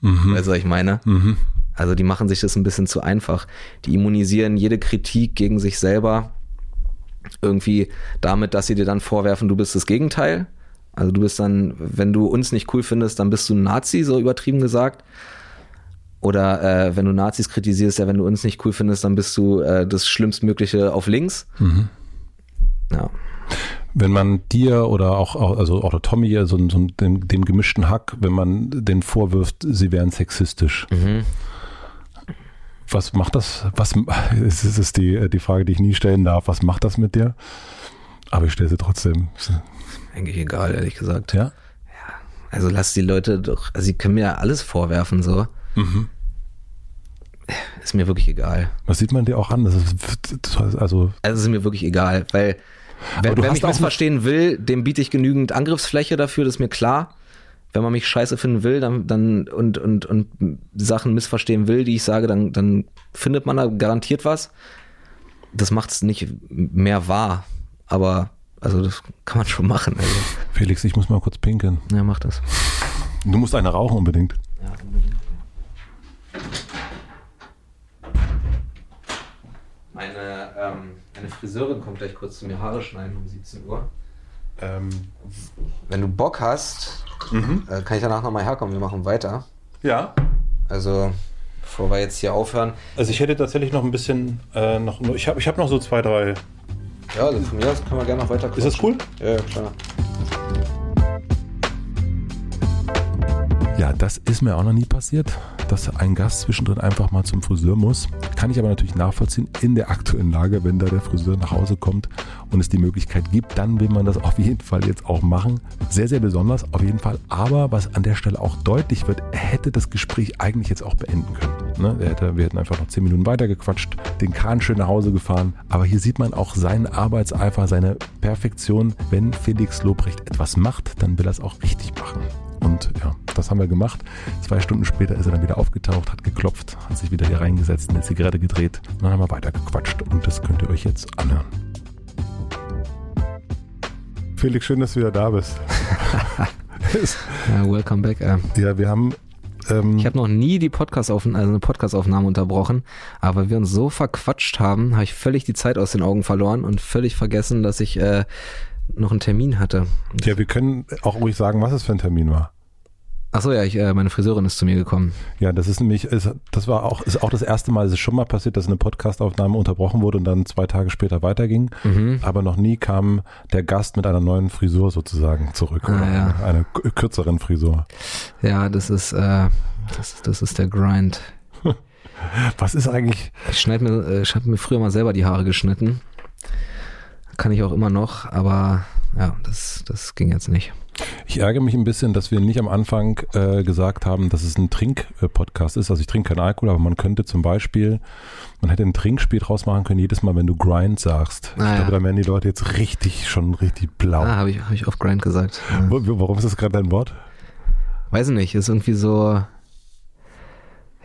Mhm. Weißt du, was ich meine? Mhm. Also, die machen sich das ein bisschen zu einfach. Die immunisieren jede Kritik gegen sich selber irgendwie damit, dass sie dir dann vorwerfen, du bist das Gegenteil. Also du bist dann, wenn du uns nicht cool findest, dann bist du ein Nazi, so übertrieben gesagt. Oder äh, wenn du Nazis kritisierst, ja, wenn du uns nicht cool findest, dann bist du äh, das Schlimmstmögliche auf links. Mhm. Ja wenn man dir oder auch, also auch Tommy, so, so dem, dem, gemischten Hack, wenn man den vorwirft, sie wären sexistisch. Mhm. Was macht das? Was es ist die, die Frage, die ich nie stellen darf. Was macht das mit dir? Aber ich stelle sie trotzdem. Eigentlich egal, ehrlich gesagt. Ja. Ja. Also lass die Leute doch, also sie können mir ja alles vorwerfen, so. Mhm. Ist mir wirklich egal. Was sieht man dir auch an? Das ist, also, also ist mir wirklich egal, weil Wer, wer mich missverstehen will, dem biete ich genügend Angriffsfläche dafür, das ist mir klar. Wenn man mich scheiße finden will, dann, dann und, und, und Sachen missverstehen will, die ich sage, dann, dann findet man da garantiert was. Das macht es nicht mehr wahr. Aber also das kann man schon machen. Also. Felix, ich muss mal kurz pinkeln. Ja, mach das. Du musst eine rauchen unbedingt. Ja, unbedingt. Meine ähm, eine Friseurin kommt gleich kurz zu mir Haare schneiden um 17 Uhr. Ähm, Wenn du Bock hast, mhm. äh, kann ich danach nochmal herkommen. Wir machen weiter. Ja. Also, bevor wir jetzt hier aufhören. Also, ich hätte tatsächlich noch ein bisschen. Äh, noch, ich habe ich hab noch so zwei, drei. Ja, also von mir aus können wir gerne noch weiter Ist das cool? Ja, klar. Ja, das ist mir auch noch nie passiert, dass ein Gast zwischendrin einfach mal zum Friseur muss. Kann ich aber natürlich nachvollziehen in der aktuellen Lage, wenn da der Friseur nach Hause kommt und es die Möglichkeit gibt, dann will man das auf jeden Fall jetzt auch machen. Sehr, sehr besonders auf jeden Fall. Aber was an der Stelle auch deutlich wird, er hätte das Gespräch eigentlich jetzt auch beenden können. Ne? Hätte, wir hätten einfach noch zehn Minuten weitergequatscht, den Kahn schön nach Hause gefahren. Aber hier sieht man auch seinen Arbeitseifer, seine Perfektion. Wenn Felix Lobrecht etwas macht, dann will er es auch richtig machen. Und ja, das haben wir gemacht. Zwei Stunden später ist er dann wieder aufgetaucht, hat geklopft, hat sich wieder hier reingesetzt, eine Zigarette gedreht. Und dann haben wir weitergequatscht und das könnt ihr euch jetzt anhören. Felix, schön, dass du wieder da bist. ja, welcome back. Äh. Ja, wir haben ähm, ich habe noch nie die Podcastaufnahme, also eine Podcastaufnahme unterbrochen, aber weil wir uns so verquatscht haben, habe ich völlig die Zeit aus den Augen verloren und völlig vergessen, dass ich äh, noch einen Termin hatte. Ja, wir können auch ruhig sagen, was es für ein Termin war. Ach so, ja, ich, äh, meine Friseurin ist zu mir gekommen. Ja, das ist nämlich, ist, das war auch, ist auch das erste Mal, es ist schon mal passiert, dass eine Podcastaufnahme unterbrochen wurde und dann zwei Tage später weiterging. Mhm. Aber noch nie kam der Gast mit einer neuen Frisur sozusagen zurück ah, oder ja. einer kürzeren Frisur. Ja, das ist, äh, das, das ist der Grind. Was ist eigentlich? Ich schneide mir, äh, ich habe mir früher mal selber die Haare geschnitten. Kann ich auch immer noch, aber ja, das, das ging jetzt nicht. Ich ärgere mich ein bisschen, dass wir nicht am Anfang äh, gesagt haben, dass es ein Trink-Podcast ist. Also ich trinke keinen Alkohol, aber man könnte zum Beispiel, man hätte ein Trinkspiel draus machen können, jedes Mal, wenn du Grind sagst. Ah, ich glaube, da werden die Leute jetzt richtig, schon richtig blau. Ah, habe ich, hab ich auf Grind gesagt. Ja. Warum ist das gerade dein Wort? Weiß ich nicht, ist irgendwie so,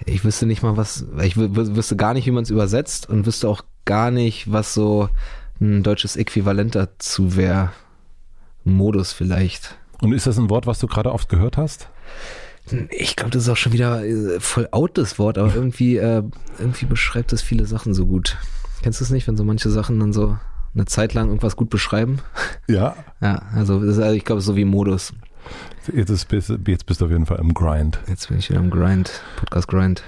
ich wüsste nicht mal was, ich wüsste gar nicht, wie man es übersetzt und wüsste auch gar nicht, was so ein deutsches Äquivalent dazu wäre. Modus vielleicht. Und ist das ein Wort, was du gerade oft gehört hast? Ich glaube, das ist auch schon wieder äh, voll out, das Wort, aber irgendwie, äh, irgendwie beschreibt es viele Sachen so gut. Kennst du es nicht, wenn so manche Sachen dann so eine Zeit lang irgendwas gut beschreiben? Ja. Ja, also, ist, also ich glaube, es ist so wie Modus. Jetzt, ist, jetzt bist du auf jeden Fall im Grind. Jetzt bin ich wieder im Grind, Podcast Grind.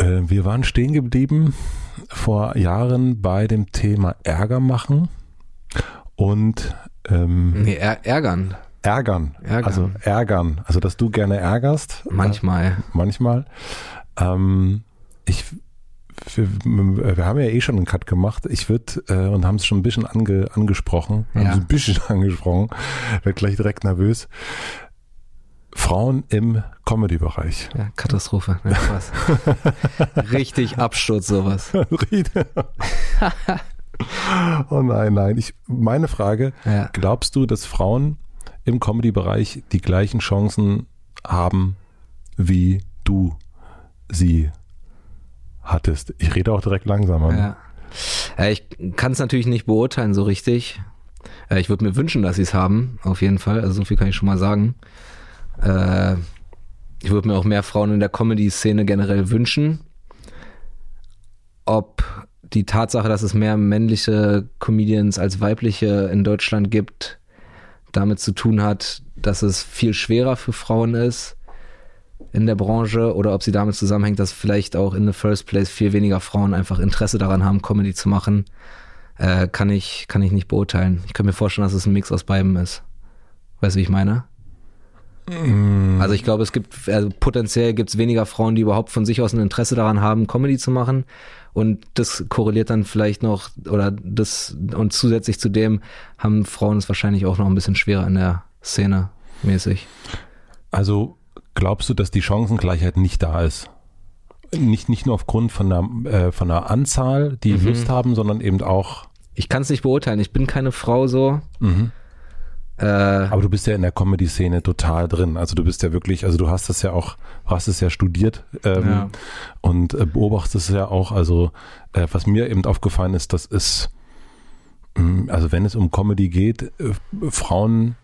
Äh, wir waren stehen geblieben vor Jahren bei dem Thema Ärger machen und ähm, nee, ärgern. Ärgern. ärgern. Also ärgern. Also, dass du gerne ärgerst. Manchmal. Äh, manchmal. Ähm, ich, wir, wir, haben ja eh schon einen Cut gemacht. Ich würde, äh, und haben es schon ein bisschen ange, angesprochen, ja. haben es ein bisschen angesprochen, werde gleich direkt nervös. Frauen im Comedy-Bereich. Ja, Katastrophe. Ja, Richtig Absturz, sowas. oh nein, nein. Ich, meine Frage, ja. glaubst du, dass Frauen im Comedy-Bereich die gleichen Chancen haben, wie du sie hattest? Ich rede auch direkt langsamer. Ja. ja ich kann es natürlich nicht beurteilen so richtig. Ich würde mir wünschen, dass sie es haben, auf jeden Fall. Also so viel kann ich schon mal sagen. Äh, ich würde mir auch mehr Frauen in der Comedy-Szene generell wünschen. Ob die Tatsache, dass es mehr männliche Comedians als weibliche in Deutschland gibt, damit zu tun hat, dass es viel schwerer für Frauen ist in der Branche oder ob sie damit zusammenhängt, dass vielleicht auch in the first place viel weniger Frauen einfach Interesse daran haben, Comedy zu machen, äh, kann ich, kann ich nicht beurteilen. Ich kann mir vorstellen, dass es ein Mix aus beiden ist. Weißt du, wie ich meine? Mm. Also ich glaube, es gibt, also potenziell gibt es weniger Frauen, die überhaupt von sich aus ein Interesse daran haben, Comedy zu machen. Und das korreliert dann vielleicht noch, oder das, und zusätzlich zu dem haben Frauen es wahrscheinlich auch noch ein bisschen schwerer in der Szene mäßig. Also glaubst du, dass die Chancengleichheit nicht da ist? Nicht, nicht nur aufgrund von der, äh, von der Anzahl, die mhm. Lust haben, sondern eben auch. Ich kann es nicht beurteilen. Ich bin keine Frau so. Mhm. Äh, Aber du bist ja in der Comedy-Szene total drin. Also du bist ja wirklich, also du hast das ja auch, du hast es ja studiert ähm, ja. und äh, beobachtest es ja auch. Also äh, was mir eben aufgefallen ist, dass es, mh, mm, also wenn es um Comedy geht, äh, Frauen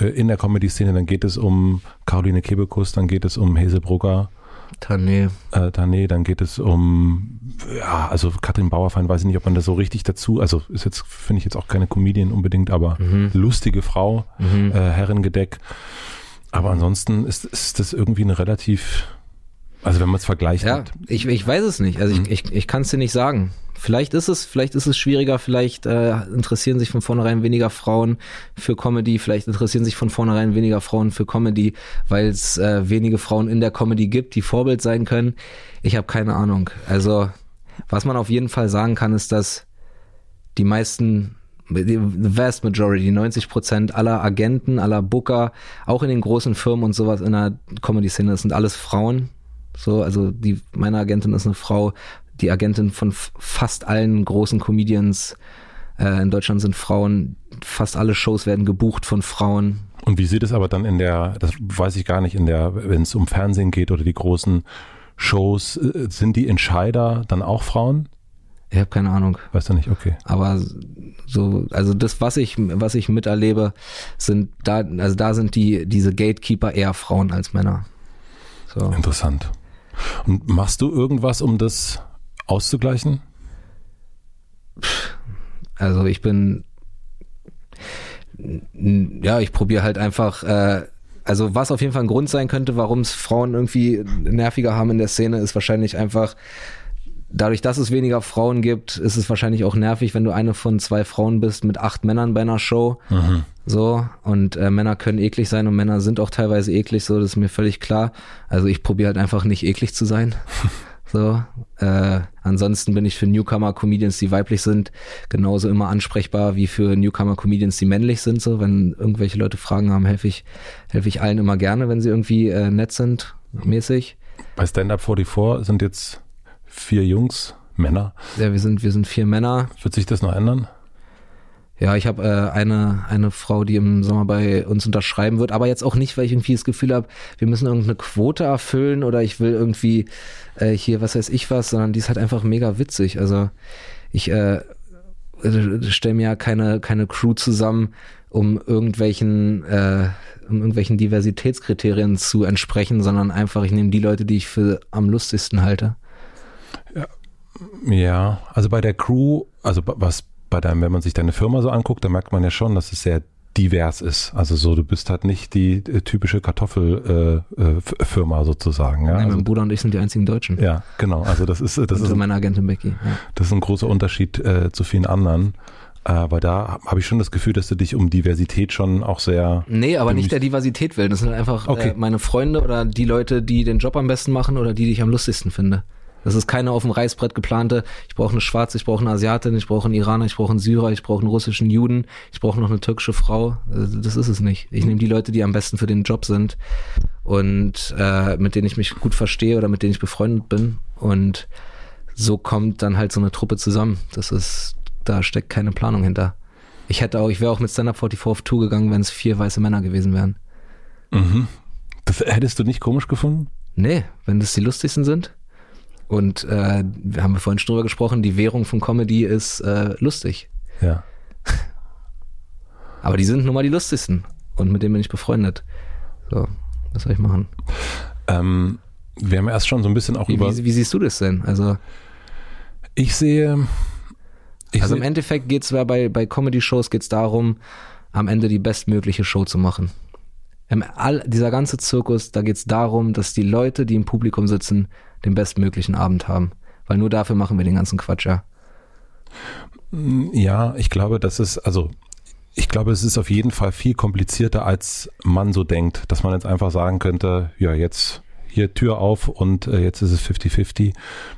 äh, in der Comedy-Szene, dann geht es um Caroline Kebekus, dann geht es um Hese Brugger, Tané. Äh, Tané, dann geht es um, ja, also Katrin Bauerfein, weiß ich nicht, ob man das so richtig dazu, also ist jetzt, finde ich jetzt auch keine Comedian unbedingt, aber mhm. lustige Frau, mhm. äh, Herrengedeck. Aber ansonsten ist, ist das irgendwie eine relativ, also wenn man es vergleicht. Ja, ich, ich weiß es nicht. Also mhm. ich, ich, ich kann es dir nicht sagen. Vielleicht ist es, vielleicht ist es schwieriger, vielleicht äh, interessieren sich von vornherein weniger Frauen für Comedy, vielleicht interessieren sich von vornherein weniger Frauen für Comedy, weil es äh, wenige Frauen in der Comedy gibt, die Vorbild sein können. Ich habe keine Ahnung. Also, was man auf jeden Fall sagen kann, ist, dass die meisten the vast majority, 90 Prozent aller Agenten, aller Booker, auch in den großen Firmen und sowas in der Comedy-Szene, das sind alles Frauen. So, also die, meine Agentin ist eine Frau, die Agentin von fast allen großen Comedians äh, in Deutschland sind Frauen. Fast alle Shows werden gebucht von Frauen. Und wie sieht es aber dann in der, das weiß ich gar nicht, in der, wenn es um Fernsehen geht oder die großen Shows, äh, sind die Entscheider dann auch Frauen? Ich habe keine Ahnung. Weißt du nicht, okay. Aber so, also das, was ich, was ich miterlebe, sind da, also da sind die, diese Gatekeeper eher Frauen als Männer. So. Interessant. Und machst du irgendwas, um das auszugleichen? Also ich bin, ja, ich probiere halt einfach, äh, also was auf jeden Fall ein Grund sein könnte, warum es Frauen irgendwie nerviger haben in der Szene, ist wahrscheinlich einfach, dadurch, dass es weniger Frauen gibt, ist es wahrscheinlich auch nervig, wenn du eine von zwei Frauen bist mit acht Männern bei einer Show. Mhm. So, und äh, Männer können eklig sein und Männer sind auch teilweise eklig, so, das ist mir völlig klar. Also ich probiere halt einfach nicht eklig zu sein. So, äh, ansonsten bin ich für Newcomer-Comedians, die weiblich sind, genauso immer ansprechbar wie für Newcomer-Comedians, die männlich sind. So, wenn irgendwelche Leute Fragen haben, helfe ich, helfe ich allen immer gerne, wenn sie irgendwie äh, nett sind, mäßig. Bei Stand Up 44 sind jetzt vier Jungs, Männer. Ja, wir sind, wir sind vier Männer. Wird sich das noch ändern? Ja, ich habe äh, eine, eine Frau, die im Sommer bei uns unterschreiben wird, aber jetzt auch nicht, weil ich irgendwie das Gefühl habe, wir müssen irgendeine Quote erfüllen oder ich will irgendwie äh, hier, was weiß ich was, sondern die ist halt einfach mega witzig. Also ich äh, stelle mir ja keine, keine Crew zusammen, um irgendwelchen, äh, um irgendwelchen Diversitätskriterien zu entsprechen, sondern einfach, ich nehme die Leute, die ich für am lustigsten halte. Ja, also bei der Crew, also was bei deinem, wenn man sich deine Firma so anguckt, dann merkt man ja schon, dass es sehr divers ist. Also so, du bist halt nicht die äh, typische Kartoffelfirma äh, äh, sozusagen. Ja? Nein, also, mein Bruder und ich sind die einzigen Deutschen. Ja, genau. Also das ist das und ist meine Agentin Becky. Ja. Das ist ein großer Unterschied äh, zu vielen anderen. Aber da habe ich schon das Gefühl, dass du dich um Diversität schon auch sehr. Nee, aber nicht der Diversität willen. Das sind einfach okay. äh, meine Freunde oder die Leute, die den Job am besten machen oder die, die ich am lustigsten finde. Das ist keine auf dem Reißbrett geplante, ich brauche eine Schwarze, ich brauche eine Asiatin, ich brauche einen Iraner, ich brauche einen Syrer, ich brauche einen russischen Juden, ich brauche noch eine türkische Frau. Also das ist es nicht. Ich nehme die Leute, die am besten für den Job sind und äh, mit denen ich mich gut verstehe oder mit denen ich befreundet bin. Und so kommt dann halt so eine Truppe zusammen. Das ist, da steckt keine Planung hinter. Ich hätte auch, ich wäre auch mit Stand Up 44 auf Tour gegangen, wenn es vier weiße Männer gewesen wären. Mhm. Das hättest du nicht komisch gefunden? Nee, wenn das die lustigsten sind. Und äh, wir haben vorhin schon drüber gesprochen, die Währung von Comedy ist äh, lustig. Ja. Aber die sind nun mal die lustigsten. Und mit denen bin ich befreundet. So, was soll ich machen? Ähm, wir haben erst schon so ein bisschen auch wie, über. Wie, wie, siehst du das denn? Also. Ich sehe. Ich also sehe, im Endeffekt geht es bei, bei Comedy-Shows geht's darum, am Ende die bestmögliche Show zu machen. Im all, dieser ganze Zirkus, da geht's darum, dass die Leute, die im Publikum sitzen, den bestmöglichen Abend haben. Weil nur dafür machen wir den ganzen Quatsch, ja. Ja, ich glaube, das ist, also ich glaube, es ist auf jeden Fall viel komplizierter, als man so denkt, dass man jetzt einfach sagen könnte, ja, jetzt hier Tür auf und äh, jetzt ist es 50-50.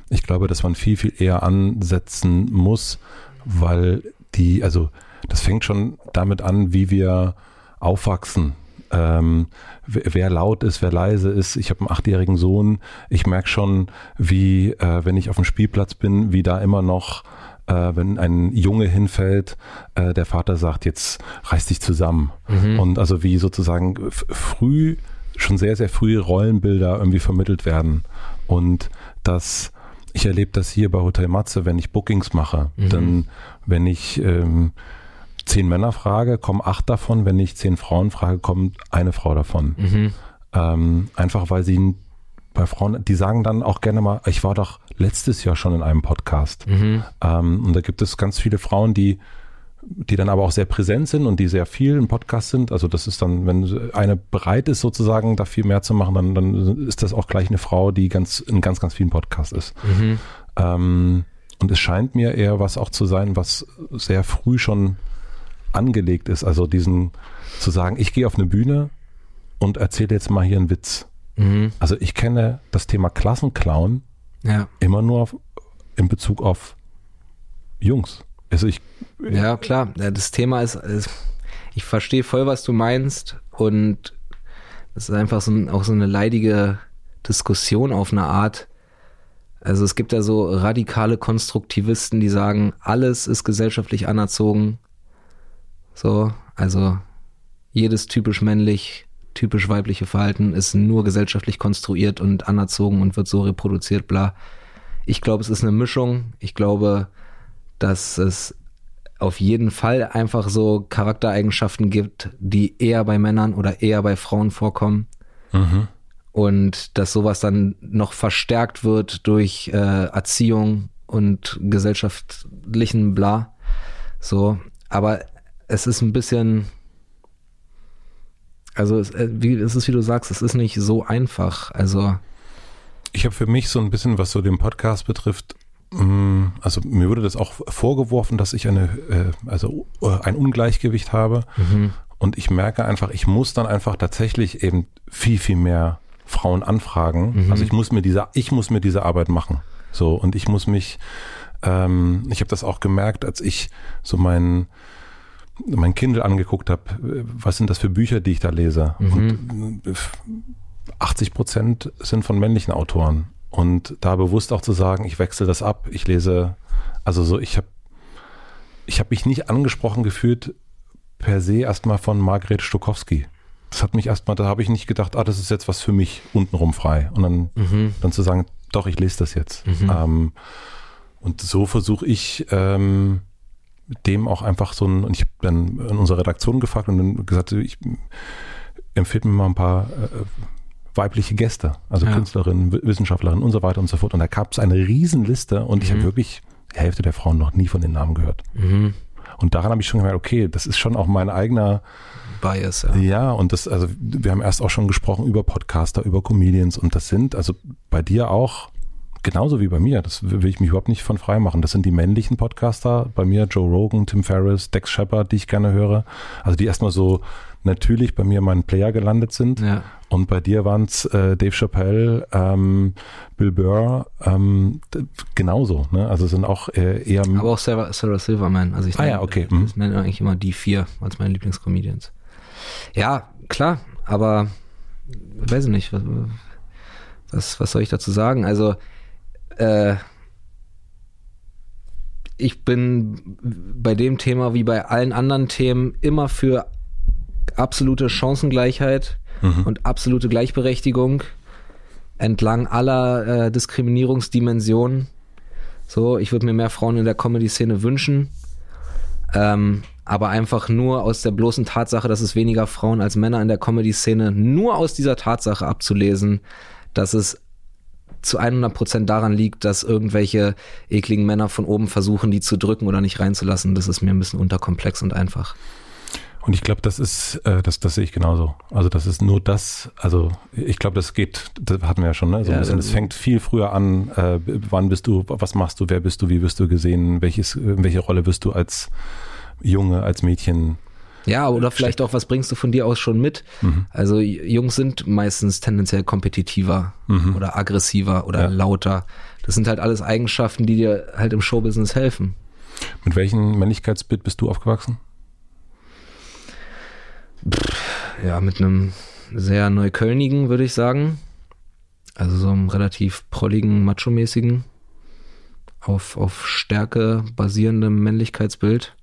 Ich glaube, dass man viel, viel eher ansetzen muss, weil die, also das fängt schon damit an, wie wir aufwachsen ähm, wer laut ist, wer leise ist. Ich habe einen achtjährigen Sohn. Ich merke schon, wie, äh, wenn ich auf dem Spielplatz bin, wie da immer noch äh, wenn ein Junge hinfällt, äh, der Vater sagt, jetzt reiß dich zusammen. Mhm. Und also wie sozusagen früh, schon sehr, sehr früh Rollenbilder irgendwie vermittelt werden. Und das, ich erlebe das hier bei Hotel Matze, wenn ich Bookings mache, mhm. dann, wenn ich ähm, zehn Männer frage, kommen acht davon. Wenn ich zehn Frauen frage, kommt eine Frau davon. Mhm. Ähm, einfach weil sie bei Frauen, die sagen dann auch gerne mal, ich war doch letztes Jahr schon in einem Podcast. Mhm. Ähm, und da gibt es ganz viele Frauen, die die dann aber auch sehr präsent sind und die sehr viel im Podcast sind. Also das ist dann, wenn eine bereit ist, sozusagen da viel mehr zu machen, dann, dann ist das auch gleich eine Frau, die ganz in ganz, ganz vielen Podcasts ist. Mhm. Ähm, und es scheint mir eher was auch zu sein, was sehr früh schon angelegt ist. Also diesen zu sagen, ich gehe auf eine Bühne und erzähle jetzt mal hier einen Witz. Mhm. Also ich kenne das Thema Klassenclown ja. immer nur auf, in Bezug auf Jungs. Also ich ja klar, das Thema ist, ich verstehe voll, was du meinst und es ist einfach so, auch so eine leidige Diskussion auf eine Art. Also es gibt ja so radikale Konstruktivisten, die sagen, alles ist gesellschaftlich anerzogen, so, also jedes typisch männlich, typisch weibliche Verhalten ist nur gesellschaftlich konstruiert und anerzogen und wird so reproduziert, bla. Ich glaube, es ist eine Mischung. Ich glaube, dass es auf jeden Fall einfach so Charaktereigenschaften gibt, die eher bei Männern oder eher bei Frauen vorkommen. Mhm. Und dass sowas dann noch verstärkt wird durch äh, Erziehung und gesellschaftlichen Bla. So, aber es ist ein bisschen, also es, äh, wie, es ist, wie du sagst, es ist nicht so einfach. Also ich habe für mich so ein bisschen, was so den Podcast betrifft, mm, also mir wurde das auch vorgeworfen, dass ich eine, äh, also äh, ein Ungleichgewicht habe. Mhm. Und ich merke einfach, ich muss dann einfach tatsächlich eben viel, viel mehr Frauen anfragen. Mhm. Also ich muss mir diese, ich muss mir diese Arbeit machen. So, und ich muss mich, ähm, ich habe das auch gemerkt, als ich so mein, mein Kindle angeguckt habe, was sind das für Bücher, die ich da lese? Mhm. Und 80 äh, Prozent sind von männlichen Autoren. Und da bewusst auch zu sagen, ich wechsle das ab, ich lese, also so, ich habe ich hab mich nicht angesprochen gefühlt per se erstmal von Margret Stokowski. Das hat mich erstmal, da habe ich nicht gedacht, ah, das ist jetzt was für mich untenrum frei. Und dann, mhm. dann zu sagen, doch, ich lese das jetzt. Mhm. Ähm, und so versuche ich ähm, dem auch einfach so ein, und ich habe dann in unserer Redaktion gefragt und dann gesagt, ich empfehle mir mal ein paar äh, weibliche Gäste, also ja. Künstlerinnen, Wissenschaftlerinnen und so weiter und so fort. Und da gab es eine Riesenliste und mhm. ich habe wirklich die Hälfte der Frauen noch nie von den Namen gehört. Mhm. Und daran habe ich schon gemerkt, okay, das ist schon auch mein eigener Bias. Ja. ja, und das, also wir haben erst auch schon gesprochen über Podcaster, über Comedians und das sind, also bei dir auch genauso wie bei mir, das will ich mich überhaupt nicht von frei machen. Das sind die männlichen Podcaster, bei mir Joe Rogan, Tim Ferriss, Dex Shepard, die ich gerne höre. Also die erstmal so natürlich bei mir in meinen Player gelandet sind. Ja. Und bei dir waren es äh, Dave Chappelle, ähm, Bill Burr, ähm, genauso. Ne? Also sind auch äh, eher. Aber auch Sarah, Sarah Silverman. Also ich ah, nenne, ja, okay. ich nenne eigentlich immer die vier als meine Lieblingscomedians. Ja, klar, aber weiß ich nicht, was, was soll ich dazu sagen? Also, äh, ich bin bei dem Thema wie bei allen anderen Themen immer für absolute Chancengleichheit mhm. und absolute Gleichberechtigung entlang aller äh, Diskriminierungsdimensionen. So, ich würde mir mehr Frauen in der Comedy-Szene wünschen. Ähm, aber einfach nur aus der bloßen Tatsache, dass es weniger Frauen als Männer in der Comedy-Szene, nur aus dieser Tatsache abzulesen, dass es zu 100 Prozent daran liegt, dass irgendwelche ekligen Männer von oben versuchen, die zu drücken oder nicht reinzulassen. Das ist mir ein bisschen unterkomplex und einfach. Und ich glaube, das ist, äh, das, das sehe ich genauso. Also das ist nur das, also ich glaube, das geht, das hatten wir ja schon, ne? So ja, ein es fängt viel früher an, äh, wann bist du, was machst du, wer bist du, wie wirst du gesehen, welches, welche Rolle wirst du als Junge, als Mädchen ja, oder vielleicht auch, was bringst du von dir aus schon mit? Mhm. Also Jungs sind meistens tendenziell kompetitiver mhm. oder aggressiver oder ja. lauter. Das sind halt alles Eigenschaften, die dir halt im Showbusiness helfen. Mit welchem Männlichkeitsbild bist du aufgewachsen? ja, mit einem sehr neuköllnigen, würde ich sagen. Also so einem relativ prolligen, macho-mäßigen, auf, auf Stärke basierendem Männlichkeitsbild.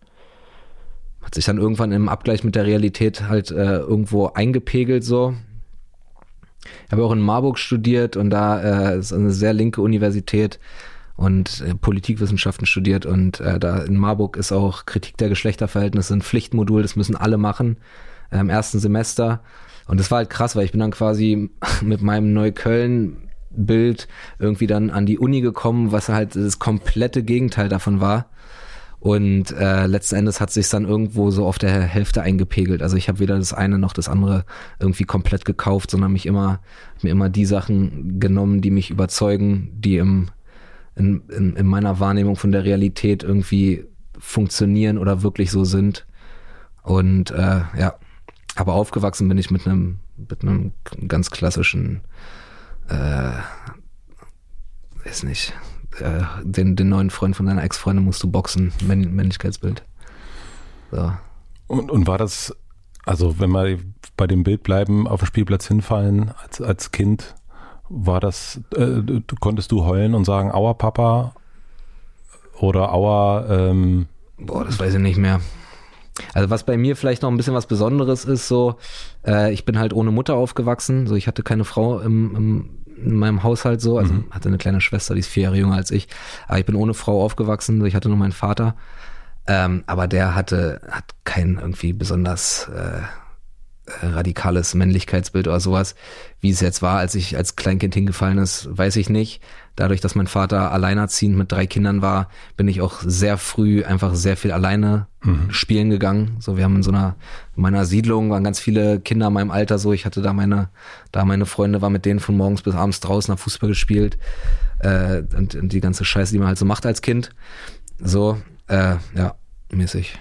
Hat sich dann irgendwann im Abgleich mit der Realität halt äh, irgendwo eingepegelt so. Ich habe auch in Marburg studiert und da äh, ist eine sehr linke Universität und äh, Politikwissenschaften studiert und äh, da in Marburg ist auch Kritik der Geschlechterverhältnisse ein Pflichtmodul, das müssen alle machen im ähm, ersten Semester. Und das war halt krass, weil ich bin dann quasi mit meinem Neukölln-Bild irgendwie dann an die Uni gekommen, was halt das komplette Gegenteil davon war. Und äh, letzten Endes hat sich dann irgendwo so auf der Hälfte eingepegelt. Also ich habe weder das eine noch das andere irgendwie komplett gekauft, sondern mich immer mir immer die Sachen genommen, die mich überzeugen, die im in, in, in meiner Wahrnehmung von der Realität irgendwie funktionieren oder wirklich so sind. Und äh, ja, aber aufgewachsen bin ich mit einem, mit einem ganz klassischen, äh, weiß nicht, äh, den, den neuen Freund von deiner Ex-Freundin musst du boxen, Männ Männlichkeitsbild. So. Und, und war das, also wenn wir bei dem Bild bleiben, auf dem Spielplatz hinfallen als, als Kind, war das, äh, konntest du heulen und sagen, aua Papa oder aua, ähm, Boah, das weiß ich nicht mehr. Also was bei mir vielleicht noch ein bisschen was Besonderes ist, so, äh, ich bin halt ohne Mutter aufgewachsen, so ich hatte keine Frau im, im, in meinem Haushalt so, also Mhm. hatte eine kleine Schwester, die ist vier Jahre jünger als ich, aber ich bin ohne Frau aufgewachsen, ich hatte nur meinen Vater, ähm, aber der hatte, hat kein irgendwie besonders äh, äh, radikales Männlichkeitsbild oder sowas, wie es jetzt war, als ich als Kleinkind hingefallen ist, weiß ich nicht. Dadurch, dass mein Vater alleinerziehend mit drei Kindern war, bin ich auch sehr früh einfach sehr viel alleine spielen gegangen. So, wir haben in so einer, in meiner Siedlung waren ganz viele Kinder in meinem Alter so. Ich hatte da meine, da meine Freunde, war mit denen von morgens bis abends draußen, hab Fußball gespielt, äh, und, und die ganze Scheiße, die man halt so macht als Kind. So, äh, ja, mäßig.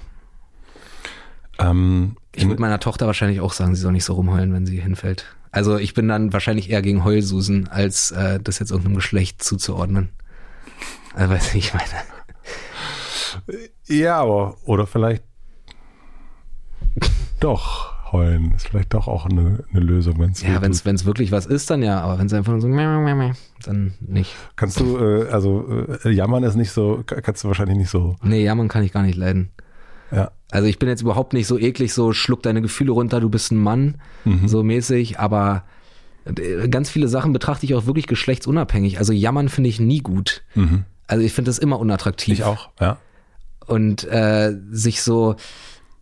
Ähm, Ich würde meiner Tochter wahrscheinlich auch sagen, sie soll nicht so rumheulen, wenn sie hinfällt. Also ich bin dann wahrscheinlich eher gegen Heulsusen, als äh, das jetzt irgendeinem Geschlecht zuzuordnen. Also, weiß nicht, ich meine. ja, aber, oder vielleicht doch heulen. Ist vielleicht doch auch eine, eine Lösung, wenn es Ja, wenn es wirklich was ist, dann ja, aber wenn es einfach nur so dann nicht. Kannst du, äh, also äh, jammern ist nicht so, ka- kannst du wahrscheinlich nicht so. Nee, jammern kann ich gar nicht leiden. Ja. Also ich bin jetzt überhaupt nicht so eklig, so schluck deine Gefühle runter, du bist ein Mann, Mhm. so mäßig, aber äh, ganz viele Sachen betrachte ich auch wirklich geschlechtsunabhängig. Also jammern finde ich nie gut. Mhm. Also ich finde das immer unattraktiv. Ich auch, ja. und äh, sich so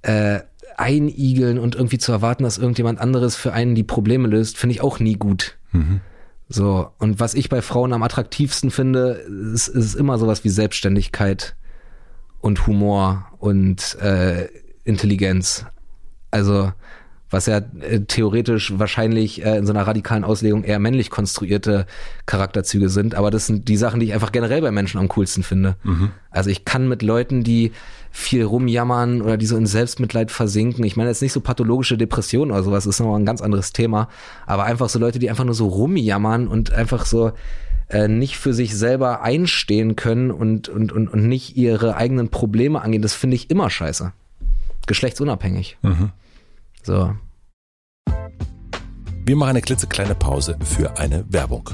äh, einigeln und irgendwie zu erwarten, dass irgendjemand anderes für einen die Probleme löst, finde ich auch nie gut. Mhm. So, und was ich bei Frauen am attraktivsten finde, ist, ist immer sowas wie Selbstständigkeit und Humor und äh, Intelligenz. Also, was ja äh, theoretisch wahrscheinlich äh, in so einer radikalen Auslegung eher männlich konstruierte Charakterzüge sind, aber das sind die Sachen, die ich einfach generell bei Menschen am coolsten finde. Also ich kann mit Leuten, die viel rumjammern oder die so in Selbstmitleid versinken, ich meine jetzt nicht so pathologische Depressionen oder sowas, ist nochmal ein ganz anderes Thema, aber einfach so Leute, die einfach nur so rumjammern und einfach so äh, nicht für sich selber einstehen können und, und, und, und nicht ihre eigenen Probleme angehen, das finde ich immer scheiße. Geschlechtsunabhängig. Mhm. So. Wir machen eine klitzekleine Pause für eine Werbung.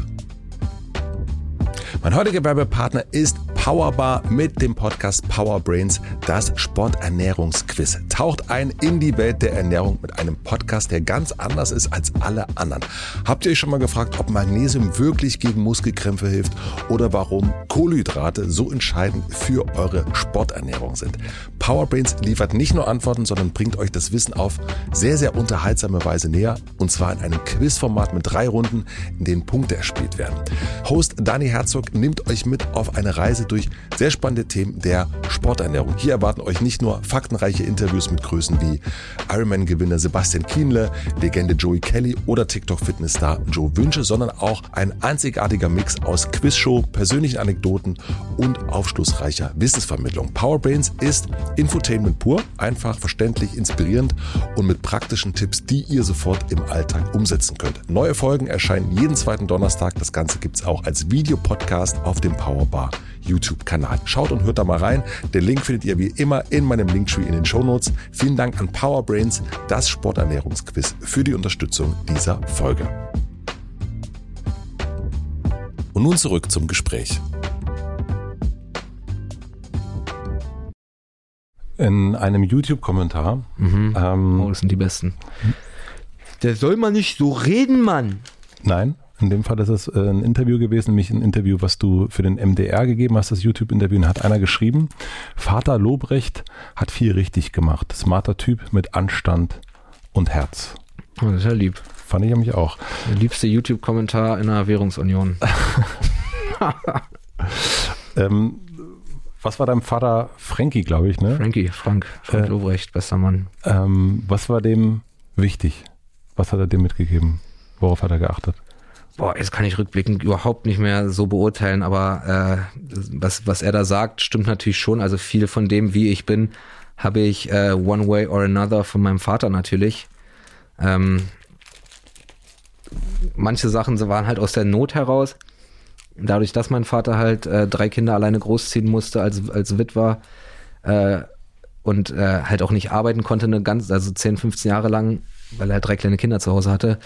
Mein heutiger Werbepartner ist Powerbar mit dem Podcast Power Brains, das Sporternährungsquiz. Taucht ein in die Welt der Ernährung mit einem Podcast, der ganz anders ist als alle anderen. Habt ihr euch schon mal gefragt, ob Magnesium wirklich gegen Muskelkrämpfe hilft oder warum Kohlenhydrate so entscheidend für eure Sporternährung sind? Power Brains liefert nicht nur Antworten, sondern bringt euch das Wissen auf sehr, sehr unterhaltsame Weise näher und zwar in einem Quizformat mit drei Runden, in denen Punkte erspielt werden. Host Dani Herzog nimmt euch mit auf eine Reise durch sehr spannende Themen der Sporternährung. Hier erwarten euch nicht nur faktenreiche Interviews mit Größen wie Ironman-Gewinner Sebastian Kienle, Legende Joey Kelly oder TikTok-Fitnessstar Joe Wünsche, sondern auch ein einzigartiger Mix aus Quizshow, persönlichen Anekdoten und aufschlussreicher Wissensvermittlung. Powerbrains ist Infotainment pur, einfach, verständlich, inspirierend und mit praktischen Tipps, die ihr sofort im Alltag umsetzen könnt. Neue Folgen erscheinen jeden zweiten Donnerstag. Das Ganze gibt's auch als Videopodcast auf dem Powerbar YouTube-Kanal. Schaut und hört da mal rein. Den Link findet ihr wie immer in meinem Linktree in den Shownotes. Vielen Dank an Powerbrains, das Sporternährungsquiz, für die Unterstützung dieser Folge. Und nun zurück zum Gespräch. In einem YouTube-Kommentar Mhm. ähm, Oh, das sind die besten. Der soll man nicht so reden, Mann. Nein, in dem Fall ist es äh, ein Interview gewesen, nämlich ein Interview, was du für den MDR gegeben hast, das YouTube-Interview. Und hat einer geschrieben, Vater Lobrecht hat viel richtig gemacht. Smarter Typ mit Anstand und Herz. Oh, das ist ja lieb. Fand ich nämlich auch. Der liebste YouTube-Kommentar in der Währungsunion. Ähm, was war deinem Vater Frankie, glaube ich, ne? Frankie, Frank, Frank Äh. Lobrecht, bester Mann. Ähm, was war dem wichtig? Was hat er dir mitgegeben? Worauf hat er geachtet? Boah, jetzt kann ich rückblickend überhaupt nicht mehr so beurteilen, aber äh, was, was er da sagt, stimmt natürlich schon. Also viel von dem, wie ich bin, habe ich äh, one way or another von meinem Vater natürlich. Ähm, manche Sachen waren halt aus der Not heraus. Dadurch, dass mein Vater halt äh, drei Kinder alleine großziehen musste als, als Witwer äh, und äh, halt auch nicht arbeiten konnte, eine ganz, also 10, 15 Jahre lang, weil er halt drei kleine Kinder zu Hause hatte,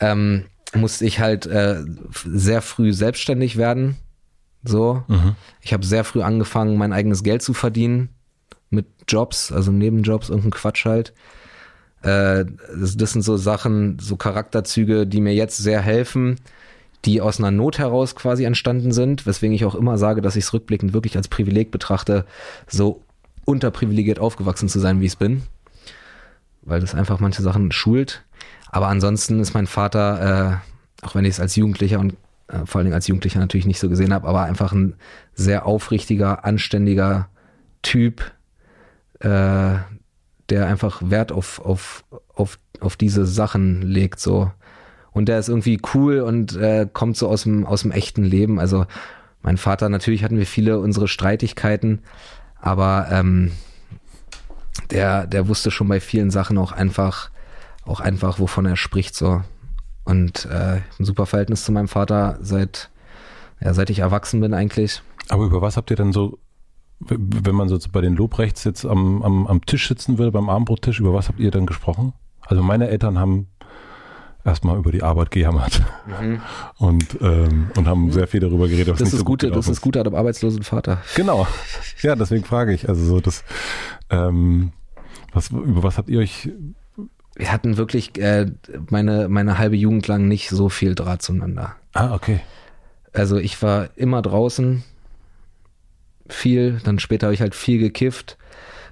ähm, musste ich halt äh, sehr früh selbstständig werden. So. Ich habe sehr früh angefangen, mein eigenes Geld zu verdienen. mit Jobs, also Nebenjobs, irgendein Quatsch halt. Äh, das, das sind so Sachen, so Charakterzüge, die mir jetzt sehr helfen, die aus einer Not heraus quasi entstanden sind, weswegen ich auch immer sage, dass ich es rückblickend wirklich als Privileg betrachte, so unterprivilegiert aufgewachsen zu sein, wie ich es bin. Weil das einfach manche Sachen schult. Aber ansonsten ist mein Vater, äh, auch wenn ich es als Jugendlicher und äh, vor allen Dingen als Jugendlicher natürlich nicht so gesehen habe, aber einfach ein sehr aufrichtiger, anständiger Typ, äh, der einfach Wert auf, auf, auf, auf diese Sachen legt, so. Und der ist irgendwie cool und äh, kommt so aus dem, aus dem echten Leben. Also mein Vater, natürlich hatten wir viele unsere Streitigkeiten, aber ähm, der, der wusste schon bei vielen Sachen auch einfach, auch einfach, wovon er spricht, so. Und äh, ein super Verhältnis zu meinem Vater seit, ja, seit ich erwachsen bin eigentlich. Aber über was habt ihr denn so, wenn man so bei den Lobrechts jetzt am, am, am Tisch sitzen würde, beim Abendbrottisch, über was habt ihr dann gesprochen? Also meine Eltern haben erstmal über die Arbeit gejammert mhm. und, ähm, und haben sehr viel darüber geredet. Was das ist so gute, das ist gut an einem arbeitslosen Vater. Genau. Ja, deswegen frage ich. Also so das, ähm, was, über was habt ihr euch wir hatten wirklich äh, meine, meine halbe Jugend lang nicht so viel Draht zueinander. Ah, okay. Also ich war immer draußen, viel, dann später habe ich halt viel gekifft.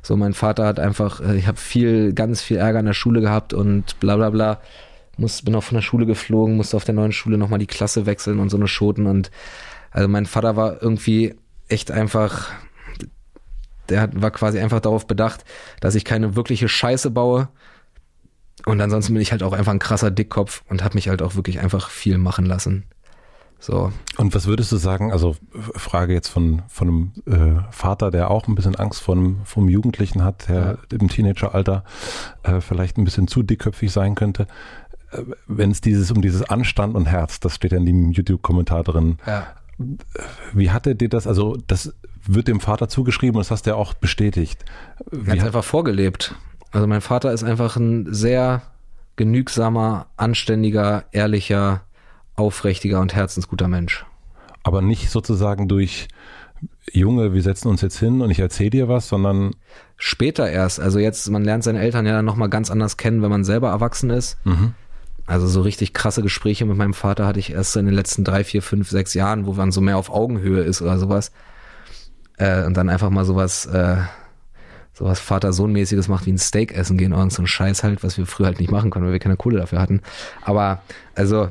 So, mein Vater hat einfach, äh, ich habe viel, ganz viel Ärger in der Schule gehabt und bla bla bla. Muss, bin auch von der Schule geflogen, musste auf der neuen Schule nochmal die Klasse wechseln und so eine Schoten. Und also mein Vater war irgendwie echt einfach, der hat, war quasi einfach darauf bedacht, dass ich keine wirkliche Scheiße baue, und ansonsten bin ich halt auch einfach ein krasser Dickkopf und habe mich halt auch wirklich einfach viel machen lassen. So. Und was würdest du sagen, also Frage jetzt von, von einem äh, Vater, der auch ein bisschen Angst vor vom Jugendlichen hat, der ja. im Teenageralter äh, vielleicht ein bisschen zu dickköpfig sein könnte. Äh, Wenn es dieses um dieses Anstand und Herz, das steht ja in dem YouTube-Kommentar drin. Ja. Wie hat er dir das, also das wird dem Vater zugeschrieben und das hast du ja auch bestätigt. Wie er hat einfach vorgelebt. Also mein Vater ist einfach ein sehr genügsamer, anständiger, ehrlicher, aufrichtiger und herzensguter Mensch. Aber nicht sozusagen durch Junge, wir setzen uns jetzt hin und ich erzähle dir was, sondern später erst. Also jetzt, man lernt seine Eltern ja dann nochmal ganz anders kennen, wenn man selber erwachsen ist. Mhm. Also so richtig krasse Gespräche mit meinem Vater hatte ich erst in den letzten drei, vier, fünf, sechs Jahren, wo man so mehr auf Augenhöhe ist oder sowas. Äh, und dann einfach mal sowas äh, sowas Vater-Sohn-mäßiges macht wie ein Steak essen gehen, irgend so ein Scheiß halt, was wir früher halt nicht machen konnten, weil wir keine Kohle dafür hatten. Aber also,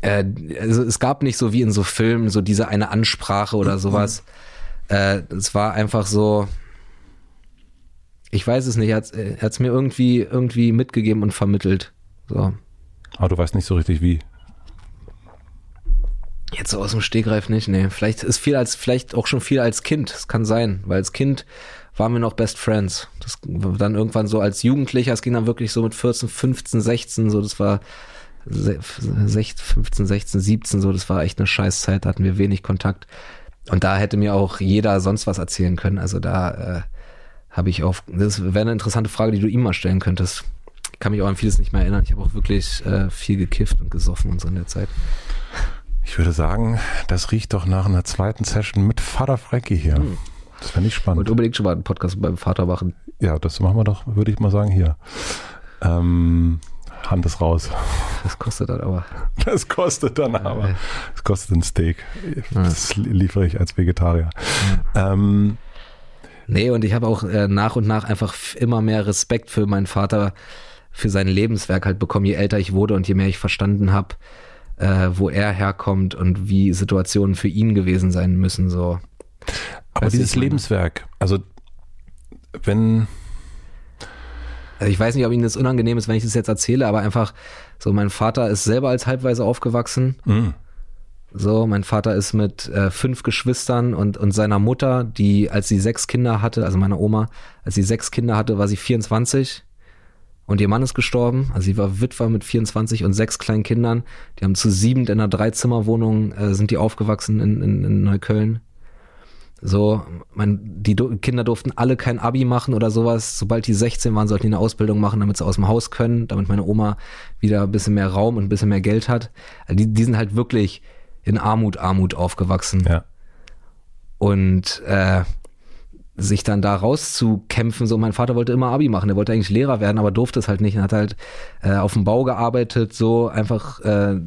äh, also es gab nicht so wie in so Filmen so diese eine Ansprache oder sowas. Äh, es war einfach so, ich weiß es nicht, er hat es mir irgendwie, irgendwie mitgegeben und vermittelt. So. Aber du weißt nicht so richtig wie. Jetzt so aus dem Stegreif nicht, nee. Vielleicht ist viel als, vielleicht auch schon viel als Kind. Das kann sein, weil als Kind waren wir noch Best Friends. Das dann irgendwann so als Jugendlicher, es ging dann wirklich so mit 14, 15, 16, so das war 16, 15, 16, 17, so das war echt eine Scheißzeit, da hatten wir wenig Kontakt. Und da hätte mir auch jeder sonst was erzählen können. Also da äh, habe ich auch, das wäre eine interessante Frage, die du ihm mal stellen könntest. Ich kann mich auch an vieles nicht mehr erinnern. Ich habe auch wirklich äh, viel gekifft und gesoffen und so in der Zeit. Ich würde sagen, das riecht doch nach einer zweiten Session mit Vater Frankie hier. Hm. Das fände ich spannend. Und unbedingt schon mal einen Podcast beim Vater machen. Ja, das machen wir doch, würde ich mal sagen, hier. Ähm, Hand ist raus. Das kostet dann aber. Das kostet dann aber. Das kostet ein Steak. Das liefere ich als Vegetarier. Ähm, nee, und ich habe auch äh, nach und nach einfach immer mehr Respekt für meinen Vater, für sein Lebenswerk halt bekommen, je älter ich wurde und je mehr ich verstanden habe, äh, wo er herkommt und wie Situationen für ihn gewesen sein müssen. So. Aber dieses Lebenswerk, also wenn. Also ich weiß nicht, ob Ihnen das unangenehm ist, wenn ich das jetzt erzähle, aber einfach so, mein Vater ist selber als Halbweise aufgewachsen. Mhm. So, mein Vater ist mit äh, fünf Geschwistern und, und seiner Mutter, die, als sie sechs Kinder hatte, also meiner Oma, als sie sechs Kinder hatte, war sie 24 und ihr Mann ist gestorben. Also sie war Witwer mit 24 und sechs kleinen Kindern. Die haben zu siebend in einer Dreizimmerwohnung, äh, sind die aufgewachsen in, in, in Neukölln. So, mein, die Kinder durften alle kein Abi machen oder sowas. Sobald die 16 waren, sollten die eine Ausbildung machen, damit sie aus dem Haus können, damit meine Oma wieder ein bisschen mehr Raum und ein bisschen mehr Geld hat. Also die, die sind halt wirklich in Armut, Armut aufgewachsen. Ja. Und äh, sich dann da rauszukämpfen. So, mein Vater wollte immer Abi machen, der wollte eigentlich Lehrer werden, aber durfte es halt nicht. Er hat halt äh, auf dem Bau gearbeitet, so einfach äh,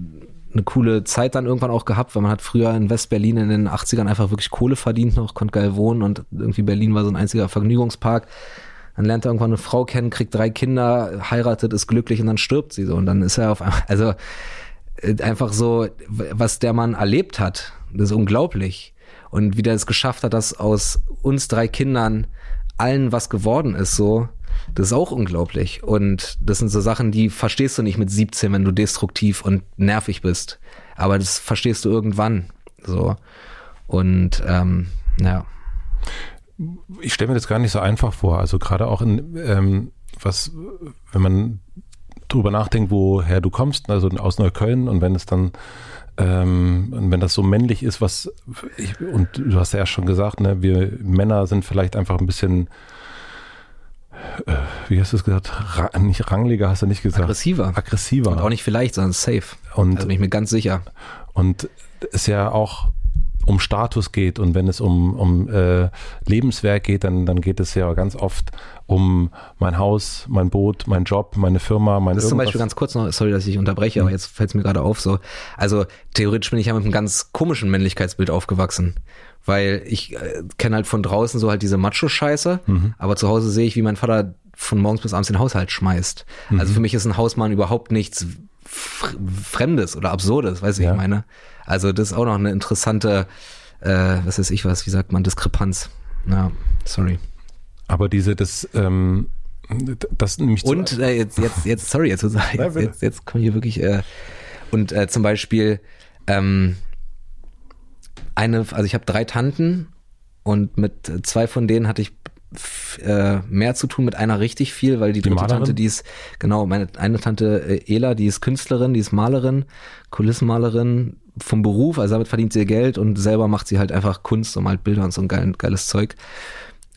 eine coole Zeit dann irgendwann auch gehabt, weil man hat früher in West-Berlin in den 80ern einfach wirklich Kohle verdient noch, konnte geil wohnen und irgendwie Berlin war so ein einziger Vergnügungspark. Dann lernt er irgendwann eine Frau kennen, kriegt drei Kinder, heiratet, ist glücklich und dann stirbt sie so. Und dann ist er auf einmal, also äh, einfach so, was der Mann erlebt hat, das ist unglaublich. Und wie der es geschafft hat, dass aus uns drei Kindern allen was geworden ist, so, das ist auch unglaublich. Und das sind so Sachen, die verstehst du nicht mit 17, wenn du destruktiv und nervig bist. Aber das verstehst du irgendwann. So. Und ähm, ja. Ich stelle mir das gar nicht so einfach vor. Also gerade auch in ähm, was, wenn man drüber nachdenkt, woher du kommst, also aus Neukölln und wenn es dann ähm, und wenn das so männlich ist, was ich, und du hast ja schon gesagt, ne, wir Männer sind vielleicht einfach ein bisschen wie hast du es gesagt? Ra nicht rangliger hast du nicht gesagt. Aggressiver. Aggressiver. Und auch nicht vielleicht, sondern safe. Und also bin ich mir ganz sicher. Und es ja auch um Status geht und wenn es um, um äh, Lebenswerk geht, dann, dann geht es ja ganz oft um mein Haus, mein Boot, mein Job, meine Firma, mein Das ist zum Beispiel ganz kurz noch, sorry, dass ich unterbreche, mhm. aber jetzt fällt es mir gerade auf so. Also theoretisch bin ich ja mit einem ganz komischen Männlichkeitsbild aufgewachsen weil ich äh, kenne halt von draußen so halt diese Macho-Scheiße, mhm. aber zu Hause sehe ich, wie mein Vater von morgens bis abends den Haushalt schmeißt. Mhm. Also für mich ist ein Hausmann überhaupt nichts Fremdes oder Absurdes, weiß ich, ja. ich meine. Also das ist auch noch eine interessante, äh, was weiß ich was, wie sagt man, Diskrepanz. Ja, sorry. Aber diese, das, ähm, das nämlich Und äh, jetzt, jetzt, jetzt, sorry, jetzt, jetzt, jetzt, jetzt komme ich hier wirklich, äh, und äh, zum Beispiel, ähm, eine, also ich habe drei Tanten und mit zwei von denen hatte ich äh, mehr zu tun, mit einer richtig viel, weil die, die dritte Malerin? Tante, die ist, genau, meine eine Tante äh, Ela, die ist Künstlerin, die ist Malerin, Kulissenmalerin vom Beruf, also damit verdient sie ihr Geld und selber macht sie halt einfach Kunst und malt Bilder und so ein geil, geiles Zeug.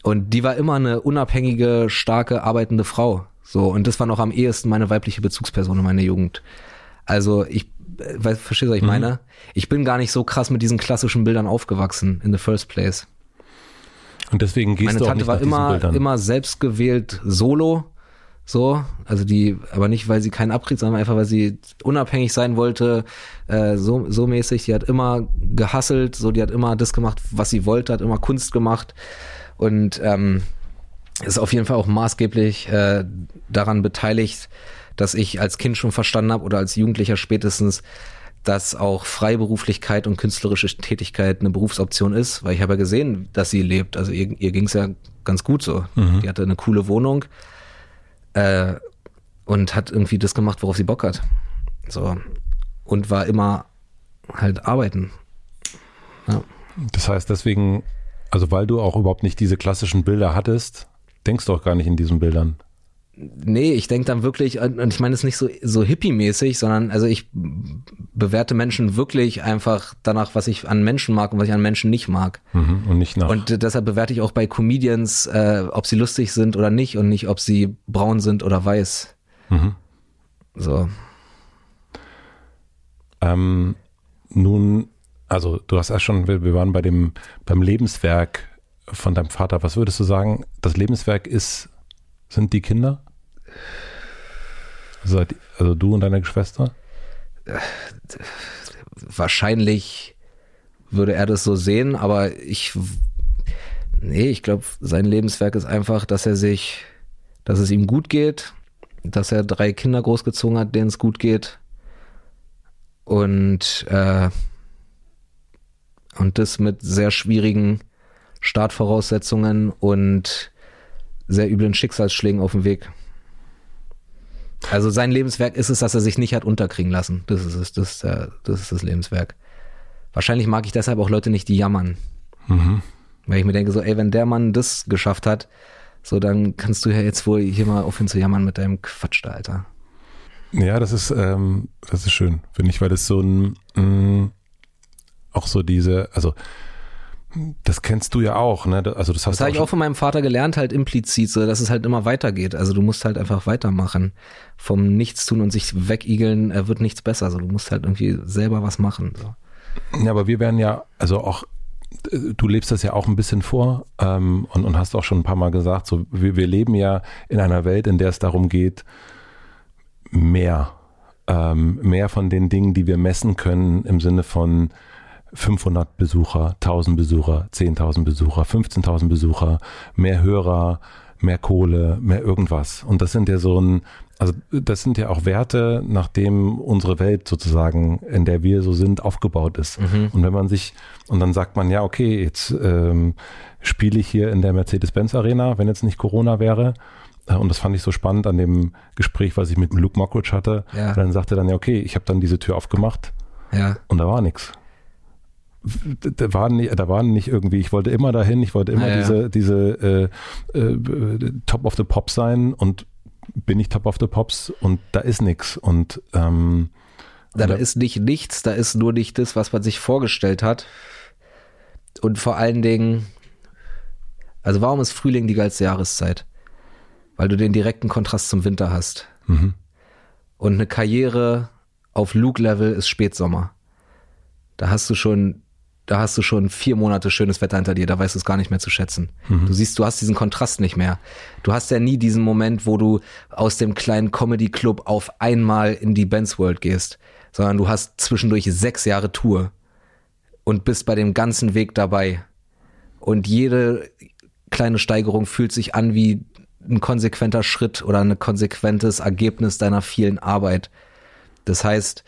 Und die war immer eine unabhängige, starke, arbeitende Frau. So, und das war noch am ehesten meine weibliche Bezugsperson in meiner Jugend. Also ich weil, verstehst du, was ich mhm. meine? Ich bin gar nicht so krass mit diesen klassischen Bildern aufgewachsen in the first place. Und deswegen gehst Meine du auch Tante nicht war immer, immer selbstgewählt solo. So, also die, aber nicht, weil sie keinen Abrieb, sondern einfach, weil sie unabhängig sein wollte, äh, so, so mäßig. Die hat immer gehasselt, so, die hat immer das gemacht, was sie wollte, hat immer Kunst gemacht und ähm, ist auf jeden Fall auch maßgeblich äh, daran beteiligt, dass ich als Kind schon verstanden habe oder als Jugendlicher spätestens, dass auch Freiberuflichkeit und künstlerische Tätigkeit eine Berufsoption ist, weil ich habe ja gesehen, dass sie lebt. Also ihr, ihr ging es ja ganz gut so. Mhm. Die hatte eine coole Wohnung äh, und hat irgendwie das gemacht, worauf sie Bock hat. So. Und war immer halt arbeiten. Ja. Das heißt, deswegen, also weil du auch überhaupt nicht diese klassischen Bilder hattest, denkst du auch gar nicht in diesen Bildern. Nee, ich denke dann wirklich, und ich meine es nicht so, so hippie-mäßig, sondern also ich bewerte Menschen wirklich einfach danach, was ich an Menschen mag und was ich an Menschen nicht mag. Mhm, und nicht nach. Und deshalb bewerte ich auch bei Comedians, äh, ob sie lustig sind oder nicht und nicht, ob sie braun sind oder weiß. Mhm. So. Ähm, nun, also du hast ja schon, wir waren bei dem, beim Lebenswerk von deinem Vater. Was würdest du sagen, das Lebenswerk ist, sind die Kinder? Seid, also du und deine Schwester? Wahrscheinlich würde er das so sehen, aber ich, nee, ich glaube, sein Lebenswerk ist einfach, dass er sich, dass es ihm gut geht, dass er drei Kinder großgezogen hat, denen es gut geht und äh, und das mit sehr schwierigen Startvoraussetzungen und sehr üblen Schicksalsschlägen auf dem Weg. Also sein Lebenswerk ist es, dass er sich nicht hat unterkriegen lassen. Das ist es, das, ist, das ist das Lebenswerk. Wahrscheinlich mag ich deshalb auch Leute nicht, die jammern. Mhm. Weil ich mir denke, so, ey, wenn der Mann das geschafft hat, so, dann kannst du ja jetzt wohl hier mal aufhören zu jammern mit deinem Quatsch da, Alter. Ja, das ist, ähm, das ist schön, finde ich, weil das so ein, mh, mm, auch so diese, also das kennst du ja auch, ne? Also das, das habe ich auch von meinem Vater gelernt, halt implizit, so dass es halt immer weitergeht. Also du musst halt einfach weitermachen. Vom Nichtstun und sich wegigeln äh, wird nichts besser. Also du musst halt irgendwie selber was machen. So. Ja, aber wir werden ja, also auch du lebst das ja auch ein bisschen vor ähm, und, und hast auch schon ein paar Mal gesagt, so wir, wir leben ja in einer Welt, in der es darum geht, mehr, ähm, mehr von den Dingen, die wir messen können, im Sinne von 500 Besucher, 1000 Besucher, 10.000 Besucher, 15.000 Besucher, mehr Hörer, mehr Kohle, mehr irgendwas. Und das sind ja so ein, also das sind ja auch Werte, nachdem unsere Welt sozusagen, in der wir so sind, aufgebaut ist. Mhm. Und wenn man sich, und dann sagt man, ja, okay, jetzt ähm, spiele ich hier in der Mercedes-Benz Arena, wenn jetzt nicht Corona wäre. Äh, und das fand ich so spannend an dem Gespräch, was ich mit Luke Mockridge hatte. Ja. Dann sagte er dann, ja, okay, ich habe dann diese Tür aufgemacht ja. und da war nichts da waren nicht, da waren nicht irgendwie, ich wollte immer dahin, ich wollte immer ja, diese, diese äh, äh, Top of the Pops sein und bin ich Top of the Pops und da ist nichts. Und ähm, da, da ist nicht nichts, da ist nur nicht das, was man sich vorgestellt hat. Und vor allen Dingen, also warum ist Frühling die geilste Jahreszeit? Weil du den direkten Kontrast zum Winter hast. Mhm. Und eine Karriere auf Luke-Level ist Spätsommer. Da hast du schon da hast du schon vier Monate schönes Wetter hinter dir, da weißt du es gar nicht mehr zu schätzen. Mhm. Du siehst, du hast diesen Kontrast nicht mehr. Du hast ja nie diesen Moment, wo du aus dem kleinen Comedy Club auf einmal in die Benz World gehst, sondern du hast zwischendurch sechs Jahre Tour und bist bei dem ganzen Weg dabei. Und jede kleine Steigerung fühlt sich an wie ein konsequenter Schritt oder ein konsequentes Ergebnis deiner vielen Arbeit. Das heißt,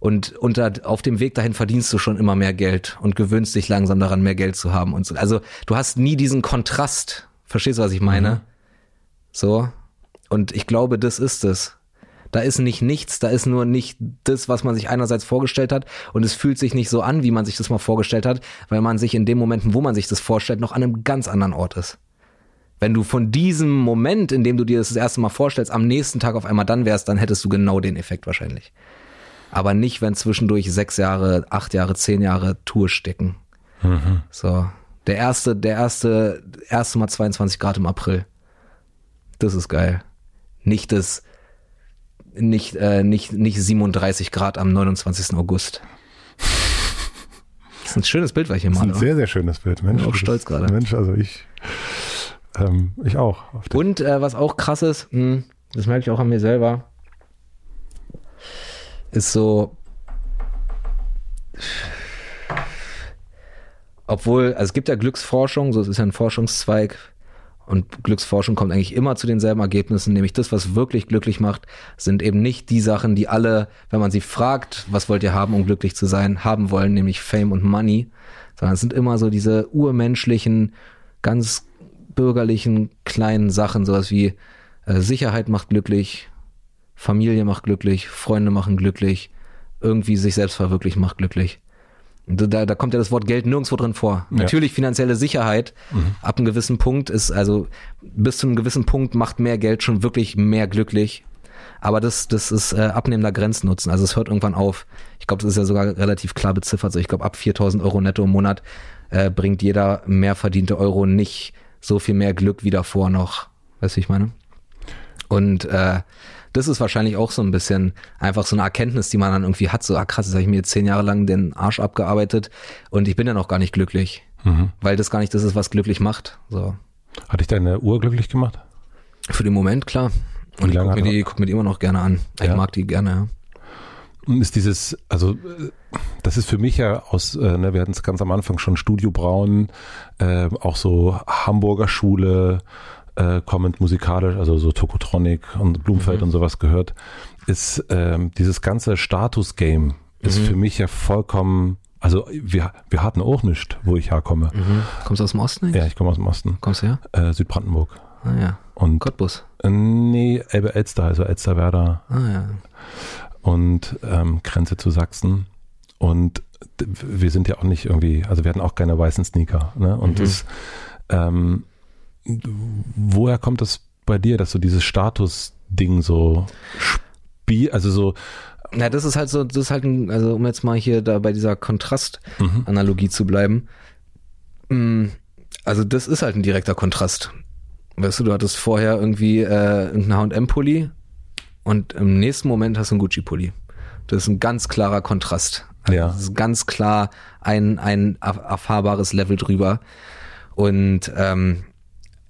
und unter, auf dem Weg dahin verdienst du schon immer mehr Geld und gewöhnst dich langsam daran, mehr Geld zu haben und so. Also du hast nie diesen Kontrast. Verstehst du, was ich meine? Mhm. So. Und ich glaube, das ist es. Da ist nicht nichts, da ist nur nicht das, was man sich einerseits vorgestellt hat und es fühlt sich nicht so an, wie man sich das mal vorgestellt hat, weil man sich in den Momenten, wo man sich das vorstellt, noch an einem ganz anderen Ort ist. Wenn du von diesem Moment, in dem du dir das das erste Mal vorstellst, am nächsten Tag auf einmal dann wärst, dann hättest du genau den Effekt wahrscheinlich aber nicht, wenn zwischendurch sechs Jahre, acht Jahre, zehn Jahre Tour stecken. Mhm. So. Der erste, der erste, erste Mal 22 Grad im April. Das ist geil. Nicht das, nicht, äh, nicht, nicht 37 Grad am 29. August. Das ist ein schönes Bild, was ich hier mache. Das ist ein sehr, sehr schönes Bild. Mensch, ich bin auch stolz gerade. Mensch, also ich, ähm, ich auch. Und äh, was auch krass ist, mh, hm, das merke ich auch an mir selber, ist so, obwohl, also es gibt ja Glücksforschung, so es ist ja ein Forschungszweig und Glücksforschung kommt eigentlich immer zu denselben Ergebnissen, nämlich das, was wirklich glücklich macht, sind eben nicht die Sachen, die alle, wenn man sie fragt, was wollt ihr haben, um glücklich zu sein, haben wollen, nämlich Fame und Money, sondern es sind immer so diese urmenschlichen, ganz bürgerlichen kleinen Sachen, sowas wie äh, Sicherheit macht glücklich, Familie macht glücklich, Freunde machen glücklich, irgendwie sich selbst verwirklichen macht glücklich. Da, da kommt ja das Wort Geld nirgendwo drin vor. Ja. Natürlich finanzielle Sicherheit mhm. ab einem gewissen Punkt ist, also bis zu einem gewissen Punkt macht mehr Geld schon wirklich mehr glücklich. Aber das, das ist äh, abnehmender Grenznutzen. Also es hört irgendwann auf. Ich glaube, das ist ja sogar relativ klar beziffert. Also ich glaube, ab 4000 Euro netto im Monat äh, bringt jeder mehr verdiente Euro nicht so viel mehr Glück wie davor noch. Weißt du, wie ich meine? Und äh, das ist wahrscheinlich auch so ein bisschen einfach so eine Erkenntnis, die man dann irgendwie hat. So, ah krass, jetzt habe ich mir jetzt zehn Jahre lang den Arsch abgearbeitet und ich bin ja noch gar nicht glücklich. Mhm. Weil das gar nicht das ist, was glücklich macht. So. Hat dich deine Uhr glücklich gemacht? Für den Moment, klar. Und ich gucke mir, die, guck mir die immer noch gerne an. Ich ja. mag die gerne, ja. Und ist dieses, also das ist für mich ja aus, äh, ne, wir hatten es ganz am Anfang schon, Studio Braun, äh, auch so Hamburger Schule, äh, kommend musikalisch, also so Tokotronic und Blumfeld mhm. und sowas gehört, ist ähm, dieses ganze Status-Game ist mhm. für mich ja vollkommen also wir, wir hatten auch nichts, wo ich herkomme. Mhm. Kommst du aus dem Osten? Nicht? Ja, ich komme aus dem Osten. Kommst du her? Äh, Südbrandenburg. Ah ja. Und Cottbus? Äh, nee, Elbe Elster, also Elsterwerda. Ah ja. Und ähm, Grenze zu Sachsen. Und wir sind ja auch nicht irgendwie, also wir hatten auch keine weißen Sneaker. Ne? Und mhm. das, ähm, woher kommt das bei dir, dass du dieses Status-Ding so spiel, also so na, das ist halt so, das ist halt ein, also um jetzt mal hier da bei dieser Kontrast-Analogie mhm. zu bleiben. Mm, also das ist halt ein direkter Kontrast. Weißt du, du hattest vorher irgendwie äh, irgendeinen H&M-Pulli und im nächsten Moment hast du einen Gucci-Pulli. Das ist ein ganz klarer Kontrast. Also Ja. Das ist ganz klar ein, ein erf- erfahrbares Level drüber. Und ähm,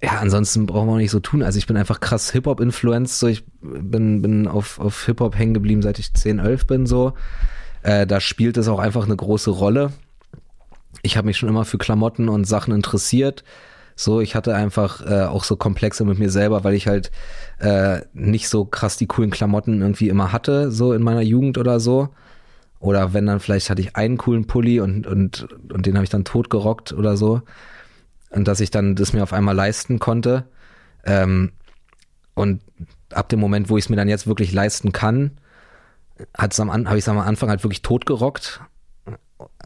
ja, ansonsten brauchen wir auch nicht so tun. Also ich bin einfach krass Hip-Hop-Influenced. So, ich bin, bin auf, auf Hip-Hop hängen geblieben, seit ich 10, 11 bin so. Äh, da spielt es auch einfach eine große Rolle. Ich habe mich schon immer für Klamotten und Sachen interessiert. So, ich hatte einfach äh, auch so Komplexe mit mir selber, weil ich halt äh, nicht so krass die coolen Klamotten irgendwie immer hatte, so in meiner Jugend oder so. Oder wenn dann vielleicht hatte ich einen coolen Pulli und, und, und den habe ich dann totgerockt oder so. Und dass ich dann das mir auf einmal leisten konnte. Ähm, und ab dem Moment, wo ich es mir dann jetzt wirklich leisten kann, habe ich es am Anfang halt wirklich totgerockt.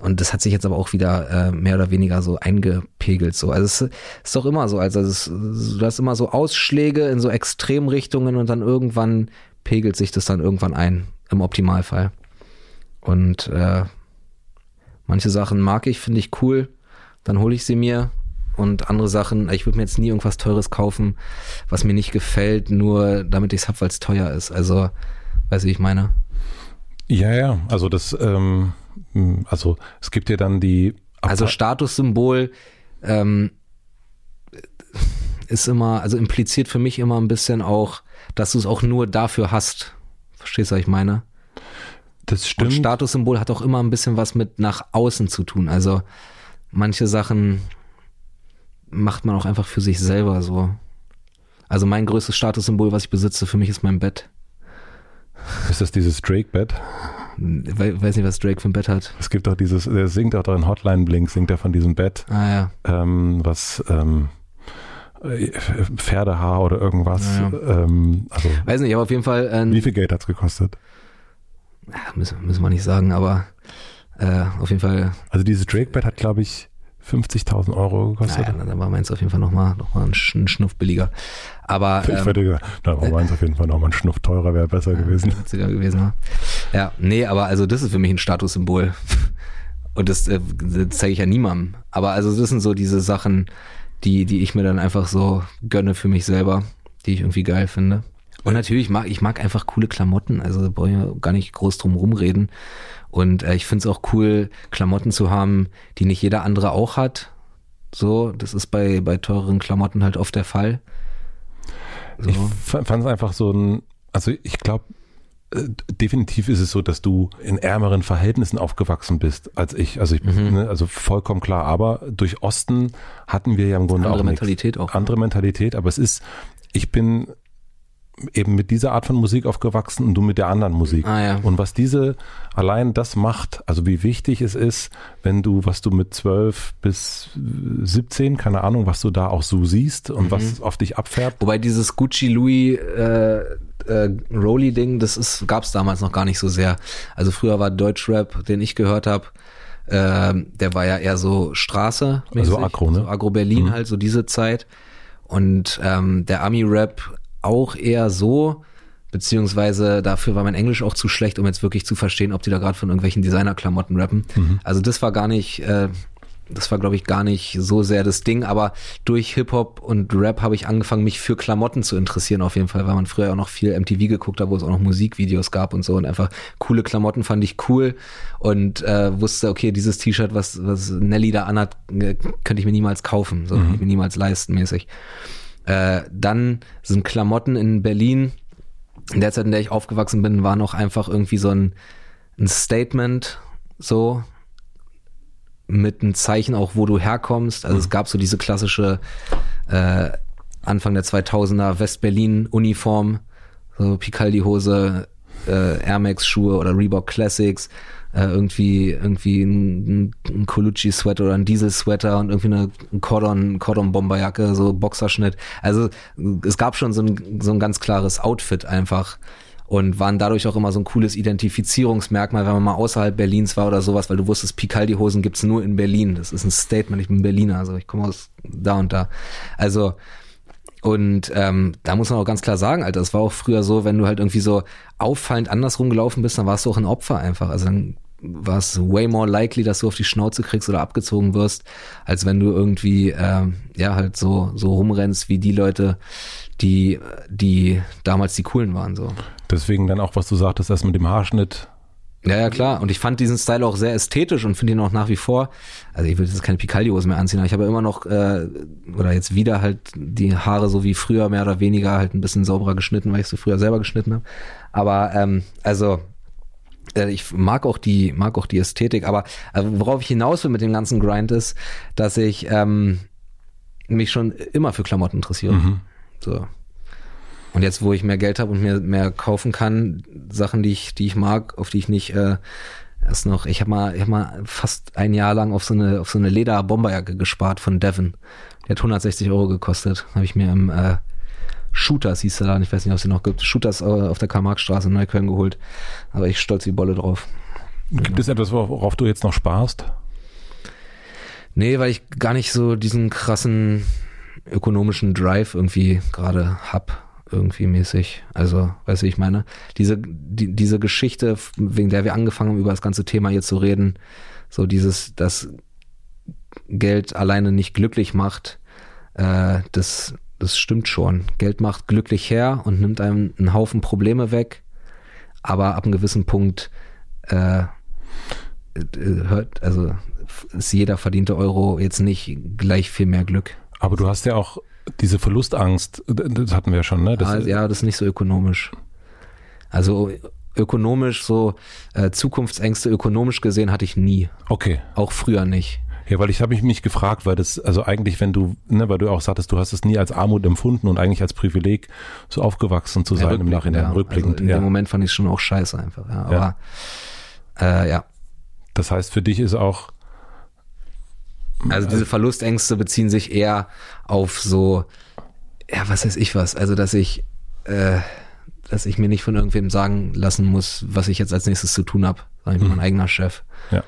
Und das hat sich jetzt aber auch wieder äh, mehr oder weniger so eingepegelt. So. Also es ist doch immer so. Also es, du hast immer so Ausschläge in so Extremrichtungen und dann irgendwann pegelt sich das dann irgendwann ein, im Optimalfall. Und äh, manche Sachen mag ich, finde ich cool, dann hole ich sie mir. Und andere Sachen, ich würde mir jetzt nie irgendwas Teures kaufen, was mir nicht gefällt, nur damit ich es hab, weil es teuer ist. Also, weißt du, wie ich meine? Ja, ja, also das, ähm, also es gibt ja dann die Also Statussymbol ähm, ist immer, also impliziert für mich immer ein bisschen auch, dass du es auch nur dafür hast. Verstehst du, was ich meine? das Und stimmt. Statussymbol hat auch immer ein bisschen was mit nach außen zu tun. Also manche Sachen macht man auch einfach für sich selber so. Also mein größtes Statussymbol, was ich besitze, für mich ist mein Bett. Ist das dieses Drake-Bett? We weiß nicht, was Drake für ein Bett hat. Es gibt auch dieses, der singt auch da in Hotline Blink, singt er von diesem Bett, Ah ja. ähm, was ähm, äh, Pferdehaar oder irgendwas. Ja, Ähm, also Weiß nicht, aber auf jeden Fall äh, wie viel Geld hat's gekostet? Ja, müssen, müssen wir nicht sagen, aber äh, auf jeden Fall, Also dieses Drake-Bett hat, glaube ich, 50.000 Euro gekostet. naja, dann war meins auf jeden Fall nochmal noch mal ein, Sch- ein Schnuff billiger. Aber ich ähm, hätte gesagt, da war meins auf jeden Fall nochmal ein Schnuff teurer, wäre besser gewesen. witziger gewesen. ne? Ja, nee, aber also das ist für mich ein Statussymbol. Und das, äh, das zeige ich ja niemandem. Aber also das sind so diese Sachen, die, die ich mir dann einfach so gönne für mich selber, die ich irgendwie geil finde. Und natürlich mag ich mag einfach coole Klamotten, also da brauche ich gar nicht groß drum rumreden. Und äh, ich finde es auch cool, Klamotten zu haben, die nicht jeder andere auch hat. So, das ist bei, bei teureren Klamotten halt oft der Fall. So. Ich fand es einfach so ein, also ich glaube, äh, definitiv ist es so, dass du in ärmeren Verhältnissen aufgewachsen bist als ich. Also ich, Mhm. ne, also vollkommen klar. Aber durch Osten hatten wir ja im Grunde Andere auch nichts. Mentalität auch. Andere Mentalität, aber es ist, ich bin eben mit dieser Art von Musik aufgewachsen und du mit der anderen Musik. Ah, ja. Und was diese allein das macht, also wie wichtig es ist, wenn du, was du mit 12 bis 17, keine Ahnung, was du da auch so siehst und Mhm. was auf dich abfärbt. Wobei dieses Gucci Louis äh, äh, Rolly Ding, das ist gab's damals noch gar nicht so sehr. Also früher war Deutschrap, den ich gehört habe, ähm, der war ja eher so Straße, Also Agro, ne? so Agro Berlin Mhm. halt so diese Zeit und ähm, der Ami Rap auch eher so. Beziehungsweise dafür war mein Englisch auch zu schlecht, um jetzt wirklich zu verstehen, ob die da gerade von irgendwelchen Designerklamotten rappen. Mhm. Also das war gar nicht, äh, das war glaube ich gar nicht so sehr das Ding, aber durch Hip-Hop und Rap habe ich angefangen, mich für Klamotten zu interessieren auf jeden Fall, weil man früher auch noch viel MTV geguckt hat, wo es auch noch Musikvideos gab und so und einfach coole Klamotten fand ich cool und äh, wusste, okay, dieses T-Shirt, was, was Nelly da anhat, äh, könnte ich mir niemals kaufen, so könnte ich mir niemals leisten mäßig. Äh, dann sind Klamotten in Berlin, in der Zeit, in der ich aufgewachsen bin, war noch einfach irgendwie so ein, ein Statement, so mit einem Zeichen auch, wo du herkommst. Also es gab so diese klassische äh, Anfang der 2000er West-Berlin-Uniform, so Picaldi-Hose, äh, Air Max-Schuhe oder Reebok Classics, äh, irgendwie irgendwie ein, ein Colucci-Sweater oder ein Diesel-Sweater und irgendwie eine ein Cordon, Cordon-Bomberjacke, so Boxerschnitt. Also es gab schon so ein, so ein ganz klares Outfit einfach und waren dadurch auch immer so ein cooles Identifizierungsmerkmal, wenn man mal außerhalb Berlins war oder sowas, weil du wusstest, Picaldi-Hosen gibt's nur in Berlin. Das ist ein Statement, ich bin Berliner, also ich komme aus da und da. Also und ähm, da muss man auch ganz klar sagen, Alter, das war auch früher so, wenn du halt irgendwie so auffallend andersrum gelaufen bist, dann warst du auch ein Opfer einfach. Also dann war es way more likely, dass du auf die Schnauze kriegst oder abgezogen wirst, als wenn du irgendwie ähm, ja halt so so rumrennst wie die Leute, die die damals die coolen waren so. Deswegen dann auch, was du sagtest, das mit dem Haarschnitt Ja, ja, klar. Und ich fand diesen Style auch sehr ästhetisch und finde ihn auch nach wie vor. Also ich will jetzt keine Picaldi-Hose mehr anziehen, aber ich habe immer noch, äh, oder jetzt wieder halt die Haare so wie früher mehr oder weniger halt ein bisschen sauberer geschnitten, weil ich sie früher selber geschnitten habe. Aber ähm, also äh, ich mag auch die, mag auch die Ästhetik, aber äh, worauf ich hinaus will mit dem ganzen Grind ist, dass ich ähm, mich schon immer für Klamotten interessiere. Mhm. So. Und jetzt, wo ich mehr Geld habe und mir mehr kaufen kann, Sachen, die ich, die ich mag, auf die ich nicht äh, erst noch, ich habe mal, ich hab mal fast ein Jahr lang auf so eine, auf so eine Leder-Bomberjacke gespart von Devon. Die hat 160 Euro gekostet. Habe ich mir im äh, Shooters hieß der Laden, ich weiß nicht, ob es die noch gibt, Shooters äh, auf der Karl-Marx-Straße in Neukölln geholt. Aber ich stolz wie Bolle drauf. Gibt es etwas, worauf du jetzt noch sparst? Nee, weil ich gar nicht so diesen krassen ökonomischen Drive irgendwie gerade hab, irgendwie mäßig. Also, weißt du, ich meine? Diese, die, diese Geschichte, wegen der wir angefangen haben, über das ganze Thema hier zu reden, so dieses, dass Geld alleine nicht glücklich macht, äh, das, das stimmt schon. Geld macht glücklich her und nimmt einem einen Haufen Probleme weg, aber ab einem gewissen Punkt äh, äh, hört, also ist jeder verdiente Euro jetzt nicht gleich viel mehr Glück. Aber du hast ja auch diese Verlustangst, das hatten wir ja schon, ne? Das, ah, ja, das ist nicht so ökonomisch. Also ökonomisch so äh, Zukunftsängste ökonomisch gesehen hatte ich nie. Okay. Auch früher nicht. Ja, weil ich habe mich gefragt, weil das, also eigentlich, wenn du, ne, weil du auch sagtest, du hast es nie als Armut empfunden und eigentlich als Privileg so aufgewachsen zu sein Ja, im Nachhinein, ja. rückblickend. Also in ja. dem Moment fand ich schon auch scheiße einfach. Ja, aber Äh, ja. Das heißt, für dich ist auch, Also diese Verlustängste beziehen sich eher auf so, ja, was weiß ich was. Also dass ich, äh, dass ich mir nicht von irgendwem sagen lassen muss, was ich jetzt als nächstes zu tun habe. Ich bin mein eigener Chef. ja.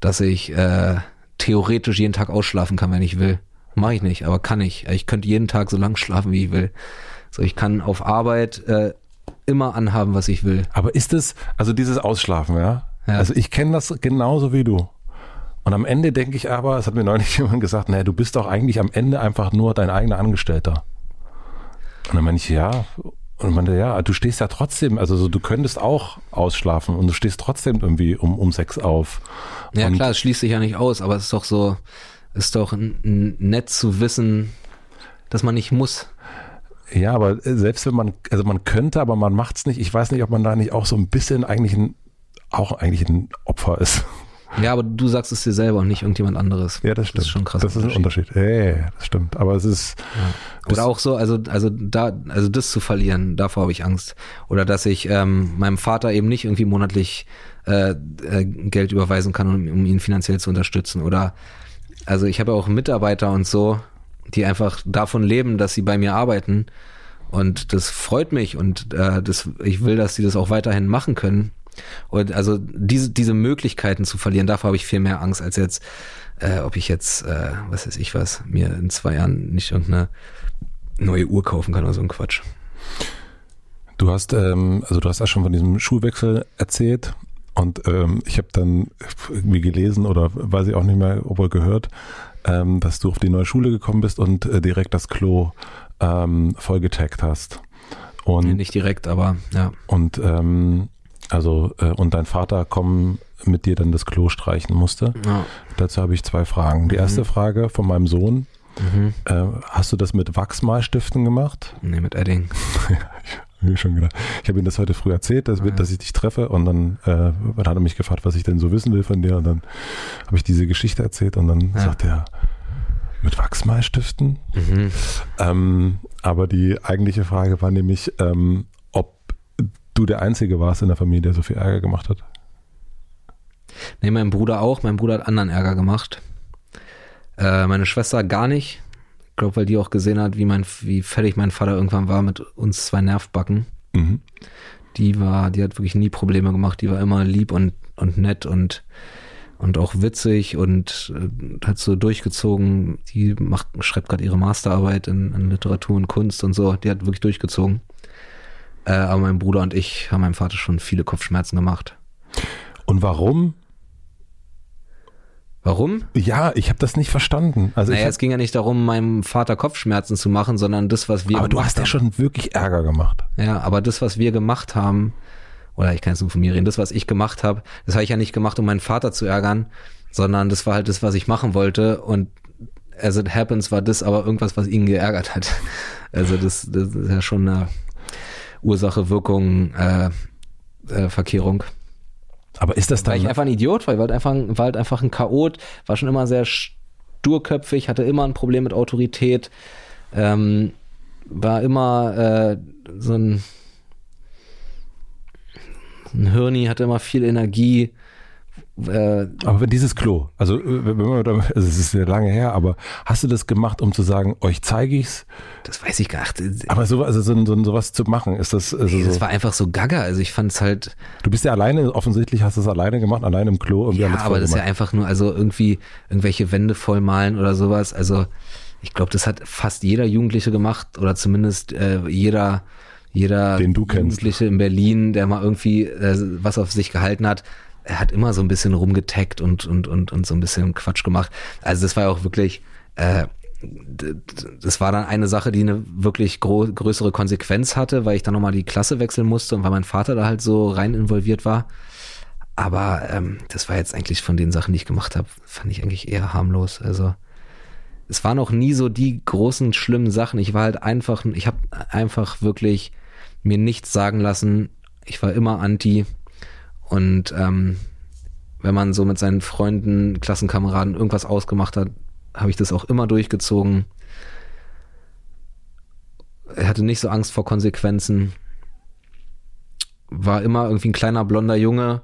Dass ich äh, theoretisch jeden Tag ausschlafen kann, wenn ich will. Mache ich nicht, aber kann ich. Ich könnte jeden Tag so lang schlafen, wie ich will. So, ich kann auf Arbeit äh, immer anhaben, was ich will. Aber ist es, also dieses Ausschlafen, ja? Ja. Also ich kenne das genauso wie du. Und am Ende denke ich aber, es hat mir neulich jemand gesagt, naja, du bist doch eigentlich am Ende einfach nur dein eigener Angestellter. Und dann meine ich, ja. Und meinte, ja, du stehst ja trotzdem, also so, du könntest auch ausschlafen und du stehst trotzdem irgendwie um, um sechs auf. Ja und, klar, es schließt sich ja nicht aus, aber es ist doch so, ist doch nett zu wissen, dass man nicht muss. Ja, aber selbst wenn man, also man könnte, aber man macht's nicht. Ich weiß nicht, ob man da nicht auch so ein bisschen eigentlich ein, auch eigentlich ein Opfer ist. Ja, aber du sagst es dir selber und nicht irgendjemand anderes. Ja, das stimmt. Das ist schon krass. Das ist ein Unterschied. Hey, das stimmt. Aber es ist, Oder auch so, also, also da, also das zu verlieren, davor habe ich Angst. Oder dass ich ähm, meinem Vater eben nicht irgendwie monatlich äh, äh, Geld überweisen kann, um, um ihn finanziell zu unterstützen. Oder also ich habe ja auch Mitarbeiter und so, die einfach davon leben, dass sie bei mir arbeiten. Und das freut mich und äh, das, ich will, dass sie das auch weiterhin machen können. Und also diese, diese Möglichkeiten zu verlieren, davor habe ich viel mehr Angst als jetzt, äh, ob ich jetzt, äh, was weiß ich was, mir in zwei Jahren nicht irgendeine neue Uhr kaufen kann oder so ein Quatsch. Du hast, ähm, also du hast ja schon von diesem Schulwechsel erzählt und ähm, ich habe dann irgendwie gelesen oder weiß ich auch nicht mehr, ob er gehört, ähm, dass du auf die neue Schule gekommen bist und äh, direkt das Klo ähm, vollgetaggt hast. Und, Nee, Nicht direkt, aber ja. und ähm, also äh, und dein Vater kommen mit dir dann das Klo streichen musste. ja. Dazu habe ich zwei Fragen. Die erste Frage von meinem Sohn: Mhm. äh, Hast du das mit Wachsmalstiften gemacht? Nee, mit Edding. Hab ich schon gedacht. Ich habe ihm das heute früh erzählt, dass, Ja. dass ich dich treffe und dann, äh, dann hat er mich gefragt, was ich denn so wissen will von dir und dann habe ich diese Geschichte erzählt und dann Ja. sagt er, mit Wachsmalstiften? Mhm. Ähm, aber die eigentliche Frage war nämlich, ähm, du der Einzige warst in der Familie, der so viel Ärger gemacht hat. Nee, mein Bruder auch. Mein Bruder hat anderen Ärger gemacht. Äh, meine Schwester gar nicht. Ich glaube, weil die auch gesehen hat, wie mein, wie fertig mein Vater irgendwann war mit uns zwei Nervbacken. Mhm. Die war, die hat wirklich nie Probleme gemacht. Die war immer lieb und, und nett und, und auch witzig und äh, hat so durchgezogen. Die macht, schreibt gerade ihre Masterarbeit in, in Literatur und Kunst und so. Die hat wirklich durchgezogen. Äh, aber mein Bruder und ich haben meinem Vater schon viele Kopfschmerzen gemacht. Und warum? Warum? Ja, ich habe das nicht verstanden. Also Naja, ich es ging ja nicht darum, meinem Vater Kopfschmerzen zu machen, sondern das, was wir hab, aber du hast ja haben. schon wirklich Ärger gemacht. Ja, aber das, was wir gemacht haben oder ich kann jetzt nur von mir reden, das, was ich gemacht habe, das habe ich ja nicht gemacht, um meinen Vater zu ärgern, sondern das war halt das, was ich machen wollte und as it happens war das aber irgendwas, was ihn geärgert hat. Also das, das ist ja schon eine Ursache-Wirkung äh, äh, Verkehrung. Aber ist das dann. Weil ich einfach ein Idiot war, ich war halt einfach, war halt einfach ein Chaot, war schon immer sehr sturköpfig, hatte immer ein Problem mit Autorität, ähm, war immer äh, so ein, ein Hirni, hatte immer viel Energie. Äh, aber wenn dieses Klo, also, äh, wenn man da, also es ist sehr lange her, aber hast du das gemacht, um zu sagen, euch zeige ich's? Das weiß ich gar nicht. Aber so, also so, so, sowas zu machen, ist das. Also nee, das so, war einfach so gaga. Also ich fand es halt. Du bist ja alleine, offensichtlich hast du es alleine gemacht, alleine im Klo. ja, aber das ist ja einfach nur, also irgendwie irgendwelche Wände vollmalen oder sowas. Also ich glaube, das hat fast jeder Jugendliche gemacht oder zumindest äh, jeder jeder Den du Jugendliche in Berlin, der mal irgendwie äh, was auf sich gehalten hat, er hat immer so ein bisschen rumgetaggt und, und, und, und so ein bisschen Quatsch gemacht. Also das war ja auch wirklich, äh, das war dann eine Sache, die eine wirklich größere Konsequenz hatte, weil ich dann nochmal die Klasse wechseln musste und weil mein Vater da halt so rein involviert war. Aber ähm, das war jetzt eigentlich von den Sachen, die ich gemacht habe, fand ich eigentlich eher harmlos. Also es waren auch nie so die großen schlimmen Sachen. Ich war halt einfach, ich habe einfach wirklich mir nichts sagen lassen. Ich war immer anti. Und ähm, wenn man so mit seinen Freunden, Klassenkameraden irgendwas ausgemacht hat, habe ich das auch immer durchgezogen. Er hatte nicht so Angst vor Konsequenzen. War immer irgendwie ein kleiner blonder Junge,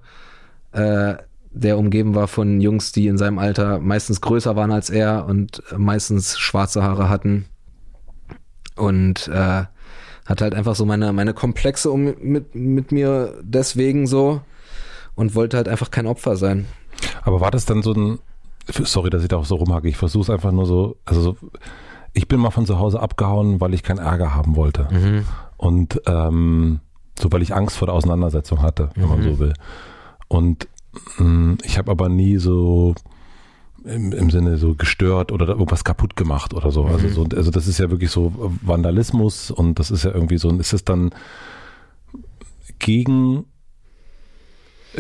äh, der umgeben war von Jungs, die in seinem Alter meistens größer waren als er und meistens schwarze Haare hatten. Und äh, hat halt einfach so meine, meine Komplexe um, mit, mit mir deswegen so und wollte halt einfach kein Opfer sein. Aber war das dann so ein, sorry, dass ich da auch so rumhacke, ich versuche es einfach nur so, also so, ich bin mal von zu Hause abgehauen, weil ich keinen Ärger haben wollte. Mhm. Und ähm, so, weil ich Angst vor der Auseinandersetzung hatte, wenn mhm. man so will. Und mh, mm, ich habe aber nie so im, im Sinne so gestört oder irgendwas kaputt gemacht oder so. Also, mhm. so, also das ist ja wirklich so Vandalismus und das ist ja irgendwie so, ist es dann gegen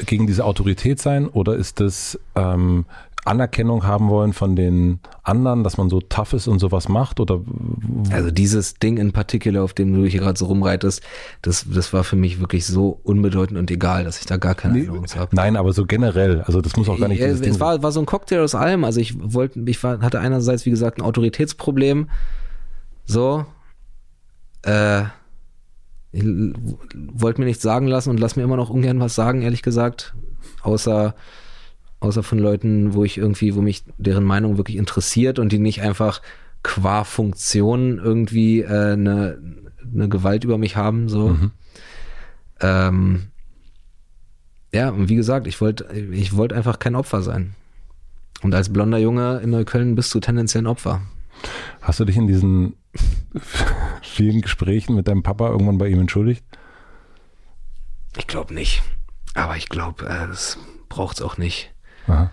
gegen diese Autorität sein oder ist es ähm, Anerkennung haben wollen von den anderen, dass man so tough ist und sowas macht? Oder also dieses Ding in particular, auf dem du hier gerade so rumreitest, das, das war für mich wirklich so unbedeutend und egal, dass ich da gar keine nee, Erinnerung habe. Nein, aber so generell, also das muss auch gar nicht. Ja, es Ding war, war so ein Cocktail aus allem. Also ich wollte, ich war, hatte einerseits wie gesagt ein Autoritätsproblem, so. Äh, wollte mir nichts sagen lassen und lass mir immer noch ungern was sagen, ehrlich gesagt. Außer, außer von Leuten, wo ich irgendwie, wo mich deren Meinung wirklich interessiert und die nicht einfach qua Funktion irgendwie äh, eine, eine Gewalt über mich haben. So. Mhm. Ähm, ja, und wie gesagt, ich wollte ich wollte einfach kein Opfer sein. Und als blonder Junge in Neukölln bist du tendenziell ein Opfer. Hast du dich in diesen vielen Gesprächen mit deinem Papa irgendwann bei ihm entschuldigt? Ich glaube nicht. Aber ich glaube, äh, das braucht es auch nicht. Aha.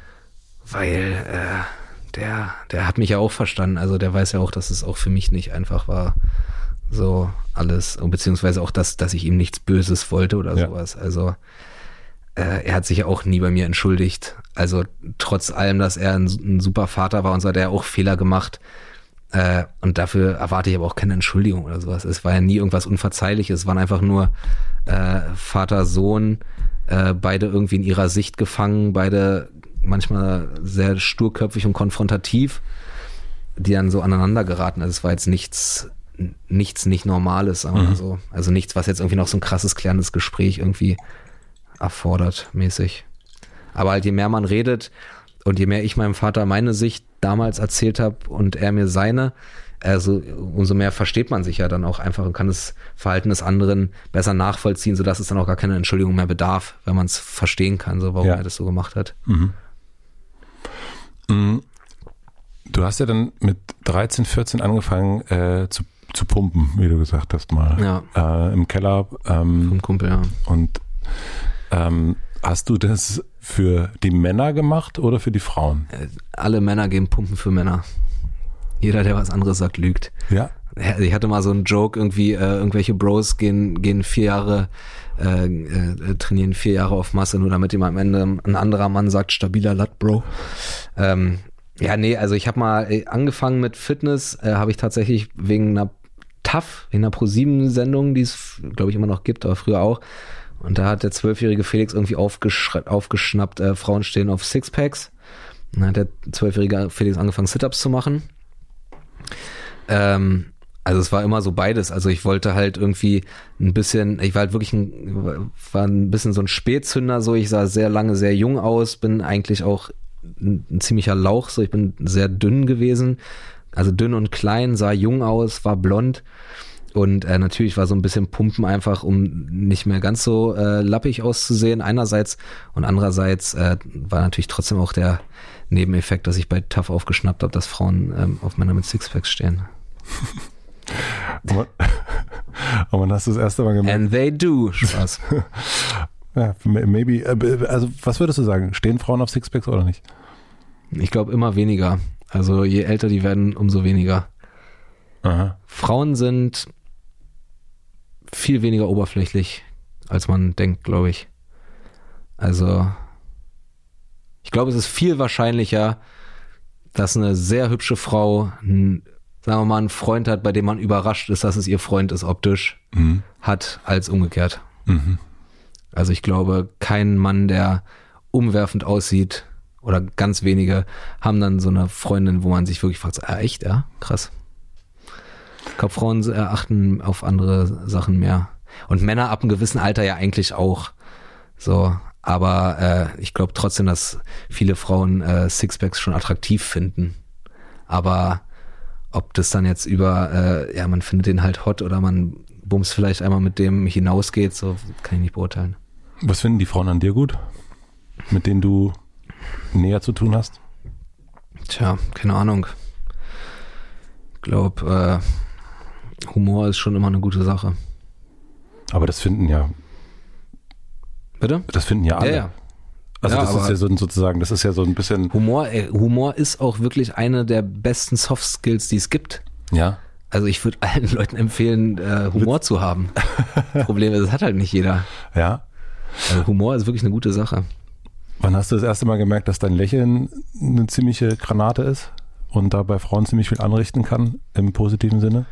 Weil äh, der, der hat mich ja auch verstanden. Also der weiß ja auch, dass es auch für mich nicht einfach war. So alles. Beziehungsweise auch, dass, dass ich ihm nichts Böses wollte oder ja. sowas. Also äh, er hat sich ja auch nie bei mir entschuldigt. Also trotz allem, dass er ein, ein super Vater war und so hat er auch Fehler gemacht. Äh, und dafür erwarte ich aber auch keine Entschuldigung oder sowas. Es war ja nie irgendwas Unverzeihliches. Es waren einfach nur äh, Vater, Sohn, äh, beide irgendwie in ihrer Sicht gefangen, beide manchmal sehr sturköpfig und konfrontativ, die dann so aneinander geraten. Also es war jetzt nichts, nichts nicht Normales, sagen wir mal mhm. so. Also nichts, was jetzt irgendwie noch so ein krasses, klärendes Gespräch irgendwie erfordert, mäßig. Aber halt je mehr man redet, und je mehr ich meinem Vater meine Sicht damals erzählt habe und er mir seine, also umso mehr versteht man sich ja dann auch einfach und kann das Verhalten des anderen besser nachvollziehen, sodass es dann auch gar keine Entschuldigung mehr bedarf, wenn man es verstehen kann, so warum ja. er das so gemacht hat. Mhm. mhm. Du hast ja dann mit 13, 14 angefangen äh, zu, zu pumpen, wie du gesagt hast mal. Ja. Äh, Im Keller. Ähm, Vom Kumpel, ja. Und ähm, hast du das für die Männer gemacht oder für die Frauen? Äh, alle Männer geben Pumpen für Männer. Jeder, der was anderes sagt, lügt. Ja. Ich hatte mal so einen Joke, irgendwie, äh, irgendwelche Bros gehen, gehen vier Jahre, äh, äh, trainieren vier Jahre auf Masse, nur damit ihm am Ende ein anderer Mann sagt, stabiler Lat, Bro. Ähm, ja, nee, also ich habe mal äh, angefangen mit Fitness, äh, habe ich tatsächlich wegen einer TAF, wegen einer Pro-7-Sendung, die es, glaube ich, immer noch gibt, aber früher auch. Und da hat der zwölfjährige Felix irgendwie aufgesch aufgeschnappt, äh, Frauen stehen auf Sixpacks. Und dann hat der zwölfjährige Felix angefangen, Sit-Ups zu machen. Ähm, also es war immer so beides. Also ich wollte halt irgendwie ein bisschen, ich war halt wirklich ein, war ein bisschen so ein Spätzünder, so ich sah sehr lange sehr jung aus, bin eigentlich auch ein ziemlicher Lauch, so ich bin sehr dünn gewesen. Also dünn und klein, sah jung aus, war blond. Und äh, natürlich war so ein bisschen Pumpen einfach, um nicht mehr ganz so äh, lappig auszusehen, einerseits. Und andererseits äh, war natürlich trotzdem auch der Nebeneffekt, dass ich bei TAF aufgeschnappt habe, dass Frauen ähm, auf Männer mit Sixpacks stehen. Und wann hast du das erste Mal gemerkt? And they do. Spaß. Ja, maybe, äh, also was würdest du sagen? Stehen Frauen auf Sixpacks oder nicht? Ich glaube immer weniger. Also je älter die werden, umso weniger. Aha. Frauen sind viel weniger oberflächlich, als man denkt, glaube ich. Also ich glaube, es ist viel wahrscheinlicher, dass eine sehr hübsche Frau, einen, sagen wir mal, einen Freund hat, bei dem man überrascht ist, dass es ihr Freund ist optisch, Mhm. hat, als umgekehrt. Mhm. Also ich glaube, kein Mann, der umwerfend aussieht, oder ganz wenige, haben dann so eine Freundin, wo man sich wirklich fragt, ah, echt, ja, krass. Ich glaube, Frauen äh, achten auf andere Sachen mehr. Und Männer ab einem gewissen Alter ja eigentlich auch. So, aber äh, ich glaube trotzdem, dass viele Frauen äh, Sixpacks schon attraktiv finden. Aber ob das dann jetzt über, äh, ja, man findet den halt hot oder man bums vielleicht einmal mit dem hinausgeht, so kann ich nicht beurteilen. Was finden die Frauen an dir gut? Mit denen du näher zu tun hast? Tja, keine Ahnung. Ich glaube, äh, Humor ist schon immer eine gute Sache. Aber das finden ja, Bitte? das finden ja alle. Ja, ja. Also Ja, das ist ja so, sozusagen, das ist ja so ein bisschen, Humor, ey, Humor ist auch wirklich eine der besten Soft Skills, die es gibt. ja. Also ich würde allen Leuten empfehlen, äh, Humor zu haben. Problem ist, das hat halt nicht jeder. Ja. Also Humor ist wirklich eine gute Sache. Wann hast du das erste Mal gemerkt, dass dein Lächeln eine ziemliche Granate ist und da bei Frauen ziemlich viel anrichten kann, im positiven Sinne?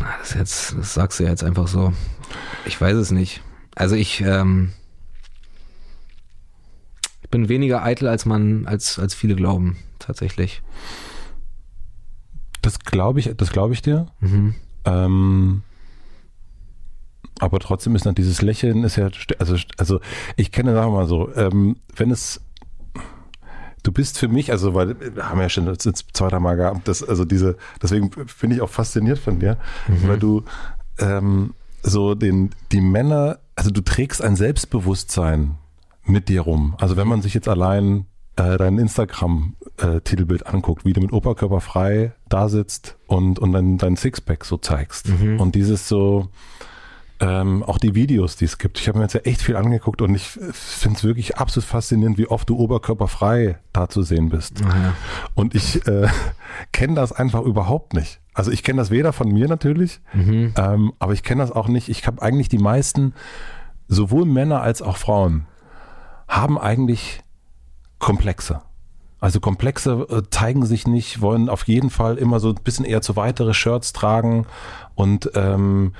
Na, Das, jetzt, das sagst du ja jetzt einfach so. Ich weiß es nicht. Also ich, ähm, ich bin weniger eitel, als man, als, als viele glauben, tatsächlich. Das glaube ich, das glaube ich dir. Mhm. Ähm, aber trotzdem ist dann dieses Lächeln ist ja, also, also ich kenne, sagen wir mal so, ähm, wenn es, du bist für mich, also weil wir haben ja schon das jetzt zwei, drei Mal gehabt, das, also diese, deswegen bin ich auch fasziniert von dir, weil du ähm, so den, die Männer, also du trägst ein Selbstbewusstsein mit dir rum. Also wenn man sich jetzt allein äh, dein Instagram-Titelbild anguckt, wie du mit Oberkörper frei da sitzt und, und dann dein Sixpack so zeigst. Und dieses so, ähm, auch die Videos, die es gibt. Ich habe mir jetzt ja echt viel angeguckt und ich finde es wirklich absolut faszinierend, wie oft du oberkörperfrei da zu sehen bist. Naja. Und ich äh, kenne das einfach überhaupt nicht. Also ich kenne das weder von mir natürlich, ähm, aber ich kenne das auch nicht. Ich habe eigentlich die meisten, sowohl Männer als auch Frauen, haben eigentlich Komplexe. Also Komplexe äh, zeigen sich nicht, wollen auf jeden Fall immer so ein bisschen eher zu weitere Shirts tragen und ähm,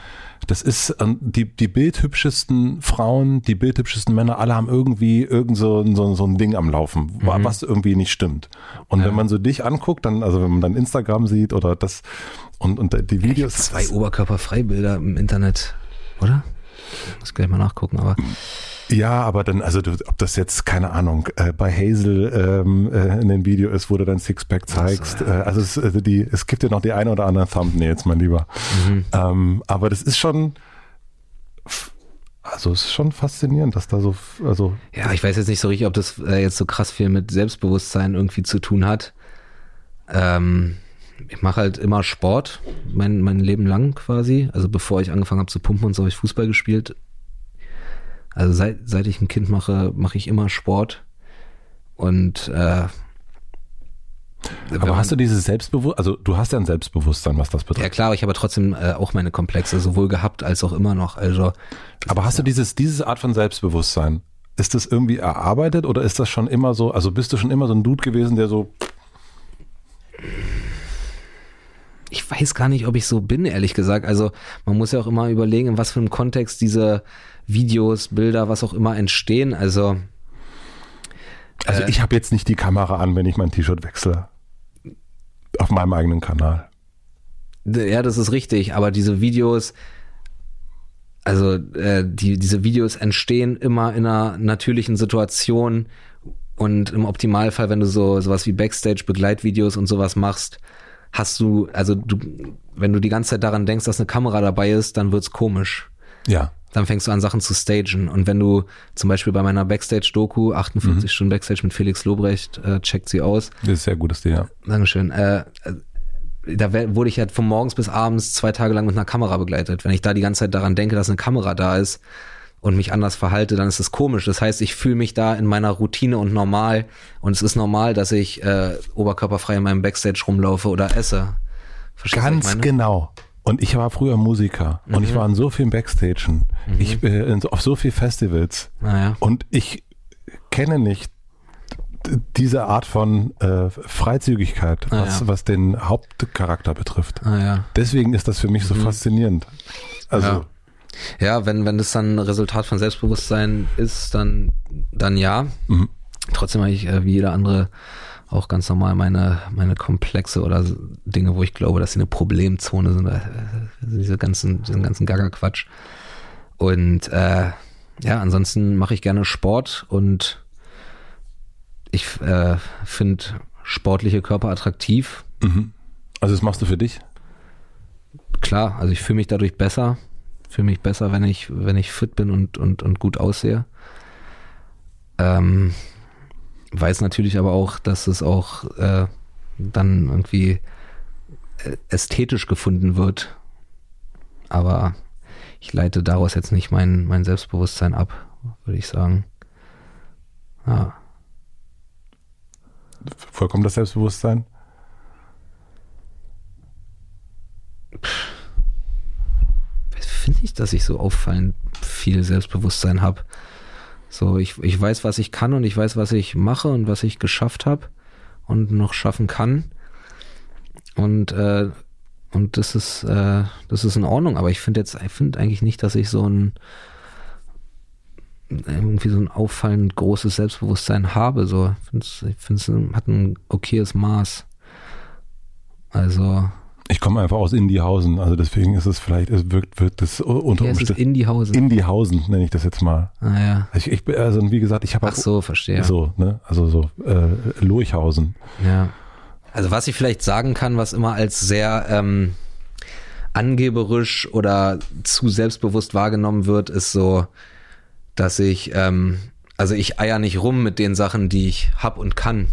das ist ähm, die, die bildhübschesten Frauen, die bildhübschesten Männer, alle haben irgendwie irgend so, ein- so, so ein Ding am Laufen, wa- was irgendwie nicht stimmt. Und wenn man so dich anguckt, dann, also wenn man dann Instagram sieht oder das und, und die Videos. Zwei Oberkörperfreibilder im Internet, oder? Muss gleich mal nachgucken, aber Ja, aber dann, also du, ob das jetzt, keine Ahnung, äh, bei Hazel ähm, äh, in dem Video ist, wo du dein Sixpack zeigst. äh, also es, also die, es gibt ja noch die ein oder anderen Thumbnails, mein Lieber. Ähm, aber das ist schon, also es ist schon faszinierend, dass da so, also ja, ich weiß jetzt nicht so richtig, ob das äh, jetzt so krass viel mit Selbstbewusstsein irgendwie zu tun hat. Ähm, ich mache halt immer Sport, mein, mein Leben lang quasi. Also bevor ich angefangen habe zu pumpen und so habe ich Fußball gespielt. Also seit, seit ich ein Kind mache, mache ich immer Sport. Und äh, Aber hast du dieses Selbstbewusstsein, also du hast ja ein Selbstbewusstsein, was das betrifft. Ja klar, ich habe trotzdem äh, auch meine Komplexe, sowohl gehabt als auch immer noch. Also, aber hast du dieses, diese Art von Selbstbewusstsein? Ist das irgendwie erarbeitet oder ist das schon immer so, also bist du schon immer so ein Dude gewesen, der so ich weiß gar nicht, ob ich so bin, ehrlich gesagt. Also man muss ja auch immer überlegen, in was für einem Kontext diese Videos, Bilder, was auch immer entstehen. Also also äh, ich habe jetzt nicht die Kamera an, wenn ich mein T-Shirt wechsle. Auf meinem eigenen Kanal. Ja, das ist richtig, aber diese Videos, also äh, die, diese Videos entstehen immer in einer natürlichen Situation und im Optimalfall, wenn du so sowas wie Backstage-Begleitvideos und sowas machst, hast du, also du, wenn du die ganze Zeit daran denkst, dass eine Kamera dabei ist, dann wird's komisch. Ja. Dann fängst du an, Sachen zu stagen. Und wenn du zum Beispiel bei meiner Backstage-Doku, 48 mhm. Stunden Backstage mit Felix Lobrecht, äh, checkt sie aus. Das ist sehr gutes Ding, ja. Dankeschön. Äh, da wurde ich halt von morgens bis abends zwei Tage lang mit einer Kamera begleitet. Wenn ich da die ganze Zeit daran denke, dass eine Kamera da ist, und mich anders verhalte, dann ist es komisch. Das heißt, ich fühle mich da in meiner Routine und normal. Und es ist normal, dass ich äh, oberkörperfrei in meinem Backstage rumlaufe oder esse. Verstehst Ganz genau. Und ich war früher Musiker mhm. und ich mhm. war in so vielen Backstagen, mhm. ich äh, in, auf so vielen Festivals ah, ja. und ich kenne nicht diese Art von äh, Freizügigkeit, ah, was, ja. was den Hauptcharakter betrifft. Ah, ja. Deswegen ist das für mich so mhm. faszinierend. Also ja, wenn, wenn das dann ein Resultat von Selbstbewusstsein ist, dann, dann ja. Mhm. Trotzdem habe ich äh, wie jeder andere auch ganz normal meine, meine Komplexe oder Dinge, wo ich glaube, dass sie eine Problemzone sind. Äh, diese ganzen, diesen ganzen Gaga-Quatsch. Und äh, ja, ansonsten mache ich gerne Sport und ich äh, finde sportliche Körper attraktiv. Mhm. Also das machst du für dich? Klar, also ich fühle mich dadurch besser fühle mich besser, wenn ich, wenn ich fit bin und, und, und gut aussehe. Ähm, weiß natürlich aber auch, dass es auch äh, dann irgendwie äh, ästhetisch gefunden wird. Aber ich leite daraus jetzt nicht mein, mein Selbstbewusstsein ab, würde ich sagen. Ja. Vollkommen das Selbstbewusstsein? Finde ich, dass ich so auffallend viel Selbstbewusstsein habe. So, ich, ich weiß, was ich kann und ich weiß, was ich mache und was ich geschafft habe und noch schaffen kann. Und, äh, und das ist, äh, das ist in Ordnung, aber ich finde jetzt, ich finde eigentlich nicht, dass ich so ein irgendwie so ein auffallend großes Selbstbewusstsein habe. So, ich finde es hat ein okayes Maß. Also, ich komme einfach aus Indiehausen, also deswegen ist es vielleicht, es wirkt, wird das unter Umständen. Indiehausen. Indiehausen nenne ich das jetzt mal. Ah ja. Ich, ich also wie gesagt, ich habe Ach so, verstehe. So, ne, also so äh, Lurchhausen. Ja. Also was ich vielleicht sagen kann, was immer als sehr ähm, angeberisch oder zu selbstbewusst wahrgenommen wird, ist so, dass ich, ähm, also ich eier nicht rum mit den Sachen, die ich hab und kann.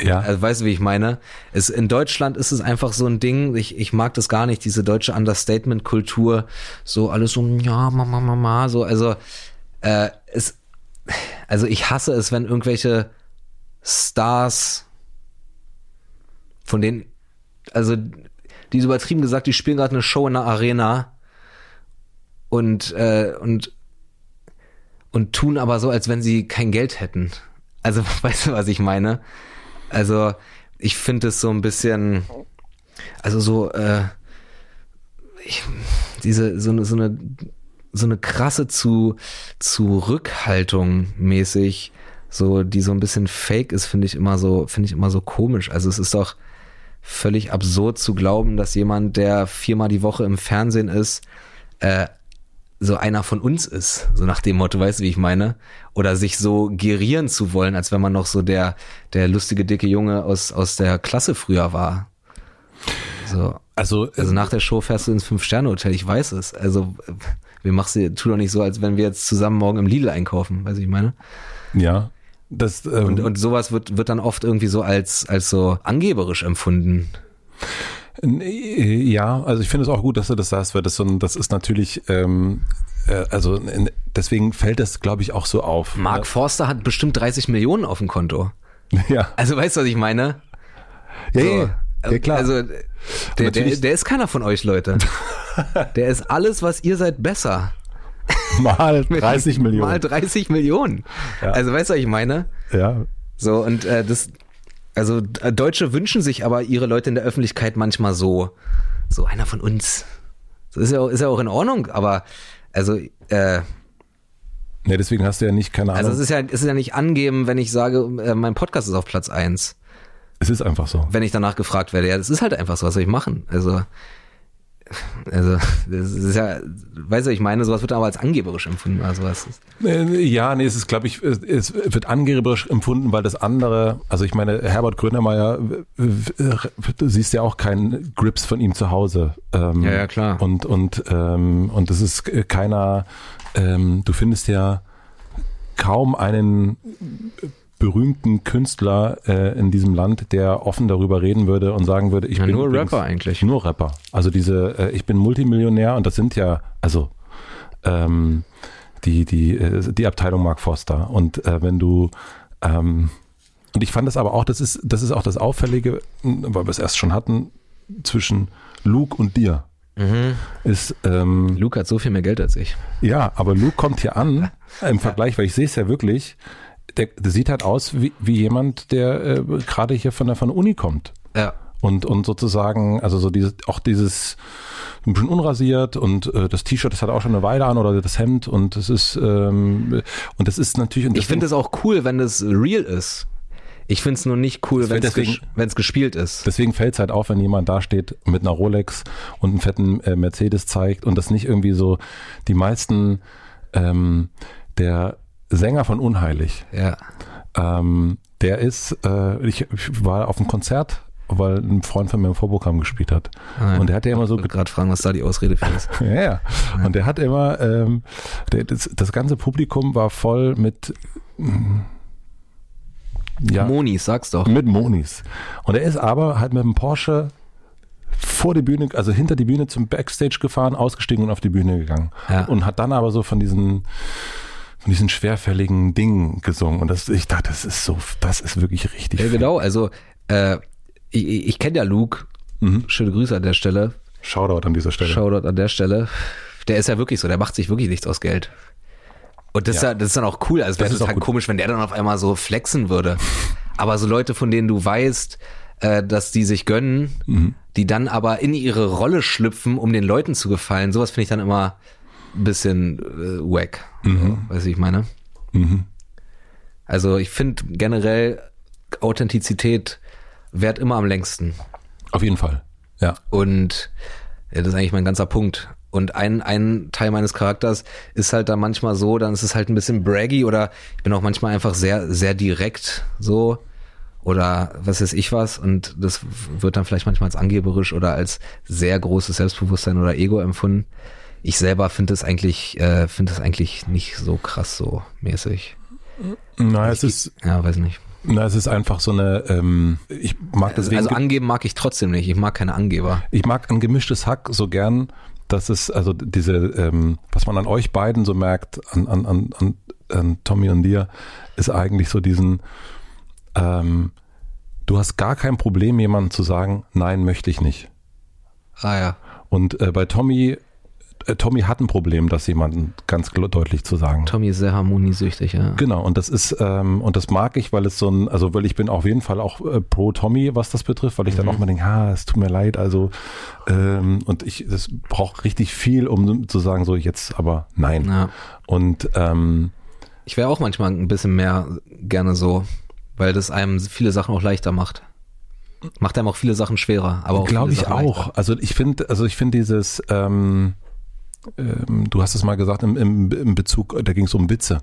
Ja. Also, weißt du, wie ich meine? Es, in Deutschland ist es einfach so ein Ding, ich, ich mag das gar nicht, diese deutsche Understatement-Kultur, so alles so, ja, Mama, Mama, so, also, äh, es, also ich hasse es, wenn irgendwelche Stars, von denen, also, die ist übertrieben gesagt, die spielen gerade eine Show in einer Arena und, äh, und, und tun aber so, als wenn sie kein Geld hätten. Also, weißt du, was ich meine? Also ich finde es so ein bisschen, also so, äh, ich, diese, so eine, so eine, so eine krasse zu, Zurückhaltung mäßig, so, die so ein bisschen fake ist, finde ich immer so, finde ich immer so komisch. Also es ist doch völlig absurd zu glauben, dass jemand, der viermal die Woche im Fernsehen ist, äh, so einer von uns ist, so nach dem Motto, weißt du, wie ich meine? Oder sich so gerieren zu wollen, als wenn man noch so der, der lustige, dicke Junge aus, aus der Klasse früher war. So. Also, also nach der Show fährst du ins Fünf-Sterne-Hotel, ich weiß es. Also, wir machst du, tu doch nicht so, als wenn wir jetzt zusammen morgen im Lidl einkaufen, weißt du, ich meine? Ja. Das, ähm, und, und sowas wird, wird dann oft irgendwie so als, als so angeberisch empfunden. Ja, also ich finde es auch gut, dass du das sagst, weil das so ein, das ist natürlich, ähm, äh, also deswegen fällt das, glaube ich, auch so auf. Mark ja. Forster hat bestimmt 30 Millionen auf dem Konto. Ja. Also weißt du, was ich meine? Ja, So, ja, ja, klar. Also, der, der, natürlich- der ist keiner von euch, Leute. Der ist alles, was ihr seid, besser. Mal 30 Millionen. Mal 30 Millionen. Ja. Also, weißt du, was ich meine? ja, So, und äh, das, also äh, Deutsche wünschen sich aber ihre Leute in der Öffentlichkeit manchmal so, so einer von uns. So ist ja, auch- ist ja auch in Ordnung, aber also, äh, ja, deswegen hast du ja nicht, keine Ahnung. also es ist ja, es ist ja nicht angeben, wenn ich sage, äh, mein Podcast ist auf Platz eins, es ist einfach so. wenn ich danach gefragt werde. Ja, das ist halt einfach so, was soll ich machen? Also, also, das ist ja, weißt du, ich meine, sowas wird aber als angeberisch empfunden, also was ist. Äh, Ja, nee, es ist, glaube ich, es wird angeberisch empfunden, weil das andere, also ich meine, Herbert Grönemeyer, du siehst ja auch keinen Grips von ihm zu Hause. Ähm, Ja, ja, klar. Und, und, ähm, und das ist äh, keiner, ähm, du findest ja kaum einen berühmten Künstler äh, in diesem Land, der offen darüber reden würde und sagen würde, ich Ja, bin nur übrigens- Rapper eigentlich. Nur Rapper. Also diese, äh, ich bin Multimillionär und das sind ja, also ähm, die, die, äh, die Abteilung Mark Foster. Und äh, wenn du ähm, und ich fand das aber auch, das ist, das ist auch das Auffällige, weil wir es erst schon hatten, zwischen Luke und dir. Ist, ähm, Luke hat so viel mehr Geld als ich. ja, aber Luke kommt hier an im Vergleich, weil ich sehe es ja wirklich, der, der sieht halt aus wie, wie jemand, der äh, gerade hier von der, von der Uni kommt. Ja. Und, und sozusagen, also so dieses, auch dieses ein bisschen unrasiert und äh, das T-Shirt, das hat auch schon eine Weile an oder das Hemd und das ist ähm, und das ist natürlich Ich finde es auch cool, wenn das real ist. Ich finde es nur nicht cool, wenn es ges gespielt ist. Deswegen fällt es halt auf, wenn jemand da steht mit einer Rolex und einen fetten äh, Mercedes zeigt und das nicht irgendwie so die meisten ähm, der Sänger von Unheilig, Ja. ähm, der ist, äh, ich, ich war auf einem Konzert, weil ein Freund von mir im Vorprogramm gespielt hat. Ah, ja. Und der hat ja immer so Ich wollte gerade fragen, was da die Ausrede für ist. Ja, ja. Und der hat immer, ähm, der, das, das ganze Publikum war voll mit, mm, ja, Monis, sag's doch. mit Monis. Und er ist aber halt mit dem Porsche vor die Bühne, also hinter die Bühne zum Backstage gefahren, ausgestiegen und auf die Bühne gegangen. Ja. Und hat dann aber so von diesen, von diesen schwerfälligen Dingen gesungen. Und das, ich dachte, das ist so, das ist wirklich richtig. Ja, genau, also äh, ich, ich kenne ja Luke. Mhm. Schöne Grüße an der Stelle. Shoutout an dieser Stelle. Shoutout an der Stelle. Der ist ja wirklich so, der macht sich wirklich nichts aus Geld. Und das, Ja. ist, ja, das ist dann auch cool. Also wäre Das ist auch total gut. komisch, wenn der dann auf einmal so flexen würde. Aber so Leute, von denen du weißt, äh, dass die sich gönnen, Mhm. die dann aber in ihre Rolle schlüpfen, um den Leuten zu gefallen, sowas finde ich dann immer bisschen äh, wack. So, weißt du, ich meine? Mhm. Also ich finde generell Authentizität währt immer am längsten. Auf jeden Fall. Ja. Und ja, das ist eigentlich mein ganzer Punkt. Und ein, ein Teil meines Charakters ist halt dann manchmal so, dann ist es halt ein bisschen braggy oder ich bin auch manchmal einfach sehr, sehr direkt so oder was weiß ich was und das wird dann vielleicht manchmal als angeberisch oder als sehr großes Selbstbewusstsein oder Ego empfunden. Ich selber finde es eigentlich, äh, finde es eigentlich nicht so krass so mäßig. Na, es ist, Ja, weiß nicht. na, es ist einfach so eine, ähm, ich mag deswegen. also angeben mag ich trotzdem nicht. Ich mag keine Angeber. Ich mag ein gemischtes Hack so gern, dass es, also diese, ähm, was man an euch beiden so merkt, an, an, an, an, an Tommy und dir, ist eigentlich so diesen, ähm, du hast gar kein Problem, jemandem zu sagen, nein, möchte ich nicht. Ah ja. Und äh, bei Tommy, Tommy hat ein Problem, das jemandem ganz deutlich zu sagen. Tommy ist sehr harmoniesüchtig, ja. Genau, und das ist, ähm, und das mag ich, weil es so ein, also weil ich bin auf jeden Fall auch äh, pro Tommy, was das betrifft, weil ich dann auch mal denke, ah, es tut mir leid, also ähm, und ich, das braucht richtig viel, um zu sagen, so jetzt aber nein. ja. Und ähm, Ich wäre auch manchmal ein bisschen mehr gerne so, weil das einem viele Sachen auch leichter macht. Macht einem auch viele Sachen schwerer, aber auch glaube ich Sachen auch. leichter. Also ich finde, also ich finde dieses, ähm, ähm, du hast es mal gesagt im, im, im Bezug, da ging es um Witze.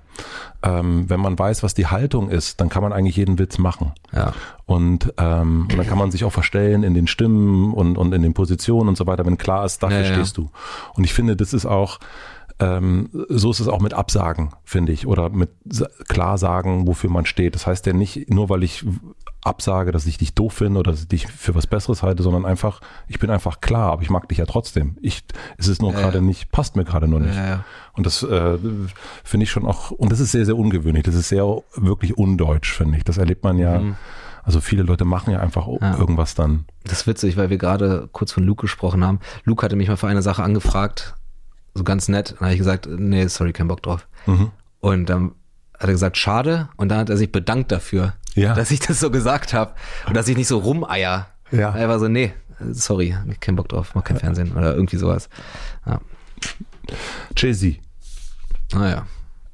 Ähm, wenn man weiß, was die Haltung ist, dann kann man eigentlich jeden Witz machen. Ja. Und, ähm, und dann kann man sich auch verstellen in den Stimmen und, und in den Positionen und so weiter, wenn klar ist, dafür Ja, ja. stehst du. Und ich finde, das ist auch, ähm, so ist es auch mit Absagen, finde ich, oder mit klar sagen, wofür man steht. Das heißt ja nicht, nur weil ich absage, dass ich dich doof finde oder dass ich dich für was Besseres halte, sondern einfach, ich bin einfach klar, aber ich mag dich ja trotzdem. Ich, es ist nur Ja, gerade ja. nicht, passt mir gerade nur nicht. Ja. Und das äh, finde ich schon auch, und das ist sehr, sehr ungewöhnlich. Das ist sehr wirklich undeutsch, finde ich. Das erlebt man ja Mhm. Also viele Leute machen ja einfach irgendwas dann. Das ist witzig, weil wir gerade kurz von Luke gesprochen haben. Luke hatte mich mal für eine Sache angefragt, so ganz nett. Dann habe ich gesagt, nee, sorry, kein Bock drauf. Mhm. Und dann hat er gesagt, schade. Und dann hat er sich bedankt dafür, Ja. dass ich das so gesagt habe. Und dass ich nicht so rumeier. Ja. Er war so, nee, sorry, kein Bock drauf, mach kein Fernsehen oder irgendwie sowas. Ja. Jay-Z. Naja,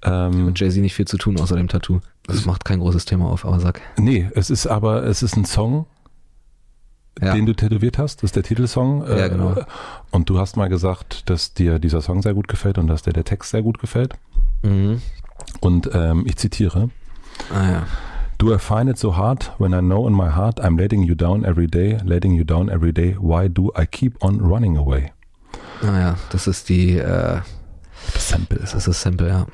Ähm, mit Jay-Z nicht viel zu tun außer dem Tattoo. Das macht kein großes Thema auf, aber sag. nee, es ist aber, es ist ein Song, Ja. den du tätowiert hast. Das ist der Titelsong. Ja, genau. Und du hast mal gesagt, dass dir dieser Song sehr gut gefällt und dass dir der Text sehr gut gefällt. Mhm. Und ähm, ich zitiere. Ah ja. Do I find it so hard when I know in my heart I'm letting you down every day, letting you down every day? Why do I keep on running away? Naja, das ist die, äh, Das Sample. das ist das Sample, ja.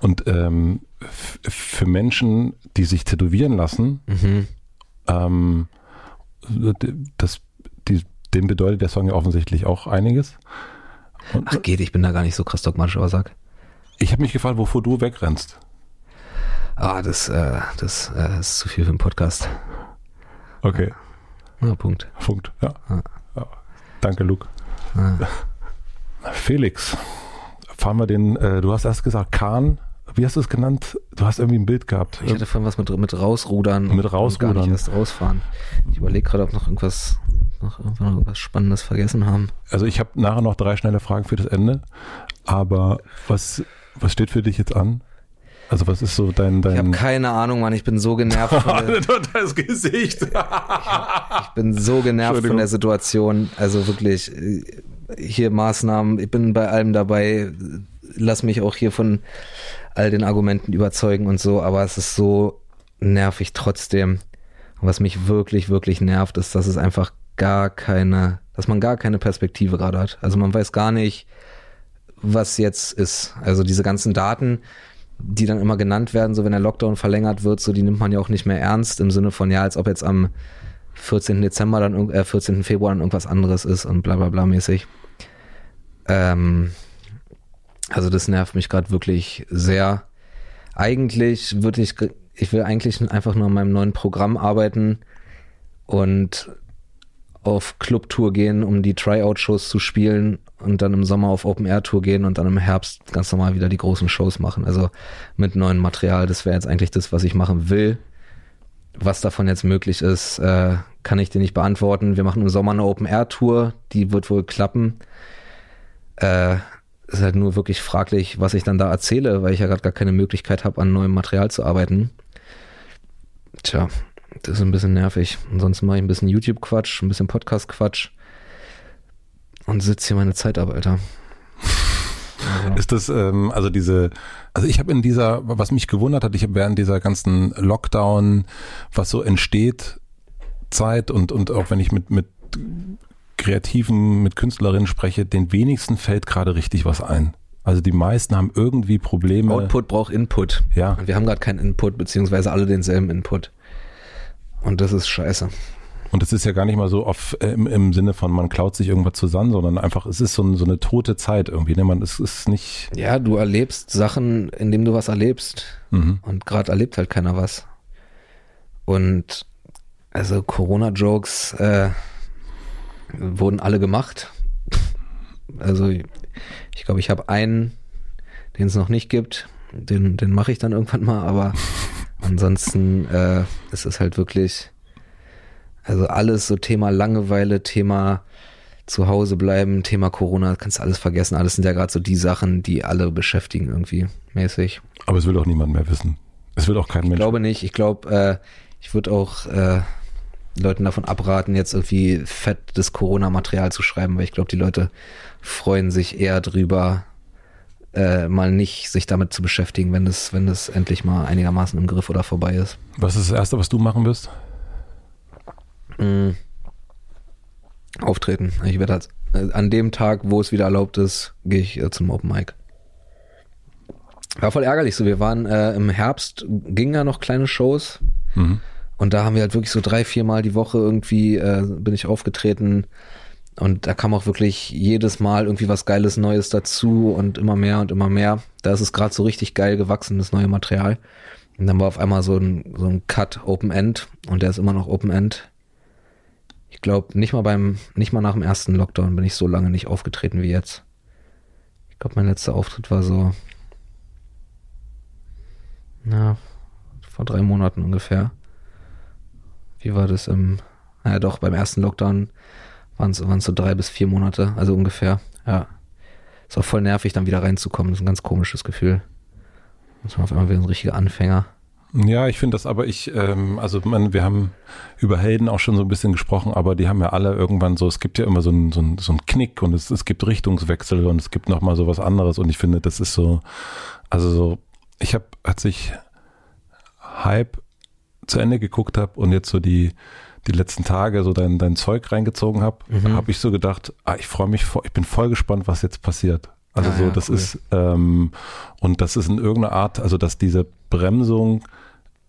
Und ähm, für Menschen, die sich tätowieren lassen, Mhm. ähm, das, die, dem bedeutet der Song ja offensichtlich auch einiges. Und Ach geht, ich bin da gar nicht so krass dogmatisch, aber sag. ich habe mich gefragt, wovor du wegrennst. Ah, das, äh, das äh, ist zu viel für einen Podcast. Okay, Ja, Punkt. Punkt. Ja. Ja. ja. Danke, Luke. Ja. Felix, fahren wir den, äh, du hast erst gesagt, Kahn, wie hast du es genannt? Du hast irgendwie ein Bild gehabt. Ich hatte vorhin was mit, mit rausrudern. Mit rausrudern. Gar nicht erst rausfahren. Ich überlege gerade, ob noch irgendwas, noch irgendwas Spannendes vergessen haben. Also ich habe nachher noch drei schnelle Fragen für das Ende. Aber was, was steht für dich jetzt an? Also was ist so dein... Ich habe dein keine Ahnung, Mann. Ich bin so genervt von der, das Gesicht. ich bin so genervt von der Situation. Also wirklich, hier Maßnahmen. Ich bin bei allem dabei. Lass mich auch hier von all den Argumenten überzeugen und so. Aber es ist so nervig trotzdem. Und was mich wirklich, wirklich nervt, ist, dass es einfach gar keine, dass man gar keine Perspektive gerade hat. Also man weiß gar nicht, was jetzt ist. Also diese ganzen Daten, die dann immer genannt werden, so wenn der Lockdown verlängert wird, so die nimmt man ja auch nicht mehr ernst im Sinne von, ja, als ob jetzt am 14. Dezember dann, äh, 14. Februar dann irgendwas anderes ist und bla bla bla mäßig. Ähm, also das nervt mich gerade wirklich sehr. Eigentlich würde ich, ich will eigentlich einfach nur an meinem neuen Programm arbeiten und auf Clubtour gehen, um die Tryout-Shows zu spielen und dann im Sommer auf Open-Air-Tour gehen und dann im Herbst ganz normal wieder die großen Shows machen. Also mit neuem Material, das wäre jetzt eigentlich das, was ich machen will. Was davon jetzt möglich ist, äh, kann ich dir nicht beantworten. Wir machen im Sommer eine Open-Air-Tour, die wird wohl klappen. Äh, ist halt nur wirklich fraglich, was ich dann da erzähle, weil ich ja gerade gar keine Möglichkeit habe, an neuem Material zu arbeiten. Tja, das ist ein bisschen nervig. Ansonsten mache ich ein bisschen YouTube-Quatsch, ein bisschen Podcast-Quatsch und sitze hier meine Zeit ab, Alter. Also, Ist das, ähm, also diese, also ich habe in dieser, was mich gewundert hat, ich habe während dieser ganzen Lockdown, was so entsteht, Zeit und, und auch wenn ich mit, mit Kreativen, mit Künstlerinnen spreche, den wenigsten fällt gerade richtig was ein. Also die meisten haben irgendwie Probleme. Output braucht Input. Ja. Und wir haben gerade keinen Input, beziehungsweise alle denselben Input. Und das ist scheiße. Und es ist ja gar nicht mal so auf, äh, im, im Sinne von, man klaut sich irgendwas zusammen, sondern einfach, es ist so, ein, so eine tote Zeit irgendwie. Ne? Man, es ist nicht. Ja, du erlebst Sachen, indem du was erlebst. Mhm. Und gerade erlebt halt keiner was. Und also Corona-Jokes äh, wurden alle gemacht. Also ich glaube, ich habe einen, den es noch nicht gibt. Den, den mache ich dann irgendwann mal, aber ansonsten äh, ist es halt wirklich, also alles so Thema Langeweile, Thema zu Hause bleiben, Thema Corona, kannst du alles vergessen. Alles sind ja gerade so die Sachen, die alle beschäftigen irgendwie mäßig. Aber es will auch niemand mehr wissen. Es will auch kein Ich Mensch. glaube nicht. Ich glaube, äh, ich würde auch äh, Leuten davon abraten, jetzt irgendwie fettes Corona-Material zu schreiben, weil ich glaube, die Leute freuen sich eher drüber, äh, mal nicht sich damit zu beschäftigen, wenn das, wenn das endlich mal einigermaßen im Griff oder vorbei ist. Was ist das Erste, was du machen wirst? Mhm. Auftreten. Ich werde halt, äh, an dem Tag, wo es wieder erlaubt ist, gehe ich äh, zum Open Mic. War voll ärgerlich so. Wir waren äh, im Herbst, gingen ja noch kleine Shows. Mhm. Und da haben wir halt wirklich so drei, vier Mal die Woche irgendwie, äh, bin ich aufgetreten. Und da kam auch wirklich jedes Mal irgendwie was Geiles Neues dazu und immer mehr und immer mehr. Da ist es gerade so richtig geil gewachsen, das neue Material. Und dann war auf einmal so ein, so ein Cut Open End und der ist immer noch Open End. Ich glaube, nicht mal beim, nicht mal nach dem ersten Lockdown bin ich so lange nicht aufgetreten wie jetzt. Ich glaube, mein letzter Auftritt war so, na, vor drei Monaten ungefähr. Wie war das im, naja doch, beim ersten Lockdown waren es so drei bis vier Monate, also ungefähr, ja. Ist auch voll nervig, dann wieder reinzukommen. Das ist ein ganz komisches Gefühl. Muss man auf einmal wieder ein richtiger Anfänger. Ja, ich finde das aber ich, ähm, also man, wir haben über Helden auch schon so ein bisschen gesprochen, aber die haben ja alle irgendwann so, es gibt ja immer so einen so so ein Knick und es, es gibt Richtungswechsel und es gibt nochmal so was anderes und ich finde, das ist so, also so, ich habe, als ich Hype zu Ende geguckt habe und jetzt so die, die letzten Tage so dein, dein Zeug reingezogen habe, mhm. habe ich so gedacht, ah, ich freue mich, ich bin voll gespannt, was jetzt passiert. Also ah, so, das cool. ist, ähm, und das ist in irgendeiner Art, also dass diese Bremsung,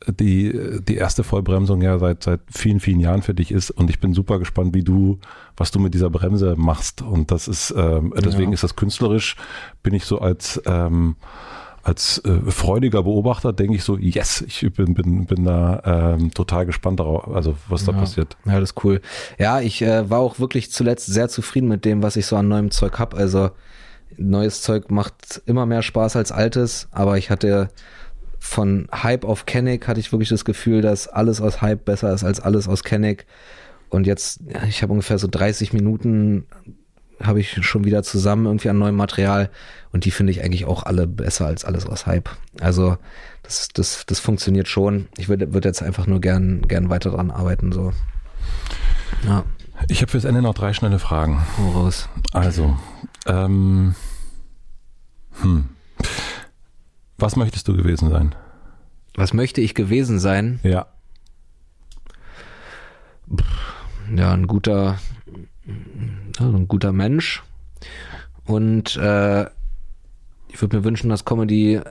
die, die erste Vollbremsung ja seit, seit vielen, vielen Jahren für dich ist. Und ich bin super gespannt, wie du, was du mit dieser Bremse machst. Und das ist, ähm, deswegen ja. ist das künstlerisch, bin ich so als, ähm, als äh, freudiger Beobachter denke ich so, yes, ich bin, bin, bin da ähm, total gespannt darauf, also was da ja. passiert. Ja, das ist cool. Ja, ich äh, war auch wirklich zuletzt sehr zufrieden mit dem, was ich so an neuem Zeug hab. Also neues Zeug macht immer mehr Spaß als altes, aber ich hatte von Hype auf Kenneck hatte ich wirklich das Gefühl, dass alles aus Hype besser ist als alles aus Kenneck. Und jetzt, ja, ich habe ungefähr so 30 Minuten habe ich schon wieder zusammen irgendwie an neuem Material und die finde ich eigentlich auch alle besser als alles aus Hype. Also das, das, das funktioniert schon. Ich würde würd jetzt einfach nur gern, gern weiter dran arbeiten. So. Ja. Ich habe fürs Ende noch drei schnelle Fragen. Woraus? Also, ähm, hm. Was möchtest du gewesen sein? Was möchte ich gewesen sein? Ja. Ja, ein guter, ein guter Mensch. Und äh, ich würde mir wünschen, dass Comedy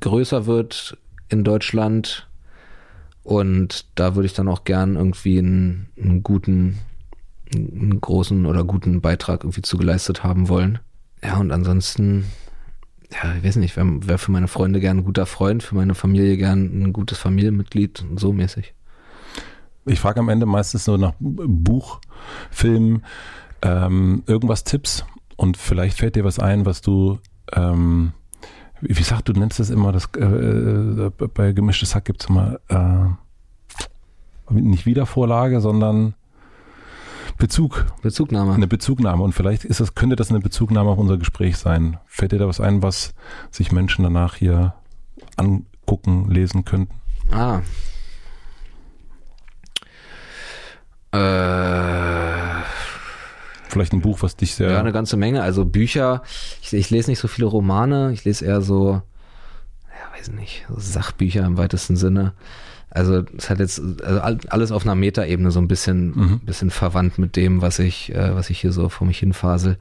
größer wird in Deutschland. Und da würde ich dann auch gern irgendwie einen, einen guten, einen großen oder guten Beitrag irgendwie zugeleistet haben wollen. Ja, und ansonsten, ja, ich weiß nicht, wäre wär für meine Freunde gern ein guter Freund, für meine Familie gern ein gutes Familienmitglied, so mäßig. Ich frage am Ende meistens nur nach Buch, Film, ähm, irgendwas Tipps und vielleicht fällt dir was ein, was du, ähm, wie, wie sagt du, nennst das immer, das, äh, äh bei gemischtes Hack gibt es immer äh, nicht Wiedervorlage, sondern Bezug. Bezugnahme. Eine Bezugnahme. Und vielleicht ist das, könnte das eine Bezugnahme auf unser Gespräch sein. Fällt dir da was ein, was sich Menschen danach hier angucken, lesen könnten? Ah. Äh. Vielleicht ein Buch, was dich sehr. Ja, eine ganze Menge. Also Bücher. Ich, ich lese nicht so viele Romane. Ich lese eher so, ja, weiß nicht, Sachbücher im weitesten Sinne. Also es hat jetzt also alles auf einer Metaebene so ein bisschen, mhm. bisschen verwandt mit dem, was ich, äh, was ich hier so vor mich hinfasel.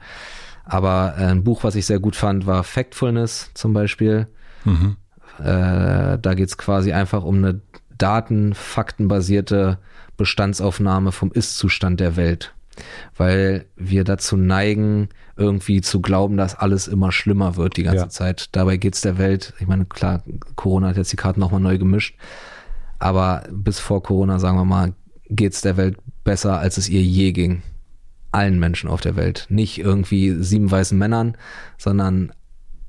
Aber äh, ein Buch, was ich sehr gut fand, war Factfulness zum Beispiel. Mhm. Äh, da geht's quasi einfach um eine daten-, faktenbasierte Bestandsaufnahme vom Ist-Zustand der Welt. Weil wir dazu neigen, irgendwie zu glauben, dass alles immer schlimmer wird die ganze ja. Zeit. Dabei geht's der Welt, ich meine, klar, Corona hat jetzt die Karten nochmal neu gemischt, aber bis vor Corona, sagen wir mal, geht es der Welt besser, als es ihr je ging. Allen Menschen auf der Welt. Nicht irgendwie sieben weißen Männern, sondern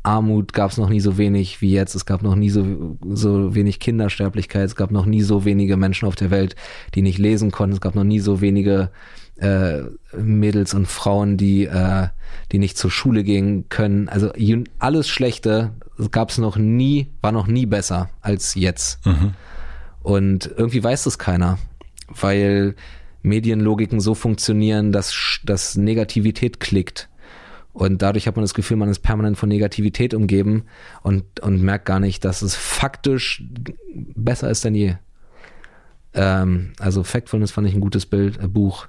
Armut gab es noch nie so wenig wie jetzt. Es gab noch nie so, so wenig Kindersterblichkeit. Es gab noch nie so wenige Menschen auf der Welt, die nicht lesen konnten. Es gab noch nie so wenige äh, Mädels und Frauen, die, äh, die nicht zur Schule gehen können. Also alles Schlechte gab es noch nie, war noch nie besser als jetzt. Mhm. Und irgendwie weiß das keiner, weil Medienlogiken so funktionieren, dass, dass Negativität klickt. Und dadurch hat man das Gefühl, man ist permanent von Negativität umgeben und, und merkt gar nicht, dass es faktisch besser ist denn je. Ähm, also Factfulness fand ich ein gutes Bild, äh, Buch.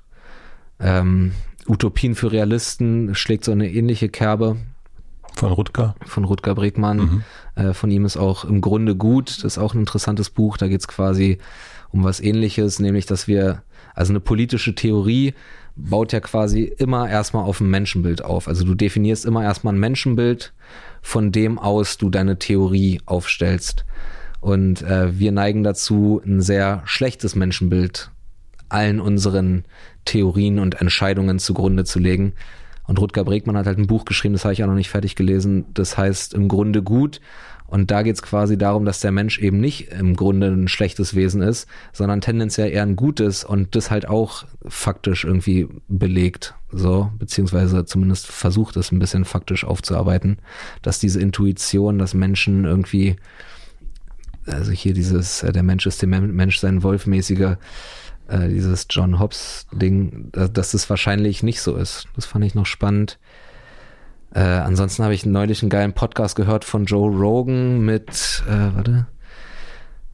Ähm, Utopien für Realisten schlägt so eine ähnliche Kerbe. Von Rutger? Von Rutger Bregmann. Mhm. Äh, von ihm ist auch im Grunde gut. Das ist auch ein interessantes Buch. Da geht es quasi um was ähnliches, nämlich dass wir, also eine politische Theorie baut ja quasi immer erstmal auf ein Menschenbild auf. Also du definierst immer erstmal ein Menschenbild, von dem aus du deine Theorie aufstellst. Und äh, wir neigen dazu, ein sehr schlechtes Menschenbild allen unseren Theorien und Entscheidungen zugrunde zu legen. Und Rutger Bregmann hat halt ein Buch geschrieben, das habe ich auch noch nicht fertig gelesen. Das heißt im Grunde gut. Und da geht es quasi darum, dass der Mensch eben nicht im Grunde ein schlechtes Wesen ist, sondern tendenziell eher ein gutes und das halt auch faktisch irgendwie belegt, so, beziehungsweise zumindest versucht es ein bisschen faktisch aufzuarbeiten, dass diese Intuition, dass Menschen irgendwie, also hier dieses, äh, der Mensch ist dem Mensch sein Wolfmäßiger, äh, dieses John Hobbes-Ding, dass das wahrscheinlich nicht so ist. Das fand ich noch spannend. Äh, ansonsten habe ich neulich einen geilen Podcast gehört von Joe Rogan mit, äh, warte,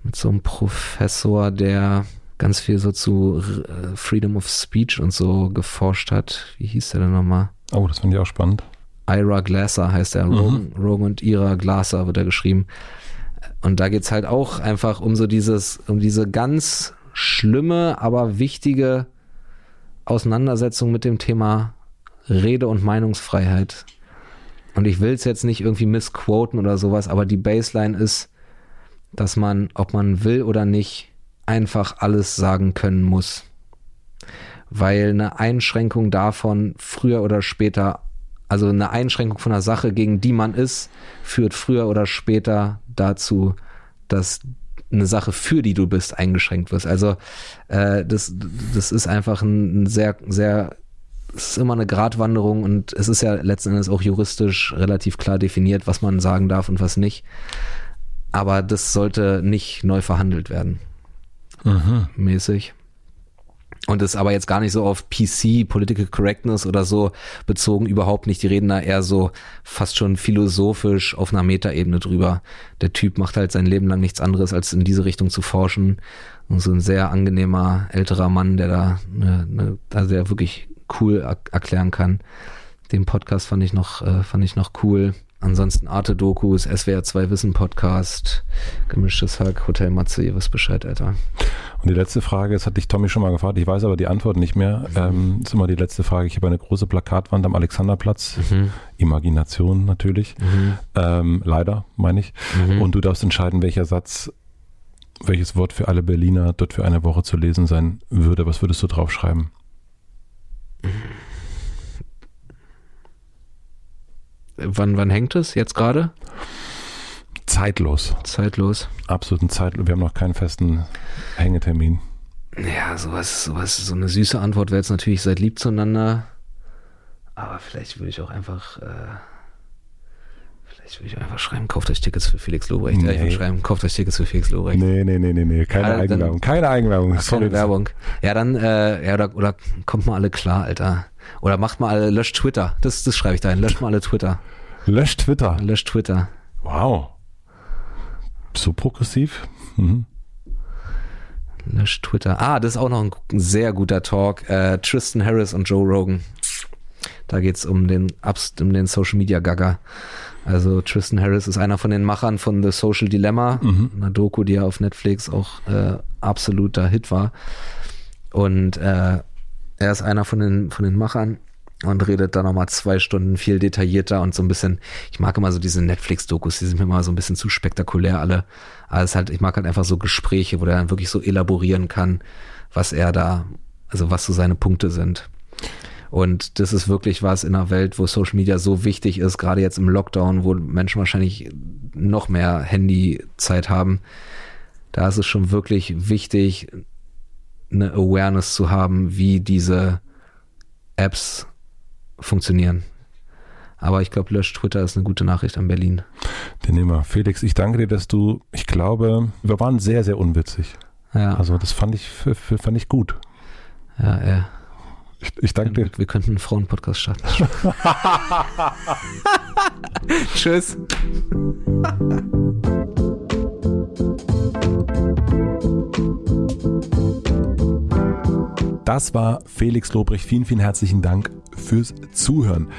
mit so einem Professor, der ganz viel so zu äh, Freedom of Speech und so geforscht hat. Wie hieß der denn nochmal? Oh, das fand ich auch spannend. Ira Glasser heißt er. Mhm. Rogan, Rogan und Ira Glasser wird er geschrieben. Und da geht's halt auch einfach um so dieses, um diese ganz schlimme, aber wichtige Auseinandersetzung mit dem Thema Rede- und Meinungsfreiheit und ich will es jetzt nicht irgendwie missquoten oder sowas, aber die Baseline ist, dass man, ob man will oder nicht, einfach alles sagen können muss. Weil eine Einschränkung davon früher oder später, also eine Einschränkung von einer Sache, gegen die man ist, führt früher oder später dazu, dass eine Sache, für die du bist, eingeschränkt wirst. Also äh, das, das ist einfach ein, ein sehr, sehr es ist immer eine Gratwanderung und es ist ja letzten Endes auch juristisch relativ klar definiert, was man sagen darf und was nicht. Aber das sollte nicht neu verhandelt werden. Mhm. Mäßig. Und ist aber jetzt gar nicht so auf PC, Political Correctness oder so bezogen, überhaupt nicht. Die reden da eher so fast schon philosophisch auf einer Metaebene drüber. Der Typ macht halt sein Leben lang nichts anderes, als in diese Richtung zu forschen. Und so ein sehr angenehmer älterer Mann, der da, ne, ne, also der wirklich cool erklären kann. Den Podcast fand ich noch, äh, fand ich noch cool. Ansonsten Arte Dokus, SWR 2 Wissen Podcast, gemischtes Hack, Hotel Matze, ihr wisst Bescheid, Alter. Und die letzte Frage, das hat dich Tommy schon mal gefragt, ich weiß aber die Antwort nicht mehr. Ähm, ist immer die letzte Frage. Ich habe eine große Plakatwand am Alexanderplatz. Mhm. Imagination natürlich. Mhm. Ähm, leider, meine ich. Mhm. Und du darfst entscheiden, welcher Satz, welches Wort für alle Berliner dort für eine Woche zu lesen sein würde. Was würdest du draufschreiben? Wann, wann hängt es? Jetzt gerade? Zeitlos. Zeitlos. Absolut zeitlos. Wir haben noch keinen festen Hängetermin. Ja, sowas, sowas, so eine süße Antwort wäre jetzt natürlich, seid lieb zueinander. Aber vielleicht würde ich auch einfach, äh, vielleicht würde ich einfach schreiben, kauft euch Tickets für Felix Lobrecht. Nee. Ich würde schreiben, kauft euch Tickets für Felix Lobrecht. Nee, nee, nee, nee, nee. keine also, Eigenwerbung. Keine Eigenwerbung. Ach, keine Werbung. Ja, dann, äh, ja, oder, oder kommt mal alle klar, Alter. Oder macht mal alle, löscht Twitter. Das, das schreibe ich da hin. Löscht mal alle Twitter. Löscht Twitter. Löscht Twitter. Wow. So progressiv. Mhm. Löscht Twitter. Ah, das ist auch noch ein sehr guter Talk. Äh, Tristan Harris und Joe Rogan. Da geht's um den, um den Social Media Gaga. Also Tristan Harris ist einer von den Machern von The Social Dilemma, mhm. einer Doku, die ja auf Netflix auch äh, absoluter Hit war. Und äh, er ist einer von den, von den Machern und redet da nochmal zwei Stunden viel detaillierter und so ein bisschen, ich mag immer so diese Netflix-Dokus, die sind mir immer so ein bisschen zu spektakulär alle. Aber es ist halt, ich mag halt einfach so Gespräche, wo er dann wirklich so elaborieren kann, was er da, also was so seine Punkte sind. Und das ist wirklich was in einer Welt, wo Social Media so wichtig ist, gerade jetzt im Lockdown, wo Menschen wahrscheinlich noch mehr Handyzeit haben. Da ist es schon wirklich wichtig, eine Awareness zu haben, wie diese Apps funktionieren. Aber ich glaube, löscht Twitter ist eine gute Nachricht an Berlin. Den nehmen wir. Felix, ich danke dir, dass du, ich glaube, wir waren sehr, sehr unwitzig. Ja. Also das fand ich, fand ich gut. Ja, ja. Ich, ich danke dir. Wir könnten einen Frauenpodcast starten. Tschüss. Das war Felix Lobrecht. Vielen, vielen herzlichen Dank fürs Zuhören.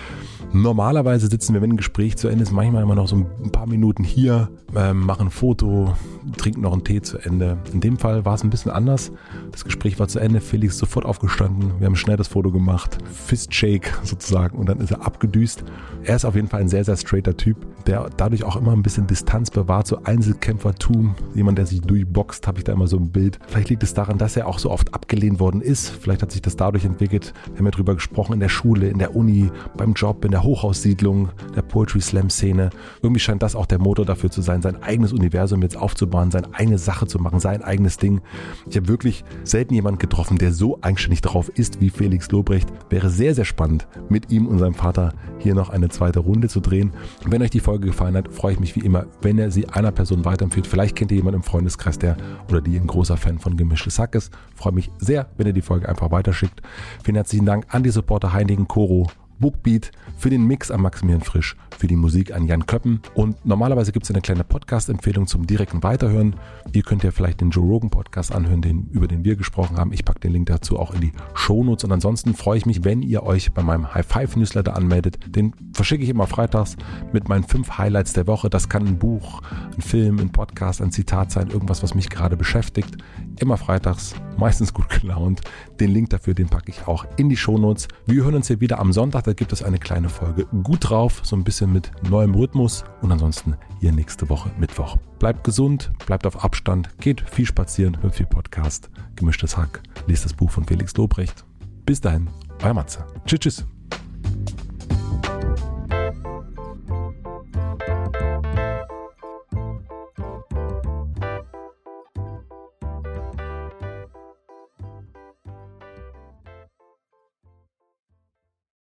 Normalerweise sitzen wir, wenn ein Gespräch zu Ende ist, manchmal immer noch so ein paar Minuten hier, äh, machen ein Foto, trinken noch einen Tee zu Ende. In dem Fall war es ein bisschen anders. Das Gespräch war zu Ende, Felix ist sofort aufgestanden, wir haben schnell das Foto gemacht, Fistshake sozusagen und dann ist er abgedüst. Er ist auf jeden Fall ein sehr, sehr straighter Typ, der dadurch auch immer ein bisschen Distanz bewahrt, so Einzelkämpfertum. Jemand, der sich durchboxt, habe ich da immer so ein Bild. Vielleicht liegt es daran, dass er auch so oft abgelehnt worden ist. Vielleicht hat sich das dadurch entwickelt. Wir haben ja drüber gesprochen in der Schule, in der Uni, beim Job, in der Hochhaussiedlung, der Poetry Slam Szene. Irgendwie scheint das auch der Motor dafür zu sein, sein eigenes Universum jetzt aufzubauen, seine eigene Sache zu machen, sein eigenes Ding. Ich habe wirklich selten jemanden getroffen, der so eigenständig drauf ist wie Felix Lobrecht. Wäre sehr, sehr spannend, mit ihm und seinem Vater hier noch eine zweite Runde zu drehen. Wenn euch die Folge gefallen hat, freue ich mich wie immer, wenn ihr sie einer Person weiterempfiehlt. Vielleicht kennt ihr jemanden im Freundeskreis, der oder die ein großer Fan von Gemischtes Hack ist. Freue mich sehr, wenn ihr die Folge einfach weiterschickt. Vielen herzlichen Dank an die Supporter Heinigen Koro, Bookbeat, für den Mix an Maximilian Frisch, für die Musik an Jan Köppen. Und normalerweise gibt es eine kleine Podcast-Empfehlung zum direkten Weiterhören. Ihr könnt ja vielleicht den Joe Rogan Podcast anhören, den, über den wir gesprochen haben. Ich packe den Link dazu auch in die Shownotes. Und ansonsten freue ich mich, wenn ihr euch bei meinem High Five Newsletter anmeldet. Den verschicke ich immer freitags mit meinen fünf Highlights der Woche. Das kann ein Buch, ein Film, ein Podcast, ein Zitat sein, irgendwas, was mich gerade beschäftigt. Immer freitags, meistens gut gelaunt. Den Link dafür, den packe ich auch in die Shownotes. Wir hören uns hier wieder am Sonntag. Da gibt es eine kleine Folge gut drauf, so ein bisschen mit neuem Rhythmus und ansonsten hier nächste Woche Mittwoch. Bleibt gesund, bleibt auf Abstand, geht viel spazieren, hört viel Podcast, gemischtes Hack, lest das Buch von Felix Lobrecht. Bis dahin, euer Matze. Tschüss, tschüss.